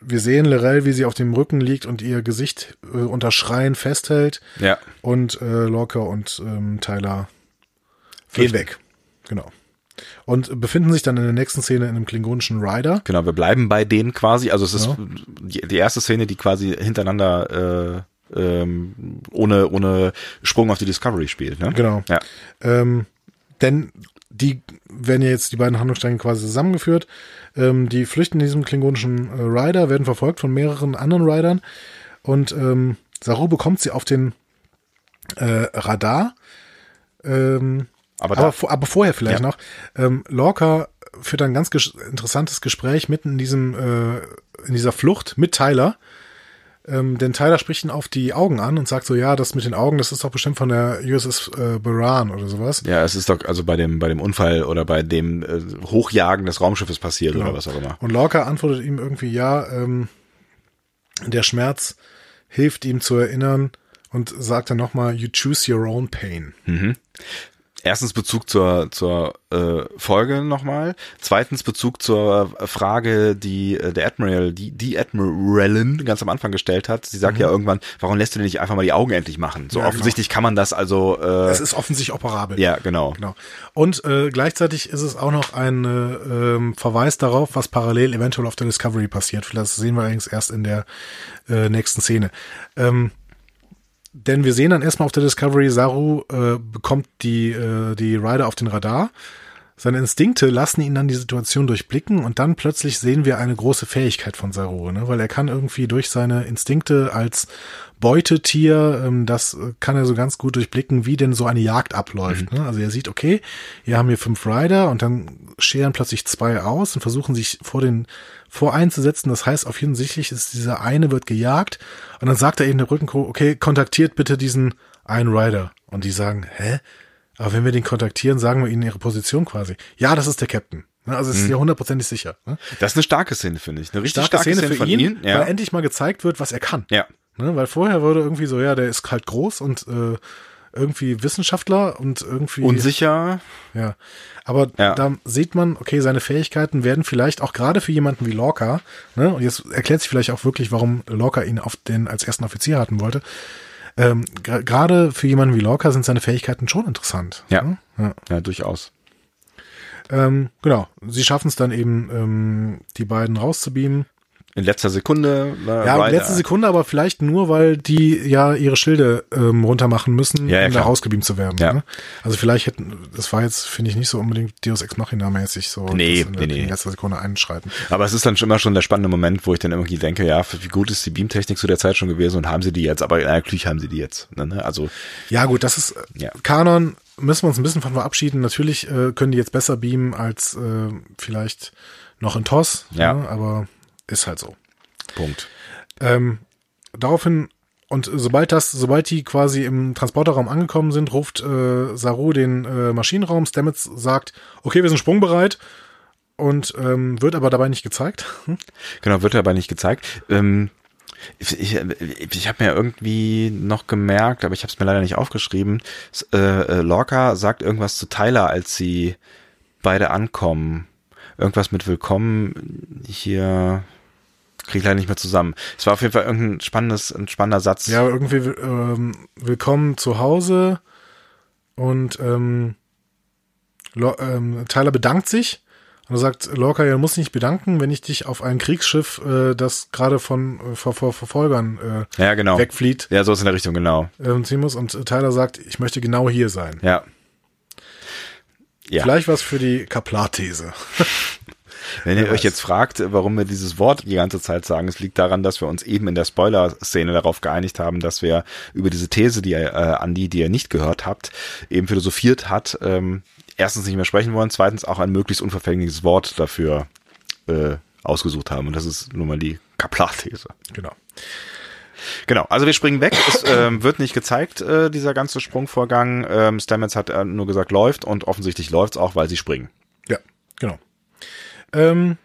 wir sehen Lorel, wie sie auf dem Rücken liegt und ihr Gesicht äh, unter Schreien festhält. Ja. Und äh, Lorca und ähm, Tyler gehen weg. Genau und befinden sich dann in der nächsten Szene in einem klingonischen Rider. Genau, wir bleiben bei denen quasi. Also es ist ja. die, die, erste Szene, die quasi hintereinander äh, ähm, ohne ohne Sprung auf die Discovery spielt. Ne? Genau. Ja. Ähm, denn die werden ja jetzt die beiden Handlungsstränge quasi zusammengeführt. Ähm, die flüchten in diesem klingonischen äh, Rider, werden verfolgt von mehreren anderen Riders und ähm, Saru bekommt sie auf den äh, Radar. Ähm, aber, aber, aber, vorher vielleicht ja. noch. Ähm, Lorca führt ein ganz ges interessantes Gespräch mitten in diesem, äh, in dieser Flucht mit Tyler. Ähm, denn Tyler spricht ihn auf die Augen an und sagt so, ja, das mit den Augen, das ist doch bestimmt von der USS äh, Baran oder sowas. Ja, es ist doch also bei dem, bei dem Unfall oder bei dem äh, Hochjagen des Raumschiffes passiert genau. oder was auch immer. Und Lorca antwortet ihm irgendwie, ja, ähm, der Schmerz hilft ihm zu erinnern und sagt dann nochmal, you choose your own pain. Mhm erstens Bezug zur, zur äh, Folge nochmal, zweitens Bezug zur Frage, die äh, der Admiral, die, die Admiralin ganz am Anfang gestellt hat. Sie sagt mhm. ja irgendwann, warum lässt du denn nicht einfach mal die Augen endlich machen? So ja, genau. offensichtlich genau. kann man das also. Äh, es ist offensichtlich operabel. Ja, genau. genau. Und äh, gleichzeitig ist es auch noch ein äh, ähm, Verweis darauf, was parallel eventuell auf der Discovery passiert. Das sehen wir allerdings erst in der äh, nächsten Szene. Ähm, denn wir sehen dann erstmal auf der Discovery, Saru äh, bekommt die, äh, die Rider auf den Radar. Seine Instinkte lassen ihn dann die Situation durchblicken und dann plötzlich sehen wir eine große Fähigkeit von Saru, ne? weil er kann irgendwie durch seine Instinkte als Beutetier, ähm, das kann er so ganz gut durchblicken, wie denn so eine Jagd abläuft. Mhm. Ne? Also er sieht, okay, hier haben wir fünf Rider und dann scheren plötzlich zwei aus und versuchen sich vor den vor einzusetzen. Das heißt, auf jeden offensichtlich ist dieser eine wird gejagt und dann sagt er eben der Rückencrew, okay, kontaktiert bitte diesen einen Rider. Und die sagen, hä? Aber wenn wir den kontaktieren, sagen wir ihnen ihre Position quasi. Ja, das ist der Captain. Ne, also es ist mhm. ja hundertprozentig sicher. Ne? Das ist eine starke Szene, finde ich. Eine richtig starke, starke Szene, Szene, für ihn, ihn ja. weil endlich mal gezeigt wird, was er kann. Ja. Ne, weil vorher wurde irgendwie so, ja, der ist halt groß und äh, irgendwie Wissenschaftler und irgendwie Unsicher. Ja. Aber Ja. da sieht man, okay, seine Fähigkeiten werden vielleicht auch gerade für jemanden wie Lorca, ne, und jetzt erklärt sich vielleicht auch wirklich, warum Lorca ihn auf den als ersten Offizier hatten wollte. Ähm, gerade für jemanden wie Lorca sind seine Fähigkeiten schon interessant. Ja. ne? ja. Ja, durchaus. Ähm, genau. Sie schaffen es dann eben, ähm, die beiden rauszubeamen. In letzter Sekunde. Äh, Ja, Ryder- letzte Sekunde, aber vielleicht nur, weil die ja ihre Schilde ähm, runter machen müssen, Ja, ja, um da klar. rausgebeamt zu werden. Ja. Ne? Also vielleicht hätten, das war jetzt, finde ich, nicht so unbedingt Deus Ex Machina mäßig so Nee, in, nee, nee. in letzter Sekunde einschreiten. Aber es ist dann schon immer schon der spannende Moment, wo ich dann irgendwie denke, ja, wie gut ist die Beamtechnik zu der Zeit schon gewesen und haben sie die jetzt, aber natürlich haben sie die jetzt. Ne? Also, Ja, gut, das ist äh, Ja. Kanon, müssen wir uns ein bisschen von verabschieden. Natürlich äh, können die jetzt besser beamen als äh, vielleicht noch in TOS, Ja. ne? aber ist halt so. Punkt. Ähm, daraufhin, und sobald das, sobald die quasi im Transporterraum angekommen sind, ruft äh, Saru den äh, Maschinenraum. Stamets sagt, okay, wir sind sprungbereit und ähm, wird aber dabei nicht gezeigt. Genau, wird aber nicht gezeigt. Ähm, ich ich, ich habe mir irgendwie noch gemerkt, aber ich habe es mir leider nicht aufgeschrieben. Äh, äh, Lorca sagt irgendwas zu Tyler, als sie beide ankommen. Irgendwas mit Willkommen hier. Krieg ich leider nicht mehr zusammen. Es war auf jeden Fall irgendein spannendes, ein spannender Satz. Ja, irgendwie ähm, willkommen zu Hause und ähm, ähm, Tyler bedankt sich und sagt, Lorca, ja, muss nicht bedanken, wenn ich dich auf ein Kriegsschiff, äh, das gerade von äh, vor, vor Verfolgern äh, ja genau. wegflieht, Ja, so ist in der Richtung, genau. ähm, ziehen muss. Und Tyler sagt, ich möchte genau hier sein. Ja. Ja. Vielleicht was für die Kaplar-These. Wenn ihr euch jetzt fragt, warum wir dieses Wort die ganze Zeit sagen, es liegt daran, dass wir uns eben in der Spoiler-Szene darauf geeinigt haben, dass wir über diese These, die ihr, äh, Andi, die ihr nicht gehört habt, eben philosophiert hat, ähm, erstens nicht mehr sprechen wollen, zweitens auch ein möglichst unverfängliches Wort dafür äh, ausgesucht haben. Und das ist nun mal die Kaplar-These. Genau. Genau, also wir springen weg. Es ähm, wird nicht gezeigt, äh, dieser ganze Sprungvorgang. Ähm, Stamets hat äh, nur gesagt, läuft und offensichtlich läuft's auch, weil sie springen. Ja, genau. Ähm,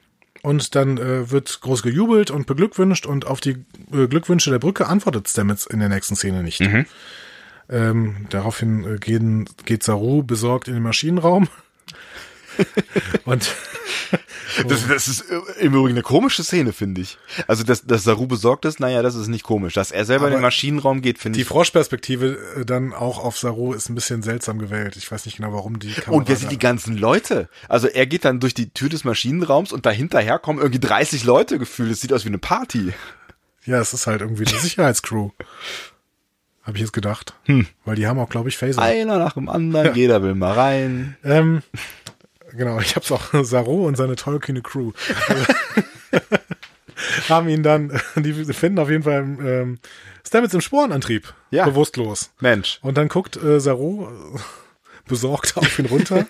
und dann äh, wird groß gejubelt und beglückwünscht und auf die äh, Glückwünsche der Brücke antwortet Stamets in der nächsten Szene nicht. Ähm, daraufhin äh, gehen, geht Saru besorgt in den Maschinenraum. und Das, das ist äh, im Übrigen eine komische Szene, finde ich. Also, dass, dass Saru besorgt ist, naja, das ist nicht komisch. Dass er selber in Aber den Maschinenraum geht, finde die ich. Froschperspektive äh, dann auch auf Saru ist ein bisschen seltsam gewählt. Ich weiß nicht genau, warum die Kamera Und wer sind die ganzen Leute? Also er geht dann durch die Tür des Maschinenraums und dahinterher kommen irgendwie 30 Leute gefühlt. Es sieht aus wie eine Party. Ja, es ist halt irgendwie eine Sicherheitscrew. Habe ich jetzt gedacht. Weil die haben auch, glaube ich, Phaser. Einer nach dem anderen, jeder will mal rein. Ähm, genau, ich hab's auch Saru und seine tollkühne Crew. haben ihn dann, die finden auf jeden Fall ähm, Stamets im Sporenantrieb. Ja. Bewusstlos. Mensch. Und dann guckt äh, Saru besorgt auf ihn runter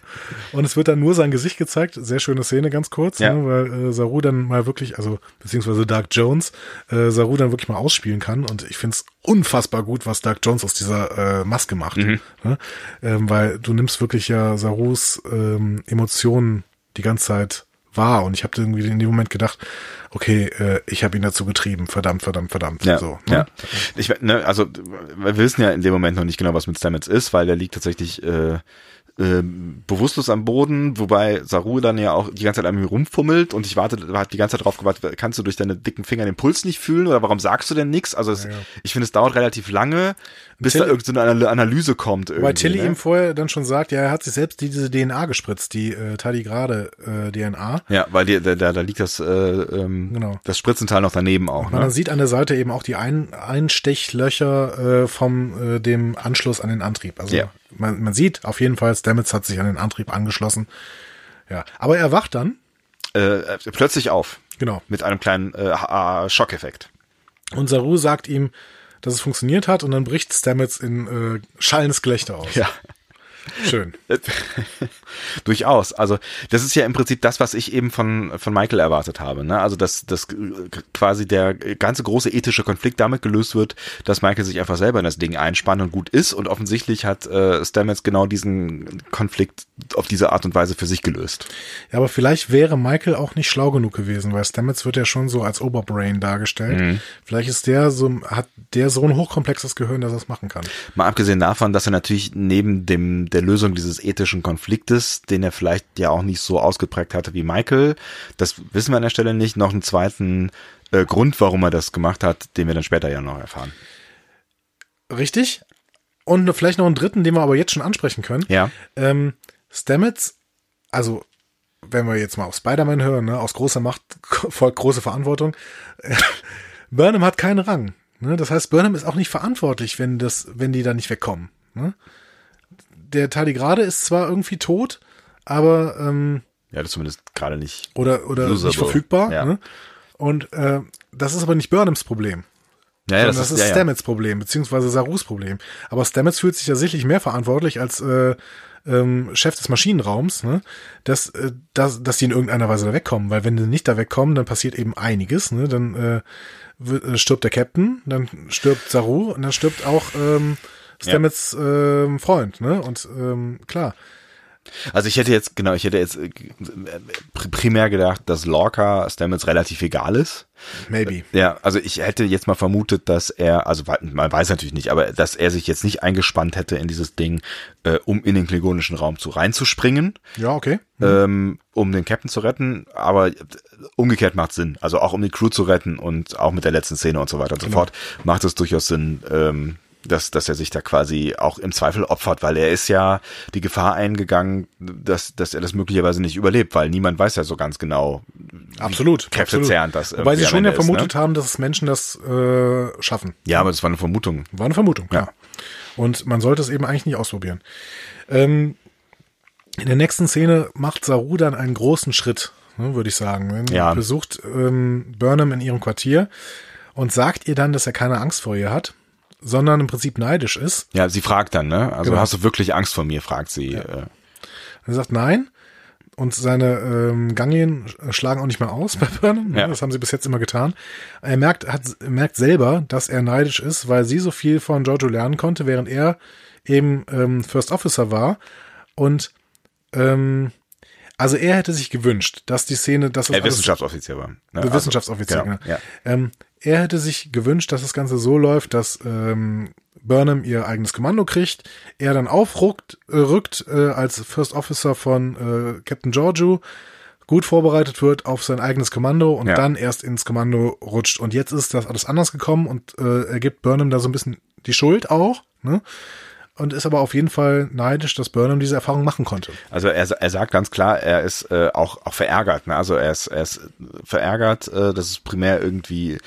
und es wird dann nur sein Gesicht gezeigt. Sehr schöne Szene, ganz kurz, Ja. ne, weil äh, Saru dann mal wirklich, also beziehungsweise Dark Jones, äh, Saru dann wirklich mal ausspielen kann. Und ich find's unfassbar gut, was Dark Jones aus dieser äh, Maske macht. Mhm. Ne? Ähm, weil du nimmst wirklich ja Sarus ähm, Emotionen die ganze Zeit wahr. Und ich habe irgendwie in dem Moment gedacht, okay, äh, ich habe ihn dazu getrieben, verdammt, verdammt, verdammt. Ja, so, ne? ja. Ich, ne, also wir wissen ja in dem Moment noch nicht genau, was mit Stamets ist, weil der liegt tatsächlich äh, äh, bewusstlos am Boden, wobei Saru dann ja auch die ganze Zeit an mir rumfummelt und ich warte, hat die ganze Zeit drauf gewartet, kannst du durch deine dicken Finger den Puls nicht fühlen oder warum sagst du denn nichts? Also es, Ja, ja. ich finde, es dauert relativ lange, bis Tilly- da irgendeine so Analyse kommt. Weil irgendwie, Tilly ne? ihm vorher dann schon sagt, ja, er hat sich selbst diese DNA gespritzt, die äh, Tardigrade äh, DNA. Ja, weil die, da, da, da liegt das, äh, ähm, Genau. das Spritzenteil noch daneben auch. Man Ne? sieht an der Seite eben auch die Ein Einstechlöcher äh, vom äh, dem Anschluss an den Antrieb. Also Ja. man, man sieht auf jeden Fall, Stamets hat sich an den Antrieb angeschlossen. Ja, aber er wacht dann, Äh, äh, plötzlich auf genau. mit einem kleinen äh, Schockeffekt. Und Saru sagt ihm, dass es funktioniert hat und dann bricht Stamets in äh, schallendes Gelächter aus. Ja. Schön. durchaus. Also das ist ja im Prinzip das, was ich eben von, von Michael erwartet habe. Ne? Also dass, dass quasi der ganze große ethische Konflikt damit gelöst wird, dass Michael sich einfach selber in das Ding einspannt und gut ist. Und offensichtlich hat äh, Stamets genau diesen Konflikt auf diese Art und Weise für sich gelöst. Ja, aber vielleicht wäre Michael auch nicht schlau genug gewesen, weil Stamets wird ja schon so als Oberbrain dargestellt. Mhm. Vielleicht ist der so, hat der so ein hochkomplexes Gehirn, dass er es machen kann. Mal abgesehen davon, dass er natürlich neben dem der Lösung dieses ethischen Konfliktes, den er vielleicht ja auch nicht so ausgeprägt hatte wie Michael, das wissen wir an der Stelle nicht, noch einen zweiten äh, Grund, warum er das gemacht hat, den wir dann später ja noch erfahren. Richtig. Und vielleicht noch einen dritten, den wir aber jetzt schon ansprechen können. Ja. Ähm, Stamets, also wenn wir jetzt mal auf Spider-Man hören, ne, aus großer Macht folgt große Verantwortung. Burnham hat keinen Rang. Ne? Das heißt, Burnham ist auch nicht verantwortlich, wenn das, wenn die da nicht wegkommen. Ne? Der Tardigrade ist zwar irgendwie tot, aber ähm, ja, das zumindest gerade nicht oder oder usable. nicht verfügbar. Ja. Ne? Und äh, das ist aber nicht Burnhams Problem. Ja, ja, das, das ist, ist ja, Stamets Problem, beziehungsweise Sarus Problem. Aber Stamets fühlt sich ja sicherlich mehr verantwortlich als äh, ähm, Chef des Maschinenraums, ne, dass, äh, dass, dass die in irgendeiner Weise da wegkommen. Weil wenn die nicht da wegkommen, dann passiert eben einiges. Ne? Dann äh, äh, stirbt der Captain, dann stirbt Saru und dann stirbt auch ähm, Stamets ja. ähm, Freund. Ne? Und ähm, klar, also ich hätte jetzt, genau, ich hätte jetzt äh, primär gedacht, dass Lorca Stamets relativ egal ist. Maybe. Ja, also ich hätte jetzt mal vermutet, dass er, also man weiß natürlich nicht, aber dass er sich jetzt nicht eingespannt hätte in dieses Ding, äh, um in den klingonischen Raum zu reinzuspringen. Ja, okay. Mhm. Ähm, um den Captain zu retten, aber umgekehrt macht Sinn. Also auch um die Crew zu retten und auch mit der letzten Szene und so weiter und genau. so fort, macht es durchaus Sinn, ähm, dass, dass er sich da quasi auch im Zweifel opfert, weil er ist ja die Gefahr eingegangen, dass, dass er das möglicherweise nicht überlebt, weil niemand weiß ja so ganz genau, absolut, Kräfte absolut. zehren das. Weil sie schon ja vermutet ist, ne? haben, dass Menschen das äh, schaffen. Ja, aber das war eine Vermutung. War eine Vermutung, ja. Und man sollte es eben eigentlich nicht ausprobieren. Ähm, in der nächsten Szene macht Saru dann einen großen Schritt, ne, würde ich sagen. Wenn ja. besucht ähm, Burnham in ihrem Quartier und sagt ihr dann, dass er keine Angst vor ihr hat sondern im Prinzip neidisch ist. Ja, sie fragt dann, ne? Also genau. hast du wirklich Angst vor mir, fragt sie. Ja. Äh. Er sagt nein. Und seine ähm, Ganglien schlagen auch nicht mehr aus bei Burnham. Ja. Das haben sie bis jetzt immer getan. Er merkt, hat, merkt selber, dass er neidisch ist, weil sie so viel von Giorgio lernen konnte, während er eben ähm, First Officer war. Und ähm, also er hätte sich gewünscht, dass die Szene, dass es er Wissenschaftsoffizier war. Ne? Also, Wissenschaftsoffizier, genau, ja. Ähm, er hätte sich gewünscht, dass das Ganze so läuft, dass ähm, Burnham ihr eigenes Kommando kriegt, er dann aufrückt äh, rückt, äh, als First Officer von äh, Captain Giorgio, gut vorbereitet wird auf sein eigenes Kommando und ja. dann erst ins Kommando rutscht. Und jetzt ist das alles anders gekommen und äh, er gibt Burnham da so ein bisschen die Schuld auch, ne? Und ist aber auf jeden Fall neidisch, dass Burnham diese Erfahrung machen konnte. Also er, er sagt ganz klar, er ist äh, auch, auch verärgert. Ne? Also er ist, er ist verärgert, äh, dass es primär irgendwie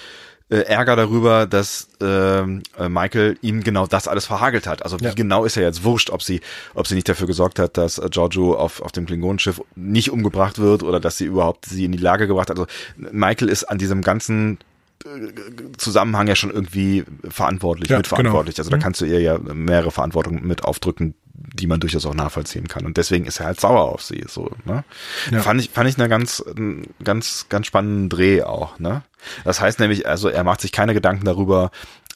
äh, Ärger darüber, dass ähm, äh, Michael ihm genau das alles verhagelt hat. Also wie ja. genau ist er jetzt wurscht, ob sie, ob sie nicht dafür gesorgt hat, dass äh, Giorgio auf, auf dem Klingonenschiff nicht umgebracht wird oder dass sie überhaupt sie in die Lage gebracht hat. Also Michael ist an diesem ganzen Zusammenhang ja schon irgendwie verantwortlich, ja, mitverantwortlich. Genau. Also da mhm. kannst du ihr ja mehrere Verantwortungen mit aufdrücken, die man durchaus auch nachvollziehen kann. Und deswegen ist er halt sauer auf sie. So, ne? Ja. Fand ich, fand ich eine ganz, ganz, ganz spannenden Dreh auch. Ne? Das heißt nämlich, also er macht sich keine Gedanken darüber,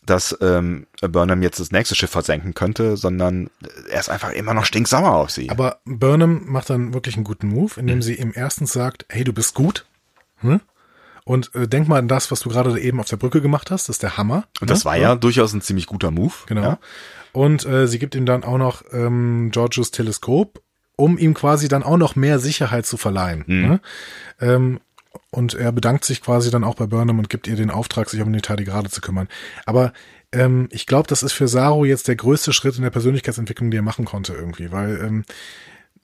dass ähm, Burnham jetzt das nächste Schiff versenken könnte, sondern er ist einfach immer noch stinksauer auf sie. Aber Burnham macht dann wirklich einen guten Move, indem mhm. sie ihm erstens sagt, hey, du bist gut. Hm? Und äh, denk mal an das, was du gerade eben auf der Brücke gemacht hast. Das ist der Hammer. Und das ne? war ja, ja durchaus ein ziemlich guter Move. Genau. Ja. Und äh, sie gibt ihm dann auch noch ähm, Georgios Teleskop, um ihm quasi dann auch noch mehr Sicherheit zu verleihen. Mhm. Ne? Ähm, und er bedankt sich quasi dann auch bei Burnham und gibt ihr den Auftrag, sich um die Tardigrade zu kümmern. Aber ähm, ich glaube, das ist für Saru jetzt der größte Schritt in der Persönlichkeitsentwicklung, die er machen konnte irgendwie, weil ähm,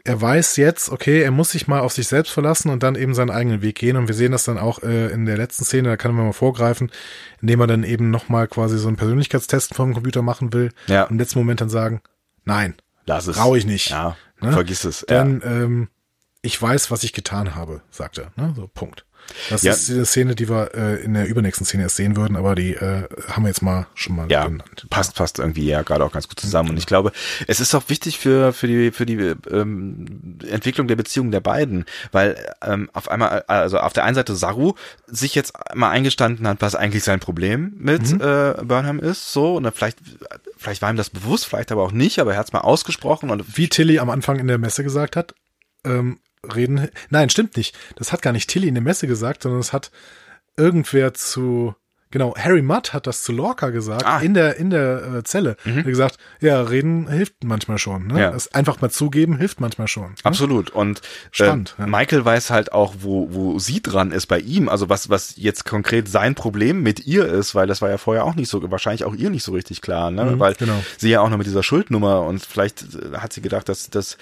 er weiß jetzt, okay, er muss sich mal auf sich selbst verlassen und dann eben seinen eigenen Weg gehen. Und wir sehen das dann auch äh, in der letzten Szene, da kann man mal vorgreifen, indem er dann eben nochmal quasi so einen Persönlichkeitstest vom Computer machen will. Ja. Und im letzten Moment dann sagen, nein, lass es. Brauche ich nicht. Ja, ne? vergiss es. Dann, ja. ähm, ich weiß, was ich getan habe, sagt er. Ne? So, Punkt. Das Ja. ist die Szene, die wir äh, in der übernächsten Szene erst sehen würden, aber die äh, haben wir jetzt mal schon mal ja, genannt. passt passt irgendwie ja gerade auch ganz gut zusammen. Und ich glaube, es ist auch wichtig für für die für die ähm, Entwicklung der Beziehung der beiden, weil ähm, auf einmal also auf der einen Seite Saru sich jetzt mal eingestanden hat, was eigentlich sein Problem mit äh, Burnham ist, so und dann vielleicht vielleicht war ihm das bewusst, vielleicht aber auch nicht, aber er hat es mal ausgesprochen und Wie Tilly am Anfang in der Messe gesagt hat, ähm, reden. Nein, stimmt nicht. Das hat gar nicht Tilly in der Messe gesagt, sondern es hat irgendwer zu. Genau, Harry Mudd hat das zu Lorca gesagt, Ah. in der, in der äh, Zelle. Er hat gesagt, ja, reden hilft manchmal schon. Ne? Ja. Das einfach mal zugeben hilft manchmal schon. Ne? Absolut. Und Spannend, äh, ja. Michael weiß halt auch, wo, wo sie dran ist bei ihm. Also was, was jetzt konkret sein Problem mit ihr ist, weil das war ja vorher auch nicht so, wahrscheinlich auch ihr nicht so richtig klar, ne? Mhm, weil genau. sie ja auch noch mit dieser Schuldnummer und vielleicht äh, hat sie gedacht, dass, dass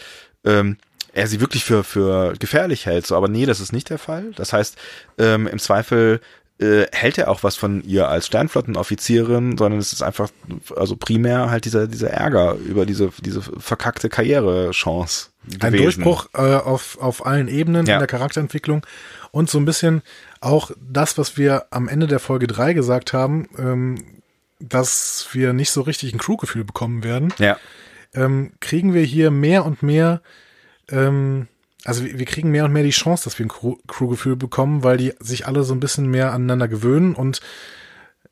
ähm, er sie wirklich für, für gefährlich hält. So, aber nee, das ist nicht der Fall. Das heißt, ähm, im Zweifel äh, hält er auch was von ihr als Sternflottenoffizierin, sondern es ist einfach, also primär halt dieser, dieser Ärger über diese, diese verkackte Karrierechance. Ein. Durchbruch äh, auf, auf allen Ebenen Ja. in der Charakterentwicklung und so ein bisschen auch das, was wir am Ende der Folge 3 gesagt haben, ähm, dass wir nicht so richtig ein Crewgefühl bekommen werden, Ja. ähm, kriegen wir hier mehr und mehr, ähm, also wir, wir kriegen mehr und mehr die Chance, dass wir ein Crew- Crewgefühl bekommen, weil die sich alle so ein bisschen mehr aneinander gewöhnen und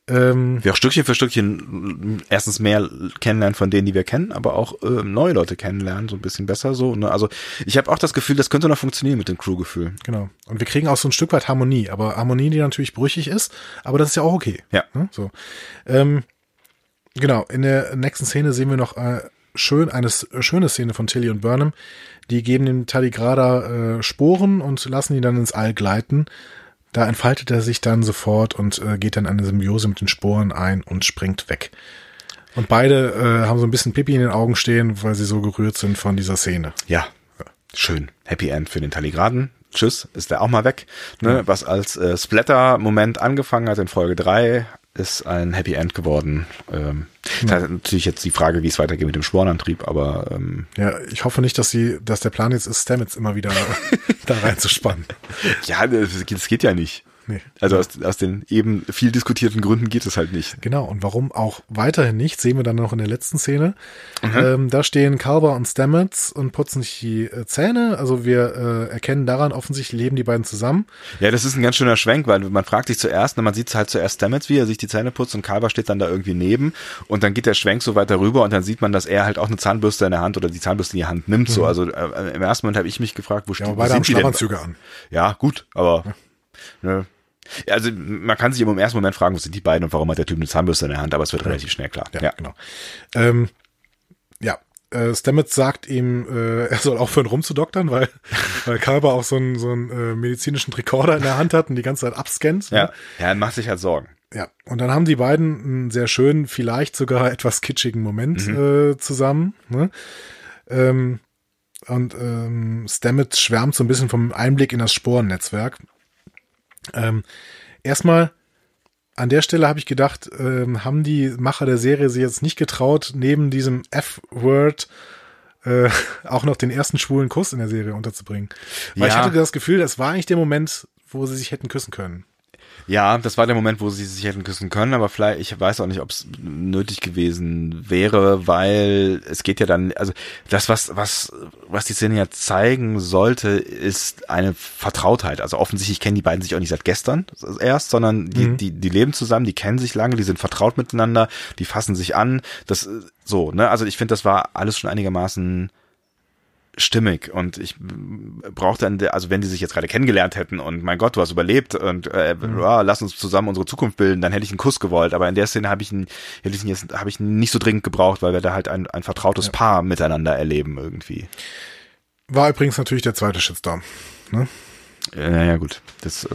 ähm, wir auch Stückchen für Stückchen erstens mehr kennenlernen von denen, die wir kennen, aber auch äh, neue Leute kennenlernen, so ein bisschen besser so. Ne? Also ich habe auch das Gefühl, das könnte noch funktionieren mit dem Crewgefühl. Genau. Und wir kriegen auch so ein Stück weit Harmonie, aber Harmonie, die natürlich brüchig ist, aber das ist ja auch okay. Ja. Ne? So. Ähm, genau, in der nächsten Szene sehen wir noch äh, schön eine äh, schöne Szene von Tilly und Burnham. Die geben dem Taligrada äh, Sporen und lassen ihn dann ins All gleiten. Da entfaltet er sich dann sofort und äh, geht dann eine Symbiose mit den Sporen ein und springt weg. Und beide äh, haben so ein bisschen Pipi in den Augen stehen, weil sie so gerührt sind von dieser Szene. Ja, schön. Happy End für den Taligraden. Tschüss, ist der auch mal weg. Ne? Was als äh, Splatter-Moment angefangen hat in Folge drei, ist ein Happy End geworden. Ähm, Das heißt natürlich jetzt die Frage, wie es weitergeht mit dem Sporenantrieb, aber ähm, Ja, ich hoffe nicht, dass sie, dass der Plan jetzt ist, Stamets immer wieder da reinzuspannen. ja, das, das geht ja nicht. Nee. Also aus, aus den eben viel diskutierten Gründen geht es halt nicht. Genau, und warum auch weiterhin nicht, sehen wir dann noch in der letzten Szene. Ähm, da stehen Calver und Stamets und putzen sich die äh, Zähne. Also wir äh, erkennen daran, offensichtlich leben die beiden zusammen. Ja, das ist ein ganz schöner Schwenk, weil man fragt sich zuerst, man sieht halt zuerst Stamets, wie er sich die Zähne putzt und Carver steht dann da irgendwie neben und dann geht der Schwenk so weiter rüber und dann sieht man, dass er halt auch eine Zahnbürste in der Hand oder die Zahnbürste in die Hand nimmt. So, also äh, im ersten Moment habe ich mich gefragt, wo, Ja, steht wo sind die denn? An. Ja, gut, aber ne. Ja, Also man kann sich im ersten Moment fragen, wo sind die beiden und warum hat der Typ eine Zahnbürste in der Hand, aber es wird relativ schnell klar. Ja, genau. Ähm, ja, äh, Stamets sagt ihm, äh, er soll aufhören rumzudoktern, weil, weil Calver auch so einen, so einen äh, medizinischen Rekorder in der Hand hat und die ganze Zeit abscannt. ne? Ja, ja, er macht sich halt Sorgen. Ja, und dann haben die beiden einen sehr schönen, vielleicht sogar etwas kitschigen Moment äh, zusammen. Ne? Ähm, und ähm, Stamets schwärmt so ein bisschen vom Einblick in das Sporennetzwerk. Ähm, erstmal, an der Stelle habe ich gedacht, ähm, haben die Macher der Serie sich jetzt nicht getraut, neben diesem F-Word äh, auch noch den ersten schwulen Kuss in der Serie unterzubringen. Weil ich Ja. hatte das Gefühl, das war eigentlich der Moment, wo sie sich hätten küssen können. Ja, das war der Moment, wo sie sich hätten küssen können, aber vielleicht, ich weiß auch nicht, ob es nötig gewesen wäre, weil es geht ja dann, also das, was, was, was die Szene ja zeigen sollte, ist eine Vertrautheit. Also offensichtlich kennen die beiden sich auch nicht seit gestern erst, sondern die, die, die leben zusammen, die kennen sich lange, die sind vertraut miteinander, die fassen sich an. Das so, ne? Also ich finde, das war alles schon einigermaßen stimmig und ich brauchte dann, also wenn die sich jetzt gerade kennengelernt hätten und mein Gott, du hast überlebt und äh, ja, lass uns zusammen unsere Zukunft bilden, dann hätte ich einen Kuss gewollt, aber in der Szene habe ich ihn, hätte ich ihn jetzt, habe ich ihn nicht so dringend gebraucht, weil wir da halt ein, ein vertrautes Paar miteinander erleben irgendwie. War übrigens natürlich der zweite Shitstorm. Ne? Äh, Naja gut, das äh,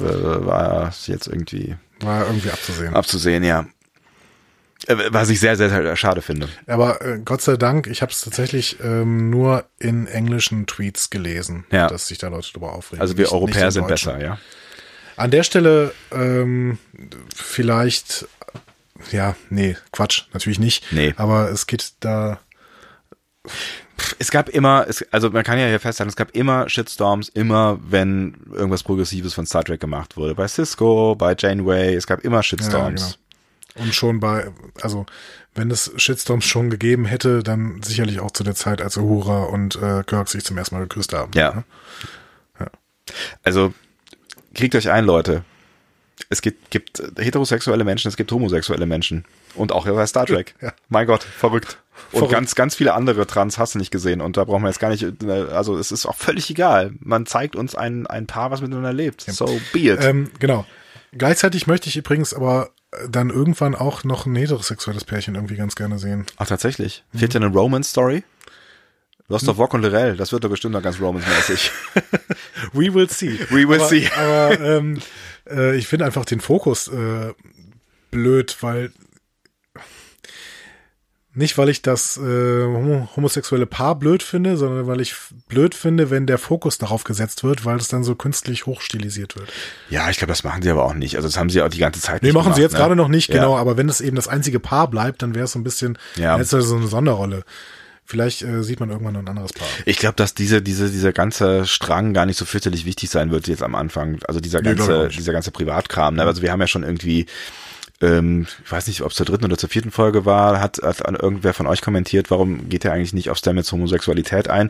war jetzt irgendwie War irgendwie abzusehen. abzusehen, ja. Was ich sehr, sehr, sehr schade finde. Aber äh, Gott sei Dank, ich habe es tatsächlich ähm, nur in englischen Tweets gelesen, Ja. dass sich da Leute drüber aufregen. Also wir Nicht- Europäer nicht sind besser, ja. An der Stelle ähm, vielleicht, ja, nee, Quatsch, natürlich nicht. Nee. Aber es geht da es gab immer, es, also man kann ja hier festhalten, es gab immer Shitstorms, immer wenn irgendwas Progressives von Star Trek gemacht wurde. Bei Cisco, bei Janeway, es gab immer Shitstorms. Ja, genau. Und schon bei, also wenn es Shitstorms schon gegeben hätte, dann sicherlich auch zu der Zeit, als Uhura und äh, Kirk sich zum ersten Mal geküsst haben. Ja. Ne? Also kriegt euch ein, Leute. Es gibt, gibt heterosexuelle Menschen, es gibt homosexuelle Menschen. Und auch bei Star Trek. Ja. Mein Gott, verrückt. Und Verrückt. ganz, ganz viele andere Trans hast du nicht gesehen. Und da brauchen wir jetzt gar nicht, äh, also es ist auch völlig egal. Man zeigt uns ein, ein Paar, was miteinander lebt. So be it. Ähm, genau. Gleichzeitig möchte ich übrigens aber dann irgendwann auch noch ein heterosexuelles Pärchen irgendwie ganz gerne sehen. Ach, tatsächlich. Fehlt dir eine Romance-Story? Du hast doch Wok und Lorel, das wird doch bestimmt noch ganz romance-mäßig. We will see. We will aber, see. Aber ähm, äh, ich finde einfach den Fokus äh, blöd, weil nicht, weil ich das äh, homo homosexuelle Paar blöd finde, sondern weil ich blöd finde, wenn der Fokus darauf gesetzt wird, weil es dann so künstlich hochstilisiert wird. Ja, ich glaube, das machen sie aber auch nicht. Also das haben sie auch die ganze Zeit Nee, nicht machen gemacht, sie jetzt ne? gerade noch nicht, Ja. genau, aber wenn es eben das einzige Paar bleibt, dann wäre es so ein bisschen, Ja. so eine Sonderrolle. Vielleicht äh, sieht man irgendwann noch ein anderes Paar. Ich glaube, dass diese, diese, dieser ganze Strang gar nicht so fürchterlich wichtig sein wird jetzt am Anfang. Also dieser Nee, ganze, nicht. dieser ganze Privatkram. Ne? Also wir haben ja schon irgendwie, ähm, ich weiß nicht, ob es zur dritten oder zur vierten Folge war, hat, hat irgendwer von euch kommentiert, warum geht er eigentlich nicht auf Stamets Homosexualität ein?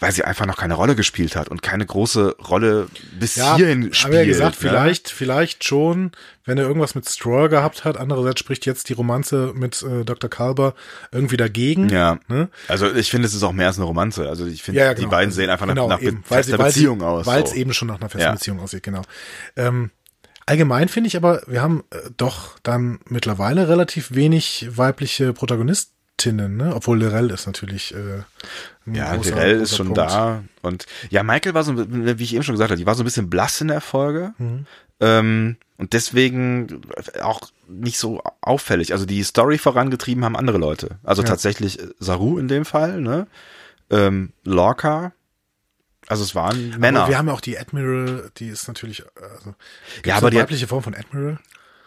Weil sie einfach noch keine Rolle gespielt hat und keine große Rolle bis hierhin spielt. haben wir ja gesagt, ne? vielleicht, vielleicht schon, wenn er irgendwas mit Stroll gehabt hat. Andererseits spricht jetzt die Romanze mit äh, Dr. Kalber irgendwie dagegen. Ja. Ne? Also ich finde, es ist auch mehr als eine Romanze. Also ich finde, Ja, ja, die genau. beiden sehen einfach nach, genau, nach eben, weil sie, fester Beziehung aus. Weil es so. eben schon nach einer festen Ja. Beziehung aussieht, genau. Ähm, allgemein finde ich aber, wir haben äh, doch dann mittlerweile relativ wenig weibliche Protagonistinnen, ne? obwohl Lorel ist natürlich äh, ein Ja, Lirel ist schon Punkt. da. Und ja, Michael war so, wie ich eben schon gesagt habe, die war so ein bisschen blass in der Folge. Mhm. Ähm, und deswegen auch nicht so auffällig. Also die Story vorangetrieben haben andere Leute. Also Ja. tatsächlich Saru in dem Fall, ne? Ähm, Lorca. Also es waren Männer. Aber wir haben ja auch die Admiral, die ist natürlich, äh, also, Ja, aber die hat- weibliche Form von Admiral?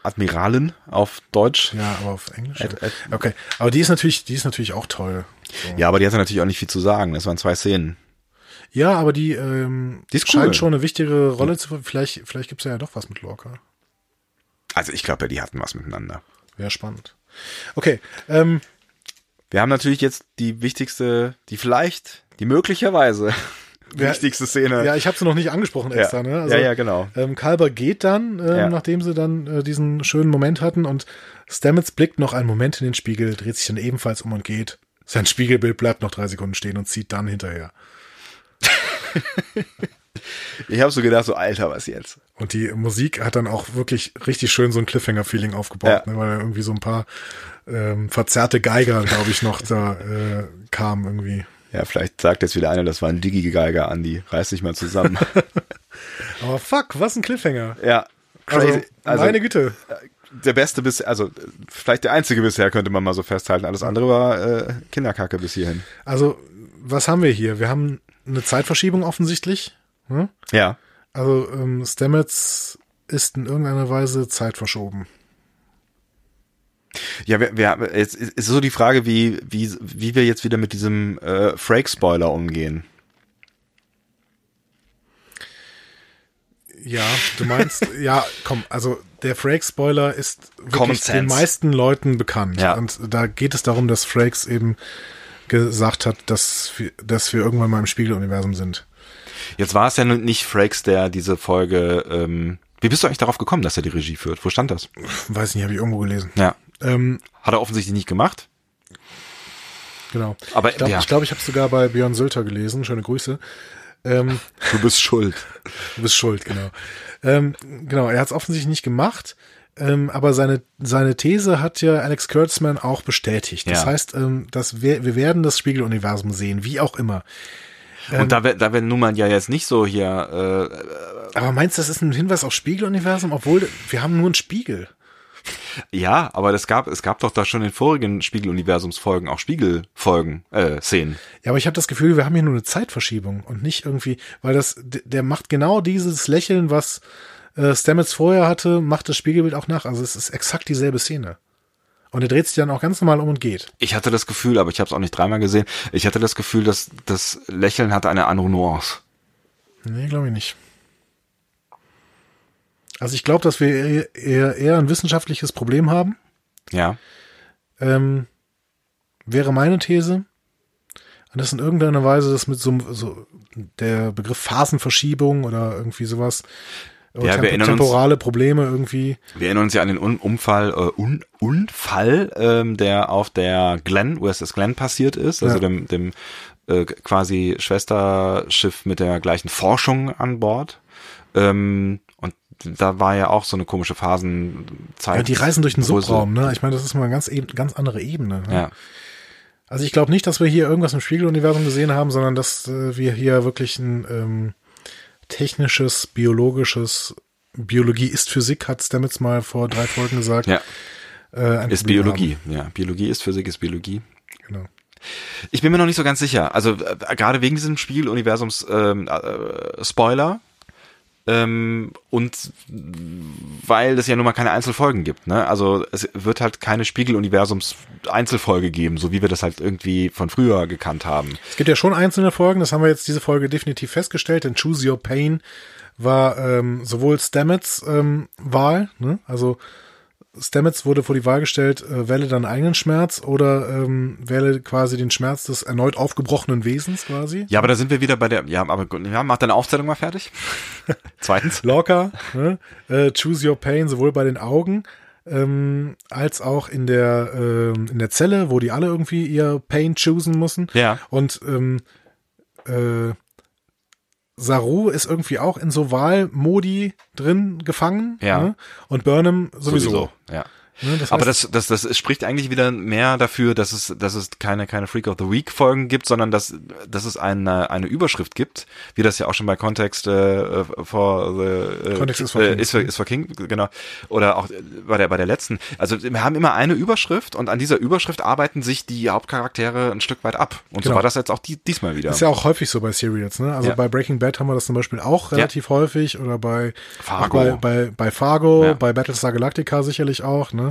Admiralin auf Deutsch. Ja, aber auf Englisch. Ad- Ad- okay, aber die ist natürlich, die ist natürlich auch toll. So. Ja, aber die hatte natürlich auch nicht viel zu sagen. Das waren zwei Szenen. Ja, aber die, ähm, Die ist scheint cool. schon eine wichtige Rolle zu. Vielleicht, vielleicht gibt's ja doch was mit Lorca. Also ich glaube ja, die hatten was miteinander. Wäre spannend. Okay, ähm, Wir haben natürlich jetzt die wichtigste, die vielleicht, die möglicherweise Ja, wichtigste Szene. ja, ich habe sie noch nicht angesprochen extra. ja. Ne? Also, ja, ja, genau. Ähm, Kalber geht dann, ähm, Ja. nachdem sie dann äh, diesen schönen Moment hatten und Stamets blickt noch einen Moment in den Spiegel, dreht sich dann ebenfalls um und geht. Sein Spiegelbild bleibt noch drei Sekunden stehen und zieht dann hinterher. Ich habe so gedacht, so Alter, was jetzt? Und die Musik hat dann auch wirklich richtig schön so ein Cliffhanger-Feeling aufgebaut, Ja. ne, weil irgendwie so ein paar ähm, verzerrte Geiger, glaube ich, noch da äh, kamen irgendwie. Ja, vielleicht sagt jetzt wieder einer, das war ein Digi-Geiger, Andi. Reiß dich mal zusammen. Aber fuck, was ein Cliffhanger. ja, Also, crazy. Also, meine Güte. der beste bis, also äh, vielleicht der einzige bisher, könnte man mal so festhalten. Alles andere war äh, Kinderkacke bis hierhin. Also, was haben wir hier? Wir haben eine Zeitverschiebung offensichtlich. Hm? Ja. Also, ähm, Stamets ist in irgendeiner Weise zeitverschoben. Ja, wir, wir, jetzt ist so die Frage, wie, wie, wie wir jetzt wieder mit diesem äh, Frake-Spoiler umgehen. Ja, du meinst, ja, komm, also der Frake-Spoiler ist wirklich den meisten Leuten bekannt. Ja. Und da geht es darum, dass Frakes eben gesagt hat, dass wir, dass wir irgendwann mal im Spiegeluniversum sind. Jetzt war es ja nun nicht Frakes, der diese Folge. Ähm, wie bist du eigentlich darauf gekommen, dass er die Regie führt? Wo stand das? Weiß nicht, habe ich irgendwo gelesen. Ja. Ähm, Hat er offensichtlich nicht gemacht. genau. Aber Ich glaube, ja. ich, glaub, ich habe es sogar bei Björn Sülter gelesen. Schöne Grüße. Ähm, Du bist schuld. Du bist schuld, genau. Ähm, genau, er hat es offensichtlich nicht gemacht, ähm, aber seine, seine These hat ja Alex Kurtzman auch bestätigt. Das Ja. heißt, ähm, dass wir, wir werden das Spiegeluniversum sehen, wie auch immer. Und da, wär- da werden nun mal ja jetzt nicht so hier. Äh, Aber meinst du, das ist ein Hinweis auf Spiegeluniversum? Obwohl, wir haben nur einen Spiegel. Ja, aber es gab, es gab doch da schon in vorigen Spiegeluniversumsfolgen auch Spiegelfolgen, äh, Szenen. Ja, aber ich habe das Gefühl, wir haben hier nur eine Zeitverschiebung und nicht irgendwie, weil das, der macht genau dieses Lächeln, was äh, Stamets vorher hatte, macht das Spiegelbild auch nach. Also es ist exakt dieselbe Szene. Und er dreht sich dann auch ganz normal um und geht. Ich hatte das Gefühl, aber ich habe es auch nicht dreimal gesehen, ich hatte das Gefühl, dass das Lächeln hatte eine andere Nuance. Nee, glaube ich nicht. Also ich glaube, dass wir eher, eher ein wissenschaftliches Problem haben. Ja. Ähm, wäre meine These. Und das in irgendeiner Weise das mit so, so der Begriff Phasenverschiebung oder irgendwie sowas. Oder Ja, wir temp erinnern uns- temporale Probleme irgendwie. Wir erinnern uns ja an den Un Unfall, äh, Un Unfall, ähm, der auf der Glenn, USS Glenn passiert ist, also Ja. dem, dem äh, quasi Schwesterschiff mit der gleichen Forschung an Bord. Ähm, da war ja auch so eine komische Phasenzeit. Ja, die reisen durch den. Subraum, ne? Ich meine, das ist mal eine ganz, eben- ganz andere Ebene. Ne? Ja. Also ich glaube nicht, dass wir hier irgendwas im Spiegeluniversum gesehen haben, sondern dass äh, wir hier wirklich ein ähm, technisches, biologisches Biologie ist Physik, hat Stamets mal vor drei Folgen gesagt. ja, äh, ist Problem Biologie. Ja, Biologie ist Physik, ist Biologie. Haben. Genau. Ich bin mir noch nicht so ganz sicher. Also äh, gerade wegen diesem Spieluniversums ähm, äh, Spoiler ähm, und weil es ja nun mal keine Einzelfolgen gibt. Ne? Also es wird halt keine Spiegeluniversums Einzelfolge geben, so wie wir das halt irgendwie von früher gekannt haben. Es gibt ja schon einzelne Folgen, das haben wir jetzt diese Folge definitiv festgestellt, denn Choose Your Pain war ähm, sowohl Stamets ähm, Wahl, ne? also Stamets wurde vor die Wahl gestellt, äh, wähle deinen eigenen Schmerz oder ähm, wähle quasi den Schmerz des erneut aufgebrochenen Wesens quasi. Ja, aber da sind wir wieder bei der. Ja, aber gut, ja, mach deine Aufzählung mal fertig. Zweitens. Locker, ne? äh, Choose Your Pain sowohl bei den Augen ähm, als auch in der ähm, in der Zelle, wo die alle irgendwie ihr Pain choosen müssen. Ja. Und ähm, äh, Saru ist irgendwie auch in so Wahlmodi drin gefangen. Ja. Ne? Und Burnham sowieso. Ja. Ne? Das Aber das, das, das spricht eigentlich wieder mehr dafür, dass es, dass es keine, keine Freak of the Week Folgen gibt, sondern dass, dass es eine, eine Überschrift gibt, wie das ja auch schon bei Kontext äh, for the äh, Context is for äh, King. is for, is for King, genau. Oder auch bei der bei der letzten. Also wir haben immer eine Überschrift und an dieser Überschrift arbeiten sich die Hauptcharaktere ein Stück weit ab. Und so Genau. war das jetzt auch die, diesmal wieder. ist ja auch häufig so bei Serials, ne? Also Ja. bei Breaking Bad haben wir das zum Beispiel auch relativ häufig oder bei Fargo. bei, bei, bei Fargo, Ja. bei Battlestar Galactica sicherlich auch, ne?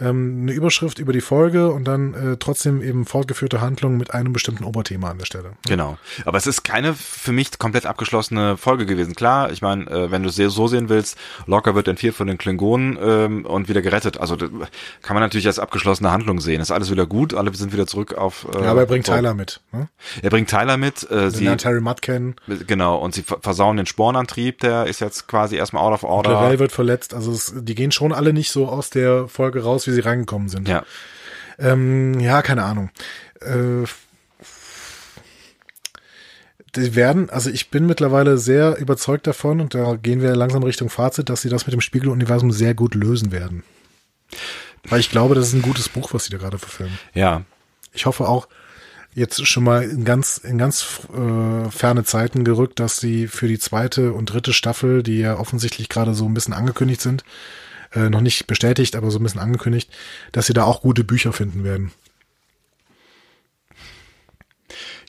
Ähm, eine Überschrift über die Folge und dann äh, trotzdem eben fortgeführte Handlung mit einem bestimmten Oberthema an der Stelle. Genau. Aber es ist keine für mich komplett abgeschlossene Folge gewesen. Klar, ich meine, äh, wenn du es so sehen willst, Locker wird entführt von den Klingonen ähm, und wieder gerettet. Also kann man natürlich als abgeschlossene Handlung sehen. Ist alles wieder gut, alle sind wieder zurück auf. Äh, Ja, aber er bringt. Tyler mit, ne? Er bringt Tyler mit. Äh, Sie lernt Harry Mudd kennen. genau und sie ver- versauen den Spornantrieb. Der ist jetzt quasi erstmal out of order. Lavelle wird verletzt, also es, die gehen schon alle nicht so aus der Folge raus, wie sie reingekommen sind. Ja. Ähm, ja, keine Ahnung. Äh, die werden, also ich bin mittlerweile sehr überzeugt davon und da gehen wir langsam Richtung Fazit, dass sie das mit dem Spiegeluniversum sehr gut lösen werden. Weil ich glaube, das ist ein gutes Buch, was sie da gerade verfilmen. Ja. Ich hoffe auch jetzt schon mal in ganz, in ganz äh, ferne Zeiten gerückt, dass sie für die zweite und dritte Staffel, die ja offensichtlich gerade so ein bisschen angekündigt sind, äh, noch nicht bestätigt, aber so ein bisschen angekündigt, dass sie da auch gute Bücher finden werden.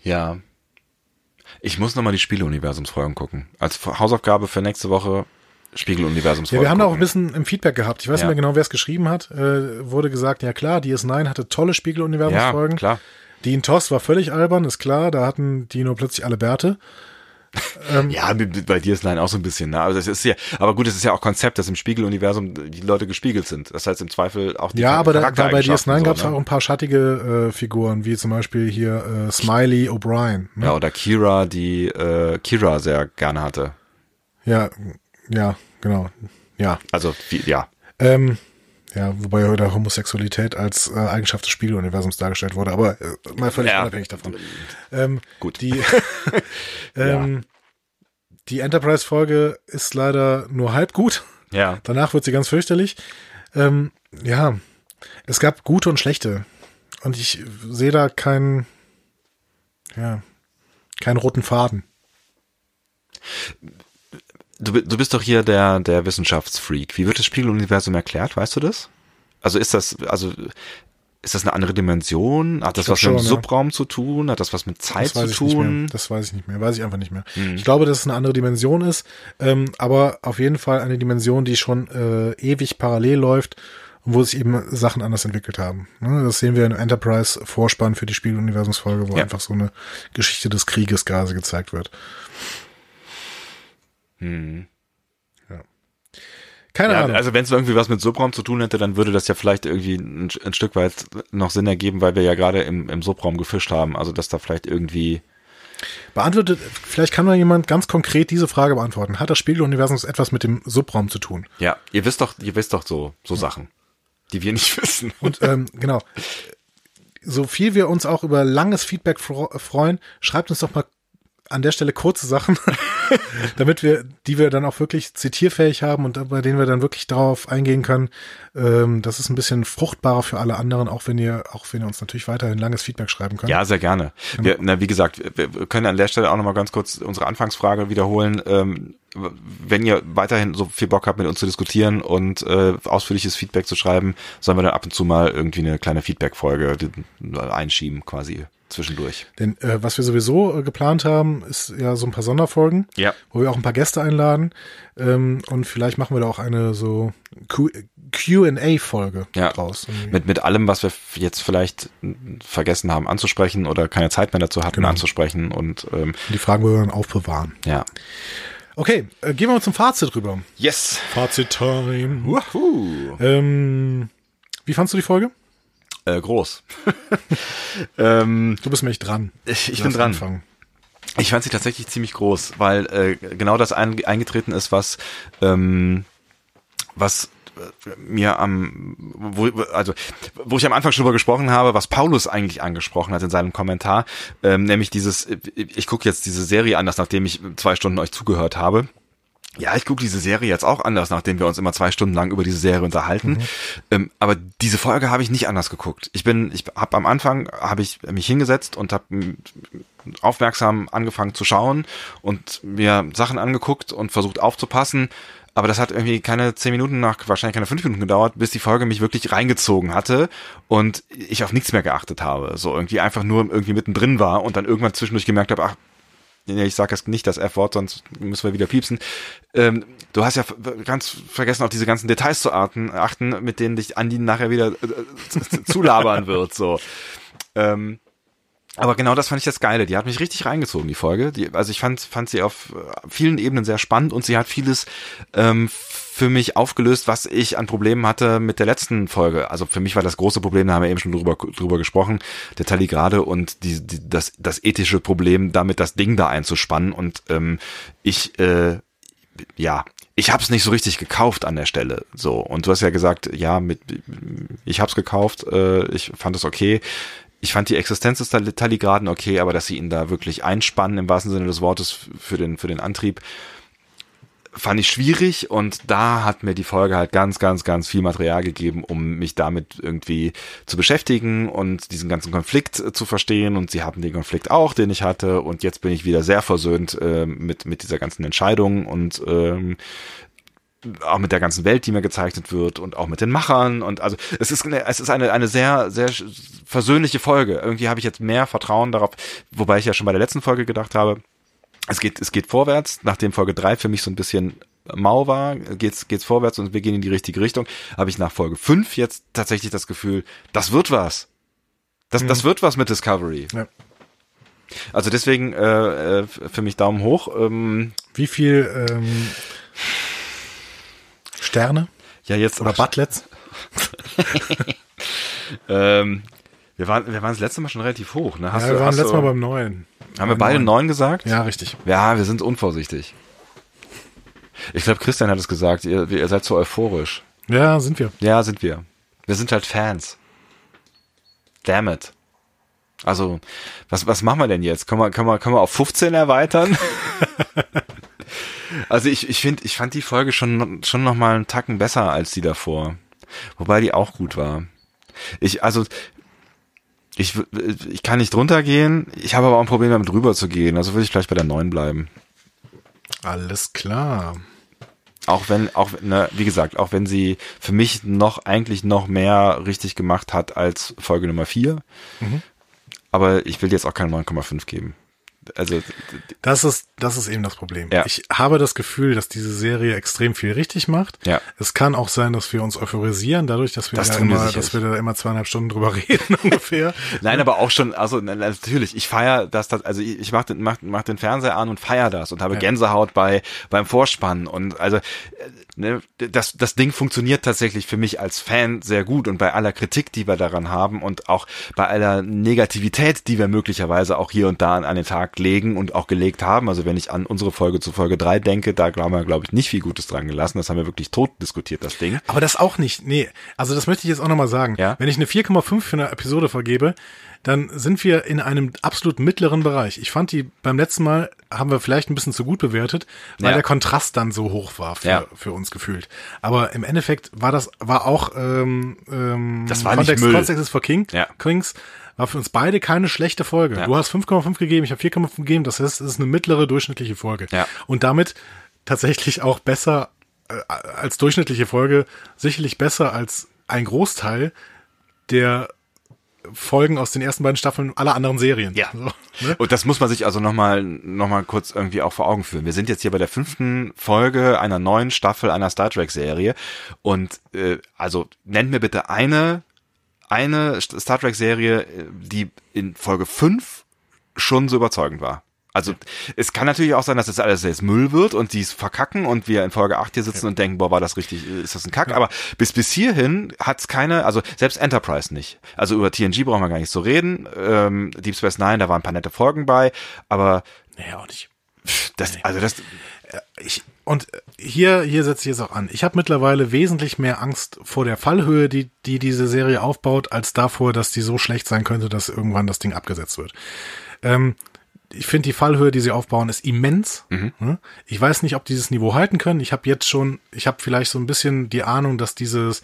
Ja. Ich muss nochmal die Spieleuniversumsfolgen gucken. Als Hausaufgabe für nächste Woche Spiegeluniversumsfolgen. Ja, wir haben da auch ein bisschen im Feedback gehabt. Ich weiß Ja. nicht mehr genau, wer es geschrieben hat. Äh, wurde gesagt, ja klar, DS9 hatte tolle Ja, Spiegeluniversumsfolgen. klar. Dean Toss war völlig albern, ist klar. Da hatten die nur plötzlich alle Bärte. Ähm, Ja, bei dir ist Nein auch so ein bisschen, ne? Also es ist ja, aber gut, es ist ja auch Konzept, dass im Spiegeluniversum die Leute gespiegelt sind. Das heißt im Zweifel auch die Ja, aber da, da bei Charaktereigenschaften DS9 gab es so, ne? auch ein paar schattige äh, Figuren, wie zum Beispiel hier äh, Smiley O'Brien. Ne? Ja, oder Kira, die äh, Kira sehr gerne hatte. Ja, ja, genau. Ja. Also, wie, ja. Ähm, ja, wobei heute Homosexualität als äh, Eigenschaft des Spiegeluniversums dargestellt wurde, aber äh, mal völlig Ja. unabhängig davon. Ähm, Gut. Die, ähm, die Enterprise-Folge ist leider nur halb gut. Ja. Danach wird sie ganz fürchterlich. Ähm, ja, es gab gute und schlechte. Und ich sehe da keinen, ja, keinen roten Faden. Du, du bist doch hier der, der Wissenschaftsfreak. Wie wird das Spiegeluniversum erklärt? Weißt du das? Also ist das, also ist das eine andere Dimension? Hat das was mit dem schon, ja. Subraum zu tun? Hat das was mit Zeit zu tun? Das weiß ich nicht mehr. Weiß ich einfach nicht mehr. Mhm. Ich glaube, dass es eine andere Dimension ist, ähm, aber auf jeden Fall eine Dimension, die schon äh, ewig parallel läuft, und wo sich eben Sachen anders entwickelt haben. Ne, Das sehen wir in Enterprise-Vorspann für die Spieluniversumsfolge, wo Ja. einfach so eine Geschichte des Krieges quasi gezeigt wird. Hm. Keine Ja, Ahnung. also wenn es irgendwie was mit Subraum zu tun hätte, dann würde das ja vielleicht irgendwie ein, ein Stück weit noch Sinn ergeben, weil wir ja gerade im, im Subraum gefischt haben. Also dass da vielleicht irgendwie Beantwortet, vielleicht kann mal jemand ganz konkret diese Frage beantworten. Hat das Spiegeluniversum etwas mit dem Subraum zu tun? Ja, ihr wisst doch, ihr wisst doch so, so Sachen, die wir nicht wissen. Und ähm, genau, so viel wir uns auch über langes Feedback freuen, schreibt uns doch mal an der Stelle kurze Sachen, damit wir, die wir dann auch wirklich zitierfähig haben und bei denen wir dann wirklich darauf eingehen können. Ähm, das ist ein bisschen fruchtbarer für alle anderen, auch wenn ihr, auch wenn ihr uns natürlich weiterhin langes Feedback schreiben könnt. Ja, sehr gerne. Wir, na, wie gesagt, wir können an der Stelle auch nochmal ganz kurz unsere Anfangsfrage wiederholen. Ähm, wenn ihr weiterhin so viel Bock habt, mit uns zu diskutieren und äh, ausführliches Feedback zu schreiben, sollen wir dann ab und zu mal irgendwie eine kleine Feedback-Folge die- einschieben, quasi zwischendurch. Denn äh, was wir sowieso äh, geplant haben, ist ja so ein paar Sonderfolgen, Ja. wo wir auch ein paar Gäste einladen. Ähm, und vielleicht machen wir da auch eine so Q&A-Folge Ja. draus. Mit, mit allem, was wir jetzt vielleicht vergessen haben anzusprechen oder keine Zeit mehr dazu hatten Genau. anzusprechen und ähm, Die Fragen wollen wir dann aufbewahren. ja. Okay, äh, gehen wir mal zum Fazit rüber. Yes. Fazit-Time. Ähm, wie fandst du die Folge? Äh, groß. ähm, Du bist nämlich dran. ich ich bin dran. anfangen. Ich fand sie tatsächlich ziemlich groß, weil äh, genau das ein, eingetreten ist, was ähm, was äh, mir am wo, also wo ich am Anfang schon drüber gesprochen habe, was Paulus eigentlich angesprochen hat in seinem Kommentar, ähm, nämlich dieses äh, ich gucke jetzt diese Serie anders, nachdem ich zwei Stunden euch zugehört habe. Ja, ich gucke diese Serie jetzt auch anders, nachdem wir uns immer zwei Stunden lang über diese Serie unterhalten. Ähm, aber diese Folge habe ich nicht anders geguckt. Ich bin, ich habe am Anfang habe ich mich hingesetzt und habe aufmerksam angefangen zu schauen und mir Sachen angeguckt und versucht aufzupassen. Aber das hat irgendwie keine zehn Minuten nach, wahrscheinlich keine fünf Minuten gedauert, bis die Folge mich wirklich reingezogen hatte und ich auf nichts mehr geachtet habe. So irgendwie einfach nur irgendwie mittendrin war und dann irgendwann zwischendurch gemerkt habe, ach, nee, ich sage jetzt nicht das F-Wort, sonst müssen wir wieder piepsen. Ähm, du hast ja ganz vergessen, auf diese ganzen Details zu achten, achten, mit denen dich Andi nachher wieder äh, z- zulabern wird. So. Ähm, aber genau das fand ich das Geile. Die hat mich richtig reingezogen, die Folge. Die, also ich fand, fand sie auf äh, vielen Ebenen sehr spannend und sie hat vieles ähm, für mich aufgelöst, was ich an Problemen hatte mit der letzten Folge. Also für mich war das große Problem, da haben wir eben schon drüber, drüber gesprochen, der Taligrade und die, die, das, das ethische Problem, damit das Ding da einzuspannen. Und ähm, ich, äh, ja, ich habe es nicht so richtig gekauft an der Stelle. So und du hast ja gesagt, ja, mit ich habe es gekauft, äh, ich fand es okay. Ich fand die Existenz des Tal- Taligraden okay, aber dass sie ihn da wirklich einspannen im wahrsten Sinne des Wortes für den für den Antrieb fand ich schwierig. Und da hat mir die Folge halt ganz, ganz, ganz viel Material gegeben, um mich damit irgendwie zu beschäftigen und diesen ganzen Konflikt äh, zu verstehen. Und sie haben den Konflikt auch, den ich hatte. Und jetzt bin ich wieder sehr versöhnt äh, mit, mit dieser ganzen Entscheidung. Und ähm, auch mit der ganzen Welt, die mir gezeichnet wird und auch mit den Machern und also es ist eine, es ist eine eine sehr sehr versöhnliche Folge. Irgendwie habe ich jetzt mehr Vertrauen darauf, wobei ich ja schon bei der letzten Folge gedacht habe, es geht es geht vorwärts, nachdem Folge drei für mich so ein bisschen mau war, geht's geht's vorwärts und wir gehen in die richtige Richtung, habe ich nach Folge fünf jetzt tatsächlich das Gefühl, das wird was. Das das wird was mit Discovery. Ja. Also deswegen äh, äh, für mich Daumen hoch. Ähm, Wie viel ähm, Sterne ja jetzt oder Butlets? Ähm, wir waren, wir waren das letzte Mal schon relativ hoch, ne? Hast Ja, du, wir waren hast letztes du, Mal beim Neuen. haben wir beide neun gesagt? Ja, richtig. Ja, wir sind unvorsichtig. Ich glaube, Christian hat es gesagt, ihr, ihr seid so euphorisch. Ja, sind wir. Ja, sind wir. Wir sind halt Fans. Damn it. Also, was, was machen wir denn jetzt? Können wir, können wir, können wir auf 15 erweitern? also ich, ich finde, ich fand die Folge schon, schon noch mal einen Tacken besser als die davor. Wobei die auch gut war. Ich, also, ich, ich kann nicht drunter gehen. Ich habe aber auch ein Problem damit drüber zu gehen. Also würde ich vielleicht bei der 9 bleiben. Alles klar. Auch wenn, auch, ne, wie gesagt, auch wenn sie für mich noch, eigentlich noch mehr richtig gemacht hat als Folge Nummer 4. Aber ich will jetzt auch keine 9,5 geben. Also Das ist, das ist eben das Problem. Ja. Ich habe das Gefühl, dass diese Serie extrem viel richtig macht. Ja. Es kann auch sein, dass wir uns euphorisieren, dadurch, dass wir, Das da wir immer, dass wir da immer zweieinhalb Stunden drüber reden ungefähr. Nein, aber auch schon, also na- natürlich, ich feier das, das also ich, ich mach den, mach, mach den Fernseher an und feier das und habe Ja. Gänsehaut bei beim Vorspann und also äh, ne, das das Ding funktioniert tatsächlich für mich als Fan sehr gut und bei aller Kritik, die wir daran haben und auch bei aller Negativität, die wir möglicherweise auch hier und da an, an den Tag legen und auch gelegt haben, also wenn ich an unsere Folge zu Folge drei denke, da haben wir glaube ich nicht viel Gutes dran gelassen, das haben wir wirklich tot diskutiert das Ding. Aber das auch nicht. Nee, also das möchte ich jetzt auch nochmal sagen. Ja. Wenn ich eine 4,5 für eine Episode vergebe, dann sind wir in einem absolut mittleren Bereich. Ich fand die beim letzten Mal haben wir vielleicht ein bisschen zu gut bewertet, weil Ja. der Kontrast dann so hoch war für, Ja. für uns gefühlt. Aber im Endeffekt war das war auch ähm, ähm, Das war nicht Context, Müll. Context is for King, Ja. Kings war für uns beide keine schlechte Folge. Ja. Du hast 5,5 gegeben, ich habe 4,5 gegeben. Das heißt, es ist eine mittlere durchschnittliche Folge. Ja. Und damit tatsächlich auch besser äh, als durchschnittliche Folge, sicherlich besser als ein Großteil der Folgen aus den ersten beiden Staffeln aller anderen Serien. Ja. So, ne? Und das muss man sich also nochmal noch mal kurz irgendwie auch vor Augen führen. Wir sind jetzt hier bei der fünften Folge einer neuen Staffel einer Star Trek Serie und äh, also nennt mir bitte eine eine St- Star Trek Serie, äh, die in Folge fünf schon so überzeugend war. Also es kann natürlich auch sein, dass das alles jetzt Müll wird und die es verkacken und wir in Folge 8 hier sitzen und denken, boah, war das richtig, ist das ein Kack. Aber bis bis hierhin hat's keine, also selbst Enterprise nicht. Also über TNG brauchen wir gar nicht so reden. Ähm, Deep Space Nine, da waren ein paar nette Folgen bei, aber Nee, auch nicht. Das, also das, Ich, und hier, hier setze ich jetzt auch an. Ich habe mittlerweile wesentlich mehr Angst vor der Fallhöhe, die, die diese Serie aufbaut, als davor, dass die so schlecht sein könnte, dass irgendwann das Ding abgesetzt wird. Ähm, ich finde die Fallhöhe, die sie aufbauen, ist immens. Ne? Ich weiß nicht, ob dieses Niveau halten können. Ich habe jetzt schon, ich habe vielleicht so ein bisschen die Ahnung, dass dieses,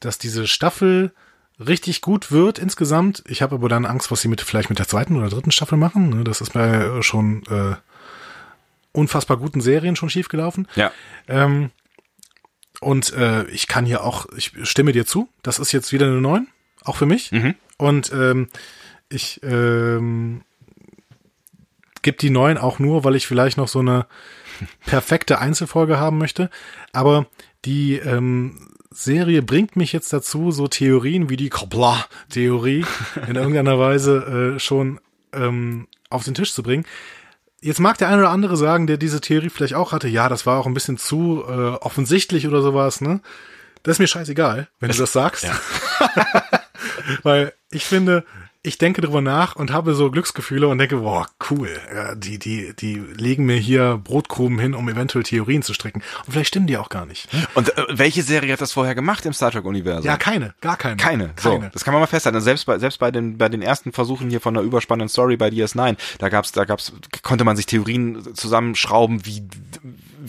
dass diese Staffel richtig gut wird insgesamt. Ich habe aber dann Angst, was sie mit vielleicht mit der zweiten oder dritten Staffel machen. Ne? Das ist äh, schon äh, unfassbar guten Serien schon schiefgelaufen. ja. Ähm, und äh, ich kann hier auch, ich stimme dir zu, das ist jetzt wieder eine 9, auch für mich. Und ähm, ich ähm, gebe die 9 auch nur, weil ich vielleicht noch so eine perfekte Einzelfolge haben möchte. Aber die ähm, Serie bringt mich jetzt dazu, so Theorien wie die Kobla-Theorie in irgendeiner Weise äh, schon ähm, auf den Tisch zu bringen. Jetzt mag der eine oder andere sagen, der diese Theorie vielleicht auch hatte, ja, das war auch ein bisschen zu äh, offensichtlich oder sowas, ne? Das ist mir scheißegal, wenn du das sagst. Weil ich finde, ich denke drüber nach und habe so Glücksgefühle und denke, boah, cool, ja, die, die, die legen mir hier Brotkrumen hin, um eventuell Theorien zu stricken. Und vielleicht stimmen die auch gar nicht. ne? Und äh, welche Serie hat das vorher gemacht im Star Trek Universum? Ja, keine, gar keine. Keine. Keine. So, das kann man mal festhalten. Also selbst bei selbst bei den bei den ersten Versuchen hier von einer überspannenden Story bei DS9, da gab's da gab's konnte man sich Theorien zusammenschrauben, wie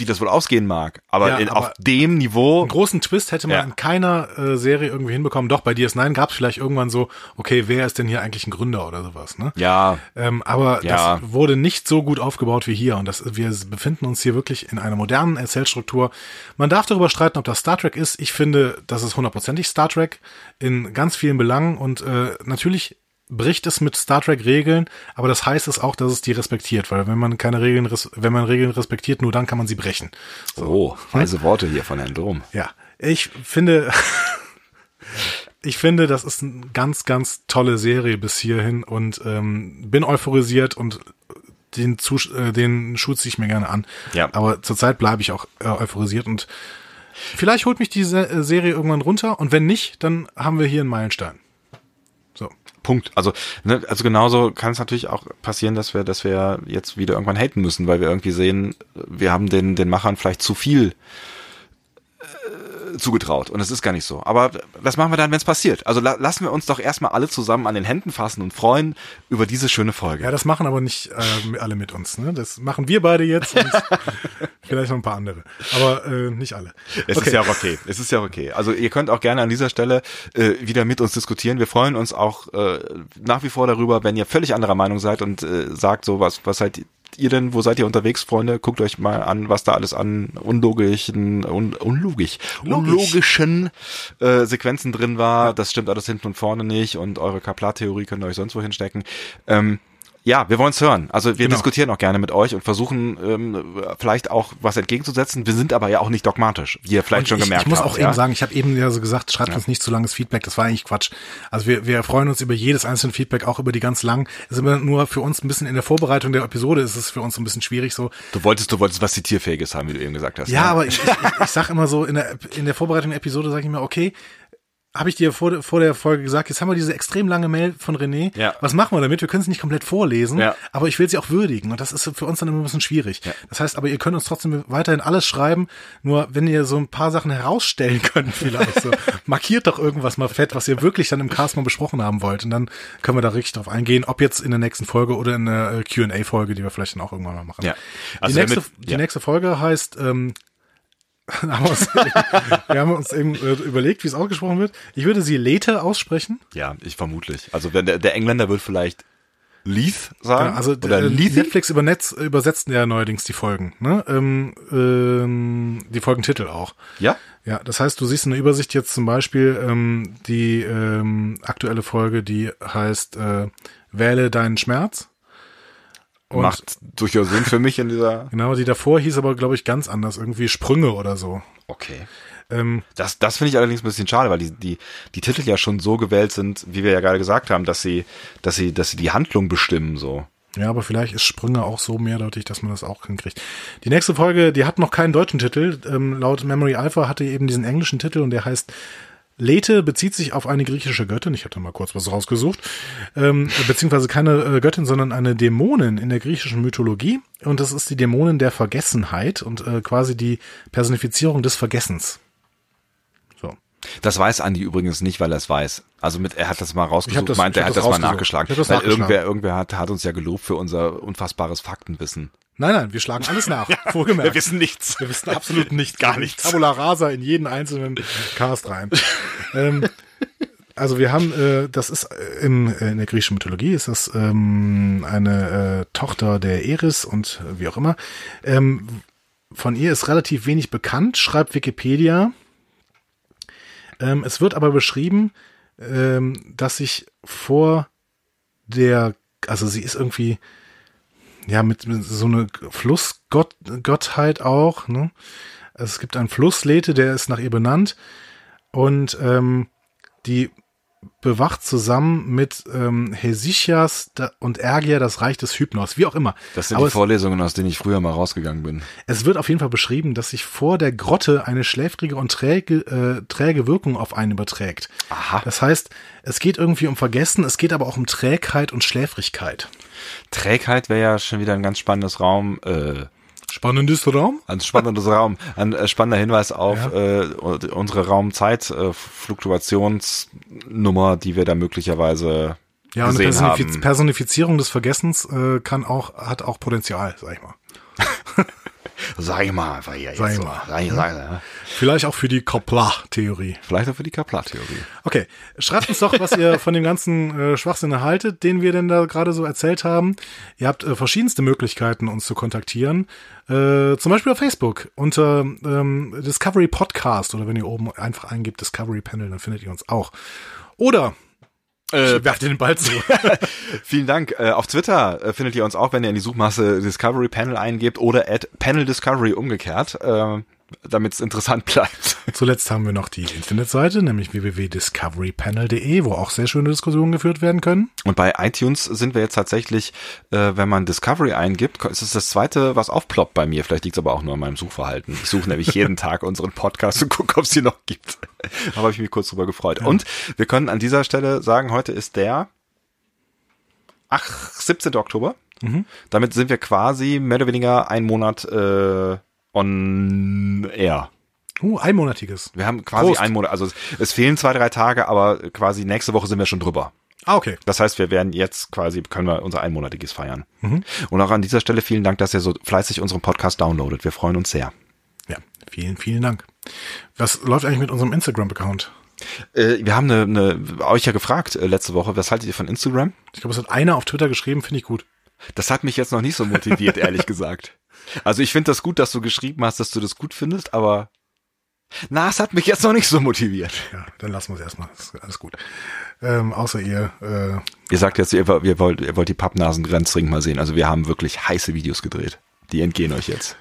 wie das wohl ausgehen mag. Aber, Ja, in, aber auf dem Niveau Einen großen Twist hätte man Ja. in keiner äh, Serie irgendwie hinbekommen. Doch, bei DS9 gab es vielleicht irgendwann so, okay, wer ist denn hier eigentlich ein Gründer oder sowas, ne? ja, Ähm, aber Ja. das wurde nicht so gut aufgebaut wie hier. Und das, wir befinden uns hier wirklich in einer modernen Erzählstruktur. Man darf darüber streiten, ob das Star Trek ist. Ich finde, das ist hundertprozentig Star Trek in ganz vielen Belangen. Und äh, natürlich bricht es mit Star Trek Regeln, aber das heißt es auch, dass es die respektiert, weil wenn man keine Regeln, wenn man Regeln respektiert, nur dann kann man sie brechen. oh, weise Worte hier von Herrn Dom. Ja, ich finde, ich finde, das ist eine ganz, ganz tolle Serie bis hierhin und ähm, bin euphorisiert und den, Zus äh, den Schuh ziehe ich mir gerne an. Ja. Aber zurzeit bleibe ich auch äh, euphorisiert und vielleicht holt mich die Se äh, Serie irgendwann runter und wenn nicht, dann haben wir hier einen Meilenstein. Punkt. Also, ne, also genauso kann es natürlich auch passieren, dass wir, dass wir jetzt wieder irgendwann haten müssen, weil wir irgendwie sehen, wir haben den, den Machern vielleicht zu viel zugetraut. Und es ist gar nicht so. Aber was machen wir dann, wenn es passiert? Also la lassen wir uns doch erstmal alle zusammen an den Händen fassen und freuen über diese schöne Folge. Ja, das machen aber nicht äh, alle mit uns. Ne? Das machen wir beide jetzt und vielleicht noch ein paar andere. Aber äh, nicht alle. Es ist ja auch okay. Es ist ja auch okay. Also ihr könnt auch gerne an dieser Stelle äh, wieder mit uns diskutieren. Wir freuen uns auch äh, nach wie vor darüber, wenn ihr völlig anderer Meinung seid und äh, sagt so, was, was seid ihr denn, wo seid ihr unterwegs, Freunde? Guckt euch mal an, was da alles an unlogischen, un, unlogisch, unlogischen äh, Sequenzen drin war. Das stimmt alles hinten und vorne nicht und eure Kaplar-Theorie könnt ihr euch sonst wo hinstecken. Ähm, Ja, wir wollen es hören. Also wir Genau. diskutieren auch gerne mit euch und versuchen ähm, vielleicht auch was entgegenzusetzen. Wir sind aber ja auch nicht dogmatisch, wie ihr vielleicht Und schon ich, gemerkt ich muss habt. auch ja? eben sagen, ich habe eben ja so gesagt, schreibt uns nicht zu langes Feedback, das war eigentlich Quatsch. Also wir, wir freuen uns über jedes einzelne Feedback, auch über die ganz langen. Es ist immer nur für uns ein bisschen in der Vorbereitung der Episode ist es für uns ein bisschen schwierig so. Du wolltest, du wolltest was Zitierfähiges haben, wie du eben gesagt hast. Ja, ne? aber ich, ich, ich sag immer so, in der, in der Vorbereitung der Episode sage ich mir, okay, habe ich dir vor, vor der Folge gesagt, jetzt haben wir diese extrem lange Mail von René. Ja. Was machen wir damit? Wir können es nicht komplett vorlesen, Ja. aber ich will sie auch würdigen. Und das ist für uns dann immer ein bisschen schwierig. Ja. Das heißt, aber ihr könnt uns trotzdem weiterhin alles schreiben. Nur wenn ihr so ein paar Sachen herausstellen könnt, vielleicht so, markiert doch irgendwas mal fett, was ihr wirklich dann im Cast mal besprochen haben wollt. Und dann können wir da richtig drauf eingehen, ob jetzt in der nächsten Folge oder in der äh, Q&A-Folge, die wir vielleicht dann auch irgendwann mal machen. Ja. die, Also nächste, damit- die nächste Folge heißt ähm, haben wir, uns, wir haben uns eben äh, überlegt, wie es ausgesprochen wird. Ich würde sie Later aussprechen. Ja, ich vermutlich. Also wenn der, der Engländer wird vielleicht Leith sagen Genau, also oder äh, Lethe. Netflix über Netz übersetzt ja neuerdings die Folgen, ne? Ähm, ähm, die Folgentitel auch. Ja? Ja, das heißt, du siehst in der Übersicht jetzt zum Beispiel ähm, die ähm, aktuelle Folge, die heißt äh, Wähle deinen Schmerz. Und Macht durchaus Sinn für mich in dieser. genau, die davor hieß aber, glaube ich, ganz anders, irgendwie Sprünge oder so. Okay. Ähm, Das, das finde ich allerdings ein bisschen schade, weil die, die, die Titel ja schon so gewählt sind, wie wir ja gerade gesagt haben, dass sie, dass sie, dass sie die Handlung bestimmen, so. Ja, aber vielleicht ist Sprünge auch so mehrdeutig, dass man das auch hinkriegt. Die nächste Folge, die hat noch keinen deutschen Titel. Ähm, laut Memory Alpha hatte eben diesen englischen Titel und der heißt Lethe bezieht sich auf eine griechische Göttin. Ich da mal kurz was rausgesucht. Ähm, beziehungsweise keine äh, Göttin, sondern eine Dämonin in der griechischen Mythologie. Und das ist die Dämonin der Vergessenheit und äh, quasi die Personifizierung des Vergessens. So. Das weiß Andi übrigens nicht, weil er es weiß. Also mit, er hat das mal rausgesucht, das- meint, er hat das das, mal nachgeschlagen. Das weil nachgeschlagen. irgendwer, irgendwer hat, hat uns ja gelobt für unser unfassbares Faktenwissen. Nein, nein, wir schlagen alles nach. Vorgemerkt. Wir wissen nichts. Wir wissen absolut nichts. Gar nichts. Tabula rasa in jeden einzelnen Cast rein. ähm, also wir haben, äh, das ist äh, im, äh, in der griechischen Mythologie ist das ähm, eine äh, Tochter der Eris und äh, wie auch immer. Ähm, von ihr ist relativ wenig bekannt, schreibt Wikipedia. Ähm, es wird aber beschrieben, ähm, dass sich vor der, also sie ist irgendwie, ja, mit, mit so eine Flussgott, Gottheit auch, ne? Also es gibt einen Fluss Lethe, der ist nach ihr benannt und ähm, die bewacht zusammen mit ähm, Hesychias da- und Ergia das Reich des Hypnos, wie auch immer. Das sind Aber die es, Vorlesungen, aus denen ich früher mal rausgegangen bin. es wird auf jeden Fall beschrieben, dass sich vor der Grotte eine schläfrige und träge, äh, träge Wirkung auf einen überträgt. Aha. Das heißt, es geht irgendwie um Vergessen, es geht aber auch um Trägheit und Schläfrigkeit. Trägheit wäre ja schon wieder ein ganz spannendes Raum, äh, Spannendes Raum? ein spannendes Raum, ein äh, spannender Hinweis auf Ja. äh, unsere Raumzeit-Fluktuationsnummer, die wir da möglicherweise Ja, und eine Personifiz haben. Personifizierung des Vergessens äh, kann auch, hat auch Potenzial, sag ich mal. Sag ich mal einfach hier. Sag ich mal. Sag ich, sag ich, ja. Vielleicht auch für die Kaplar-Theorie. Vielleicht auch für die Kaplar-Theorie. Okay, schreibt uns doch, was ihr von dem ganzen äh, Schwachsinn erhaltet, den wir denn da gerade so erzählt haben. Ihr habt äh, verschiedenste Möglichkeiten, uns zu kontaktieren. Äh, zum Beispiel auf Facebook unter ähm, Discovery Podcast oder wenn ihr oben einfach eingibt Discovery Panel, dann findet ihr uns auch. Oder Äh, ihr den Ball zu. Vielen Dank. Äh, auf Twitter äh, findet ihr uns auch, wenn ihr in die Suchmasse Discovery Panel eingebt oder at Panel Discovery umgekehrt, äh, damit es interessant bleibt. Zuletzt haben wir noch die Internetseite, nämlich www.discoverypanel.de, wo auch sehr schöne Diskussionen geführt werden können. Und bei iTunes sind wir jetzt tatsächlich, äh, wenn man Discovery eingibt, ist es das zweite, was aufploppt bei mir. Vielleicht liegt es aber auch nur an meinem Suchverhalten. Ich suche nämlich jeden Tag unseren Podcast und gucke, ob es die noch gibt. Aber habe ich mich kurz drüber gefreut. Und wir können an dieser Stelle sagen, heute ist der ach, 17. Oktober. Damit sind wir quasi mehr oder weniger ein Monat äh, on air. Uh, einmonatiges. Wir haben quasi Prost. einen Monat, also es, es fehlen zwei, drei Tage, aber quasi nächste Woche sind wir schon drüber. Ah, okay. Das heißt, wir werden jetzt quasi, können wir unser einmonatiges feiern. Und auch an dieser Stelle vielen Dank, dass ihr so fleißig unseren Podcast downloadet. Wir freuen uns sehr. Ja, vielen, vielen Dank. Was läuft eigentlich mit unserem Instagram-Account? Äh, wir haben eine, eine, euch ja gefragt äh, letzte Woche, was haltet ihr von Instagram? Ich glaube, es hat einer auf Twitter geschrieben, finde ich gut. Das hat mich jetzt noch nicht so motiviert, ehrlich gesagt. Also ich finde das gut, dass du geschrieben hast, dass du das gut findest, aber Na, es hat mich jetzt noch nicht so motiviert. Ja, dann lassen wir es erstmal. Alles gut. Ähm, außer ihr. Äh, Ihr sagt jetzt, ihr, ihr, wollt, ihr wollt die Pappnasen-Grenzring mal sehen. Also wir haben wirklich heiße Videos gedreht. Die entgehen euch jetzt.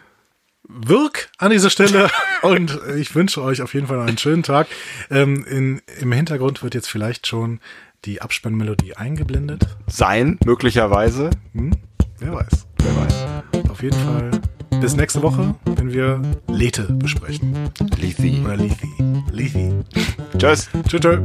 Wirk an dieser Stelle und ich wünsche euch auf jeden Fall einen schönen Tag. Ähm, in, Im Hintergrund wird jetzt vielleicht schon die Abspannmelodie eingeblendet. Sein, möglicherweise. Hm? Wer weiß. Wer weiß. Auf jeden Fall. Bis nächste Woche, wenn wir Lethe besprechen. Lethe. Oder Lethe. Lethe. Tschüss. Tschüss. tschüss.